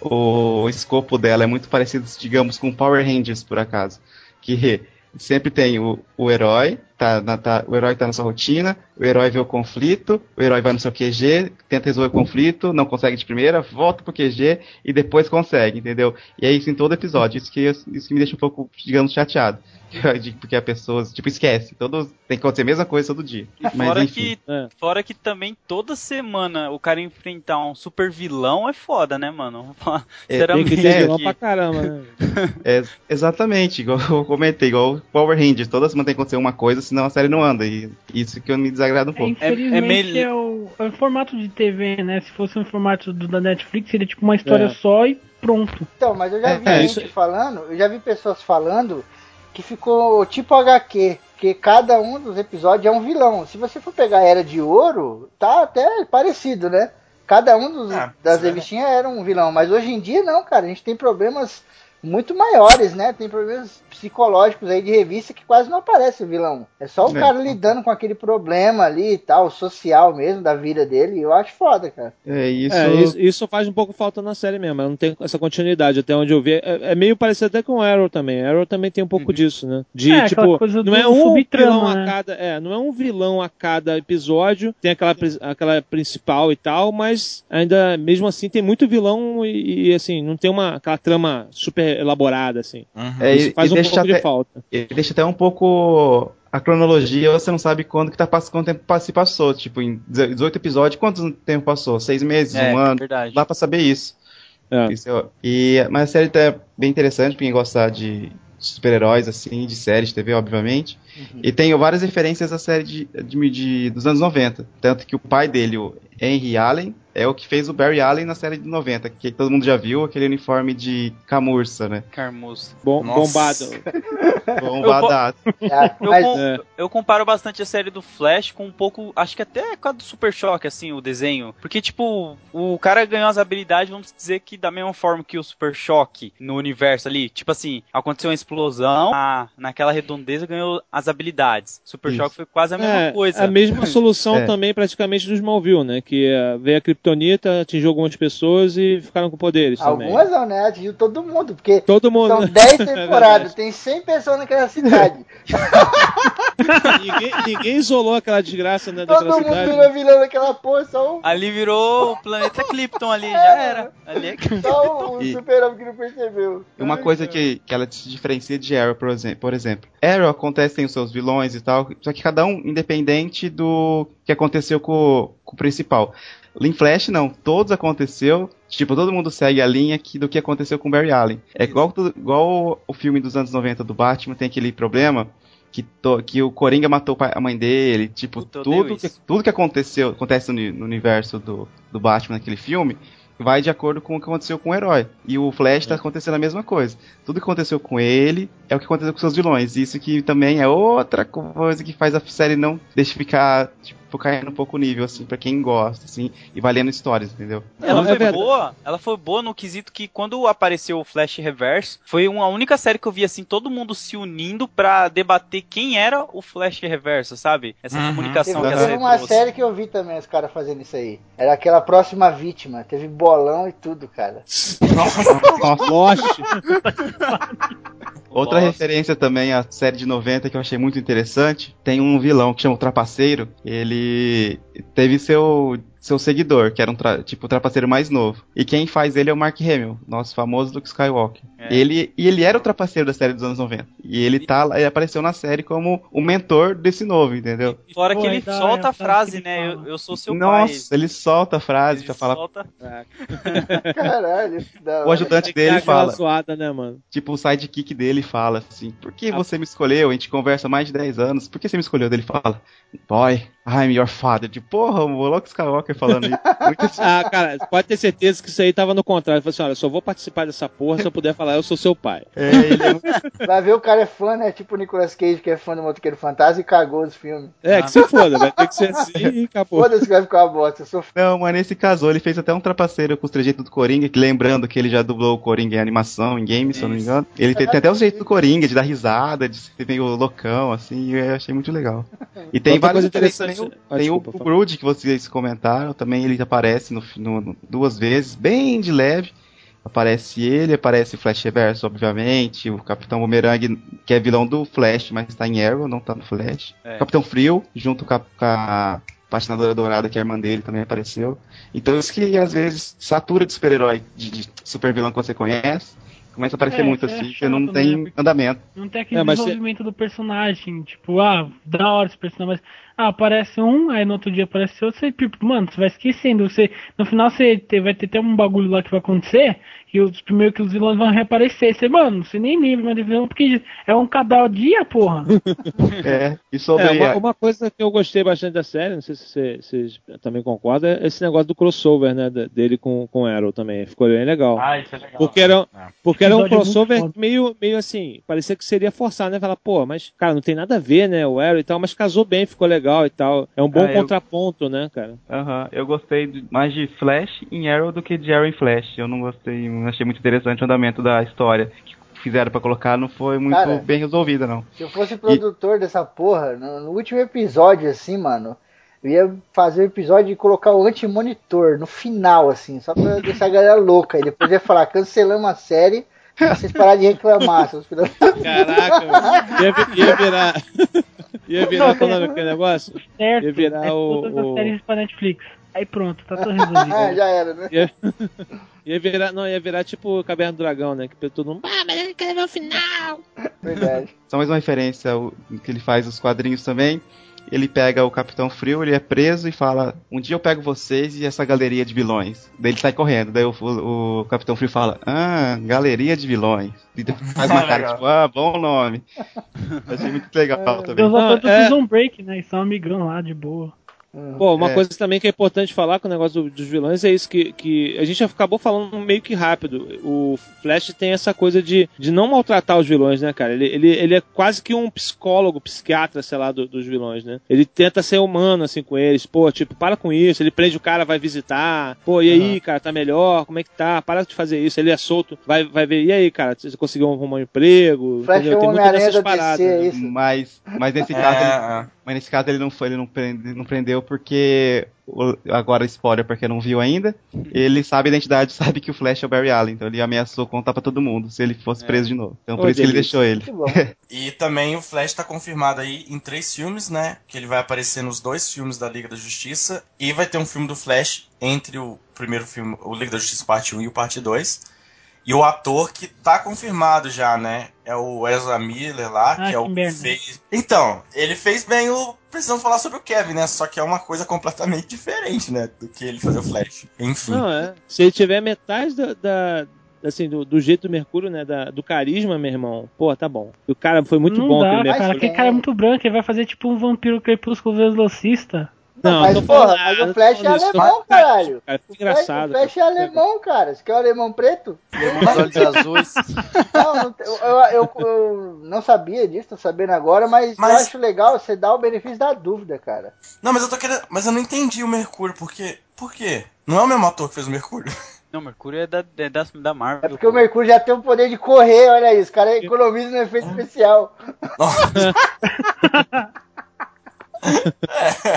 o escopo dela é muito parecido, digamos, com Power Rangers, por acaso. Que sempre tem o, o herói, tá, na, tá, o herói tá na sua rotina, o herói vê o conflito, o herói vai no seu QG, tenta resolver o conflito, não consegue de primeira, volta pro QG e depois consegue, entendeu? E é isso em todo episódio, isso que, isso que me deixa um pouco, digamos, chateado. porque a pessoa, tipo, esquece. Todos, tem que acontecer a mesma coisa todo dia. Mas, fora, enfim. que, é. fora que também toda semana o cara enfrentar um super vilão é foda, né, mano? É, tem que ter vilão pra caramba, né? é, exatamente, igual eu comentei, igual Power Rangers. Toda semana tem que acontecer uma coisa, senão a série não anda. E isso que eu me desagrada um é, pouco. É, infelizmente é, o, é, o, formato de TV, né? Se fosse um formato do, da Netflix, seria tipo uma história só e pronto. Então, mas eu já vi gente isso... falando, eu já vi pessoas falando que ficou tipo HQ, que cada um dos episódios é um vilão. Se você for pegar a Era de Ouro, tá até parecido, né? Cada um dos, ah, das revistinhas era um vilão, mas hoje em dia não, cara. A gente tem problemas muito maiores, né? Tem problemas psicológicos aí de revista que quase não aparece o vilão. É só o é. cara lidando com aquele problema ali e tal, social mesmo, da vida dele. Eu acho foda, cara. É, isso... É, isso, isso faz um pouco falta na série mesmo. Não tem essa continuidade, até onde eu vi. É, é meio parecido até com Arrow também. Arrow também tem um pouco uhum. disso, né? De, é, tipo, não é um vilão né? a cada. É, não é um vilão a cada episódio. Tem aquela, aquela principal e tal, mas ainda, mesmo assim, tem muito vilão e, e assim, não tem uma aquela trama super elaborada, assim. Uhum. É, isso faz um pouco até, de falta. Ele deixa até um pouco a cronologia, você não sabe quando que tá quanto tempo se passou. Tipo, em 18 episódios, quanto tempo passou? Seis meses, é, um ano? Verdade. Dá pra saber isso. É. isso é, e, mas a série tá bem interessante pra quem gostar de super-heróis, assim, de série de TV, obviamente. Uhum. E tem várias referências à série de, de, de, dos anos 90. Tanto que o pai dele, o Henry Allen, é o que fez o Barry Allen na série de 90, que todo mundo já viu, aquele uniforme de camurça, né? Camurça. Bom, bombado. Bombadado. Eu, eu, é. eu, comparo bastante a série do Flash com um pouco, acho que até com a do Super Choque, assim, o desenho. Porque, tipo, o cara ganhou as habilidades, vamos dizer que da mesma forma que o Super Choque no universo ali. Tipo assim, aconteceu uma explosão, a, naquela redondeza ganhou as habilidades. Super Isso. Choque foi quase a mesma é, coisa. A mesma solução é. também, praticamente, do Smallville, né? Que uh, veio a Kryptonita, atingiu algumas pessoas e ficaram com poderes Algumas também. não, né? Atingiu todo mundo, porque todo mundo. são 10 é temporadas, tem 100 pessoas naquela cidade. ninguém, ninguém, isolou aquela desgraça né, daquela todo cidade. Todo mundo virou vilão daquela porra, só um... Ali virou o planeta Krypton ali, é, já era. Ali é... Só o super-homem que não percebeu. Uma coisa que, que ela se diferencia de Arrow, por exemplo. Por exemplo. Arrow acontece, tem os seus vilões e tal, só que cada um independente do que aconteceu com, com o principal. Em Flash, não. Todos aconteceu. Tipo, todo mundo segue a linha que, do que aconteceu com Barry Allen. É igual, igual o filme dos anos 90 do Batman, tem aquele problema que, to, que o Coringa matou a mãe dele. Tipo, tudo que, tudo que aconteceu, acontece no, no universo do, do Batman naquele filme vai de acordo com o que aconteceu com o herói. E o Flash está acontecendo a mesma coisa. Tudo que aconteceu com ele é o que aconteceu com seus vilões. Isso que também é outra coisa que faz a série não deixa ficar tipo, caindo um pouco o nível, assim, para quem gosta, assim, e vai lendo histórias, entendeu? Ela é foi boa, ela foi boa no quesito que quando apareceu o Flash Reverso, foi uma única série que eu vi, assim, todo mundo se unindo para debater quem era o Flash Reverso, sabe? Essa uhum. comunicação teve, que a série uma trouxe. série que eu vi também os caras fazendo isso aí. Era aquela próxima vítima, teve bolão e tudo, cara. Lost. Outra Nossa. referência também à série de 90 que eu achei muito interessante, tem um vilão que chama o Trapaceiro. Ele teve seu seu seguidor, que era um tra tipo o trapaceiro mais novo. E quem faz ele é o Mark Hamill, nosso famoso Luke Skywalker. É. Ele, e ele era o trapaceiro da série dos anos 90. E ele tá ele apareceu na série como o mentor desse novo, entendeu? Fora Pô, que ele solta a frase, né? Eu, eu, sou seu Nossa, pai. Nossa, ele solta a frase ele pra falar. Solta... Caralho, O ajudante dele fala. Zoada, né, mano? Tipo, o sidekick dele fala assim: Por que ah. você me escolheu? A gente conversa há mais de 10 anos. Por que você me escolheu? Ele fala: Boy, I'm your father. De porra, o Luke Skywalker falando isso. Muito. Ah, cara, pode ter certeza que isso aí tava no contrário. Ele falou assim: olha, só vou participar dessa porra se eu puder falar, eu sou seu pai. É, ele é Vai ver o cara é fã, né? Tipo o Nicolas Cage, que é fã do Motoqueiro Fantasma e cagou os filmes. É, que se foda, vai ter que ser assim e acabou. Foda-se que vai ficar uma bosta. Eu sou fã. Não, mas nesse casou, ele fez até um trapaceiro com os trejeitos do Coringa, que lembrando que ele já dublou o Coringa em animação, em games, se eu não me engano. Ele tem, tem até os jeitos do Coringa, de dar risada, de ser meio loucão, assim, e eu achei muito legal. E tem Outra vários coisa interessantes. O- Ah, tem desculpa, o, o. Brood, que vocês comentaram, também ele aparece no, no- no- duas vezes, bem de leve. Aparece ele, aparece o Flash Reverso, obviamente, o Capitão Boomerang, que é vilão do Flash, mas tá em Arrow, não tá no Flash. É. Capitão Frio, junto com a, com a Patinadora Dourada, que é a irmã dele, também apareceu. Então isso que às vezes satura de super-herói, de, de super vilão que você conhece, começa a aparecer É, muito é assim, que não né? tem andamento. Não tem aquele É, desenvolvimento do personagem, tipo, ah, da hora esse personagem, mas ah, aparece um, aí no outro dia aparece outro, você, tipo, mano, você vai esquecendo, você, no final você vai ter até um bagulho lá que vai acontecer, e os primeiro que os vilões vão reaparecer, você, mano, você nem lembra mais de vilão, porque é um cada dia, porra. É, e sobre É, uma, uma coisa que eu gostei bastante da série, não sei se você- vocês também concordam, é esse negócio do crossover, né, dele com, com Arrow também. Ficou bem legal. Ah, isso é legal. Porque era, É. porque era um muito crossover meio, meio assim, parecia que seria forçar, né? Falar, pô, mas, cara, não tem nada a ver, né? O Arrow e tal, mas casou bem, ficou legal e tal. É um bom Ah, eu- contraponto, né, cara? Aham, eu gostei mais de Flash em Arrow do que de Arrow em Flash. Eu não gostei, não achei muito interessante o andamento da história que fizeram pra colocar, não foi muito Cara, bem resolvida, não. Se eu fosse produtor dessa porra, no, no último episódio, assim, mano, eu ia fazer o episódio e colocar o anti-monitor no final, assim, só pra deixar a galera louca. E depois ia falar, cancelamos a série, pra vocês pararem de reclamar, seus filhos Caraca, mano. ia, ia virar. ia virar, qual o nome daquele negócio? Certo, Ia virar é o- todas as o- séries pra Netflix. Aí pronto, tá tudo Ah, resolvido. já era, né? Ia, ia virar, não, ia virar tipo Caverna do Dragão, né? Que todo mundo. Ah, mas ele quer ver o final! Verdade. Só mais uma referência ao que ele faz os quadrinhos também. Ele pega o Capitão Frio, ele é preso e fala: Um dia eu pego vocês e essa galeria de vilões. Daí ele sai correndo. Daí o, o- o Capitão Frio fala: Ah, galeria de vilões. E depois faz uma cara tipo: Ah, bom nome. Achei muito legal também. Deus Não, voltou do é- Prison Break, né? E são amigão lá, de boa. Pô, uma É. coisa também que é importante falar com o negócio do- dos vilões é isso, que, que a gente acabou falando meio que rápido. O Flash tem essa coisa de, de não maltratar os vilões, né, cara? Ele, ele, ele é quase que um psicólogo, psiquiatra, sei lá, do- dos vilões, né? Ele tenta ser humano, assim, com eles. Pô, tipo, para com isso. Ele prende o cara, vai visitar. Pô, e aí, cara, tá melhor? Como é que tá? Para de fazer isso. Ele é solto, vai, vai ver. E aí, cara, você conseguiu arrumar um emprego? Flash Entendeu? é Tem muita Homem-Aranha dessas DC, paradas. é né? isso? Mas, mas nesse É, caso, ele, é. mas nesse caso ele não foi, ele não, prende- não prendeu porque o- agora spoiler pra quem não viu ainda, ele sabe a identidade, sabe que o Flash é o Barry Allen, então ele ameaçou contar pra todo mundo se ele fosse preso de novo. Então por isso que ele deixou ele. E também o Flash tá confirmado aí em três filmes, né? Que ele vai aparecer nos dois filmes da Liga da Justiça. E vai ter um filme do Flash entre o primeiro filme, o Liga da Justiça Parte 1 e o Parte 2. E o ator que tá confirmado já, né? É o Ezra Miller lá, Ah, que é o que fez. Então, ele fez bem o. Precisamos falar sobre o Kevin, né? Só que é uma coisa completamente diferente, né? Do que ele fazer o Flash. Enfim. Não, é. Se ele tiver metade da. da- assim, do, do jeito do Mercúrio, né? da- do carisma, meu irmão, pô, tá bom. O cara foi muito não bom dá, aquele cara. Mercúrio. Aquele cara é muito branco, ele vai fazer tipo um vampiro crepúsculo velocista. Não, mas, porra, mas o Flash é alemão, caralho. Cara, O engraçado. O Flash é alemão, cara. Você quer o alemão preto? Os olhos azuis. Não, eu, eu- eu não sabia disso, tô sabendo agora, mas, eu acho legal você dar o benefício da dúvida, cara. Não, mas eu tô querendo. Mas eu não entendi o Mercúrio, porque. Por quê? Não é o mesmo ator que fez o Mercúrio. Não, Mercúrio é da, é da, da Marvel. É porque o Mercúrio já tem o poder de correr, olha isso, o cara economiza no efeito especial.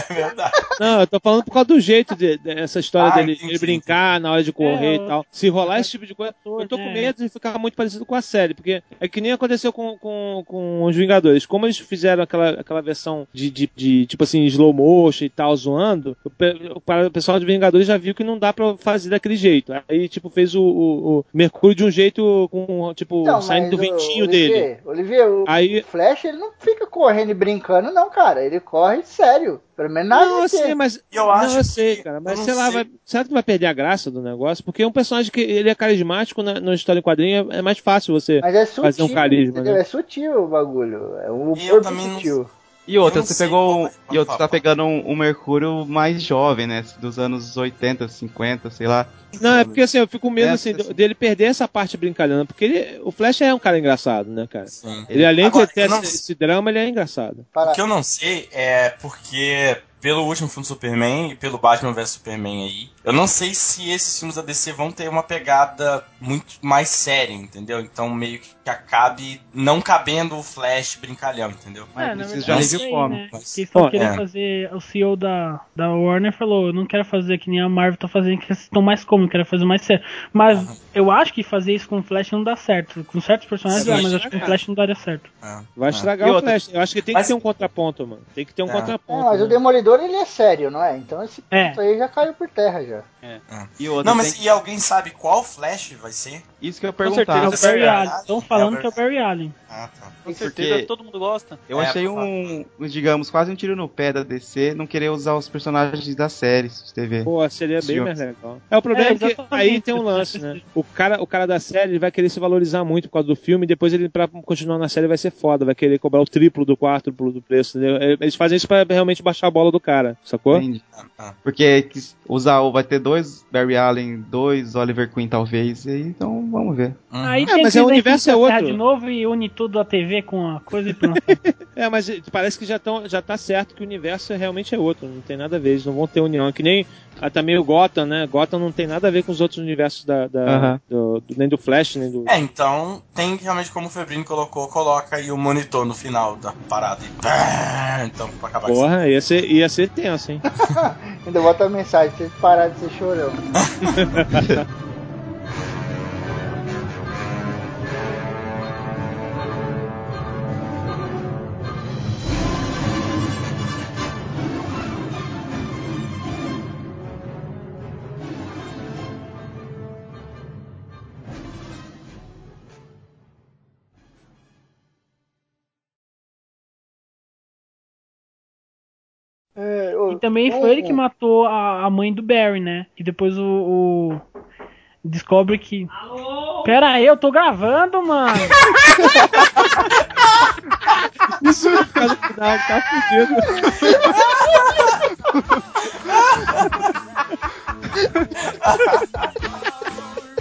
é verdade. Não, eu tô falando por causa do jeito de- dessa história Ah, dele, entendi, dele brincar na hora de correr É, e tal. Se rolar esse tipo de coisa, eu tô com né? medo de ficar muito parecido com a série, porque é que nem aconteceu com, com, com os Vingadores. Como eles fizeram aquela, aquela versão de, de, de, tipo assim, slow motion e tal, zoando, o, o, para- o pessoal de Vingadores já viu que não dá pra fazer daquele jeito. Aí, tipo, fez o, o, o Mercúrio de um jeito com, tipo, Então, saindo do ventinho Olivier, dele. Olivier, o Aí- Flash ele não fica correndo e brincando, não, cara. Ele corre sério. Pelo menos na Não, eu sei, mas. Eu não, acho eu sei, que- cara. Mas não sei lá, sei. vai, será que vai perder a graça do negócio? Porque é um personagem que ele é carismático na, na história em quadrinho, é, é mais fácil você Mas é sutil, fazer um carisma, né? É sutil o bagulho. É um E eu também não- sutil. E outra, você pegou. vai- E outra, você tá pegando um, um Mercúrio mais jovem, né? Dos anos 80, 50, sei lá. Não, é porque assim, eu fico com medo É, assim, assim. dele perder essa parte brincalhona, porque ele- o Flash é um cara engraçado, né, cara? Sim. Ele além Agora, de ter eu não- esse, esse drama, ele é engraçado. O que eu não sei é porque, pelo último filme do Superman e pelo Batman vs Superman aí, eu não sei se esses filmes da DC vão ter uma pegada muito mais séria, entendeu? Então meio que acabe não cabendo o Flash brincalhão, entendeu? É, na precisa como. né? Mas- Que eles estão querendo é. fazer. O CEO da, da Warner falou: eu não quero fazer que nem a Marvel tá fazendo, que eles estão mais cômicos, eu quero fazer mais sério. Mas eu acho que fazer isso com o Flash não dá certo. Com certos personagens dá, mas acho que com o Flash não daria certo. É. Vai É. estragar E o outra- Flash. Eu acho que tem Mas- que ter um contraponto, mano. Tem que ter um É. É, contraponto. mas o né? Demolidor ele é sério, não é? Então esse É. ponto aí já caiu por terra já. E outra, Não, mas tem- e alguém sabe qual Flash vai ser? isso que eu ia Com perguntar. certeza, É o é. Estão É falando o que é o Barry Allen. Ah, tá. Com Porque certeza todo mundo gosta. Eu É, achei favor. um, um, digamos, quase um tiro no pé da DC não querer usar os personagens das séries de TV. Pô, seria bem mais legal. É, o problema É, é, que aí tem um lance, né? O cara, o cara da série ele vai querer se valorizar muito por causa do filme, e depois ele, pra continuar na série, vai ser foda, vai querer cobrar o triplo do quádruplo do preço, entendeu? Eles fazem isso pra realmente baixar a bola do cara, sacou? Entendi. Ah, ah. Porque usar, o- vai ter dois Barry Allen, dois Oliver Queen, talvez, e aí, então vamos ver. Uhum. Aí É, mas é o universo é Terra outro. de novo e une tudo a TV com a coisa e pronto. É, mas parece que já, tão, já tá certo que o universo é- realmente é outro, não tem nada a ver, eles não vão ter união. É Que nem ah, também o Gotham, né? Gotham não tem nada a ver com os outros universos da, da- do- do- nem do Flash, nem do. É, então tem realmente como o Febrini colocou, coloca aí o monitor no final da parada. E... Pá! Então, pra acabar. Porra, ia ser, ia ser tenso, hein? Ainda bota a mensagem, pra vocês parar de ser chorão. também foi ele que matou a, a mãe do Barry, né? E depois o, o- descobre que. Pera aí, eu tô gravando, mano. Isso no final, tá fudido.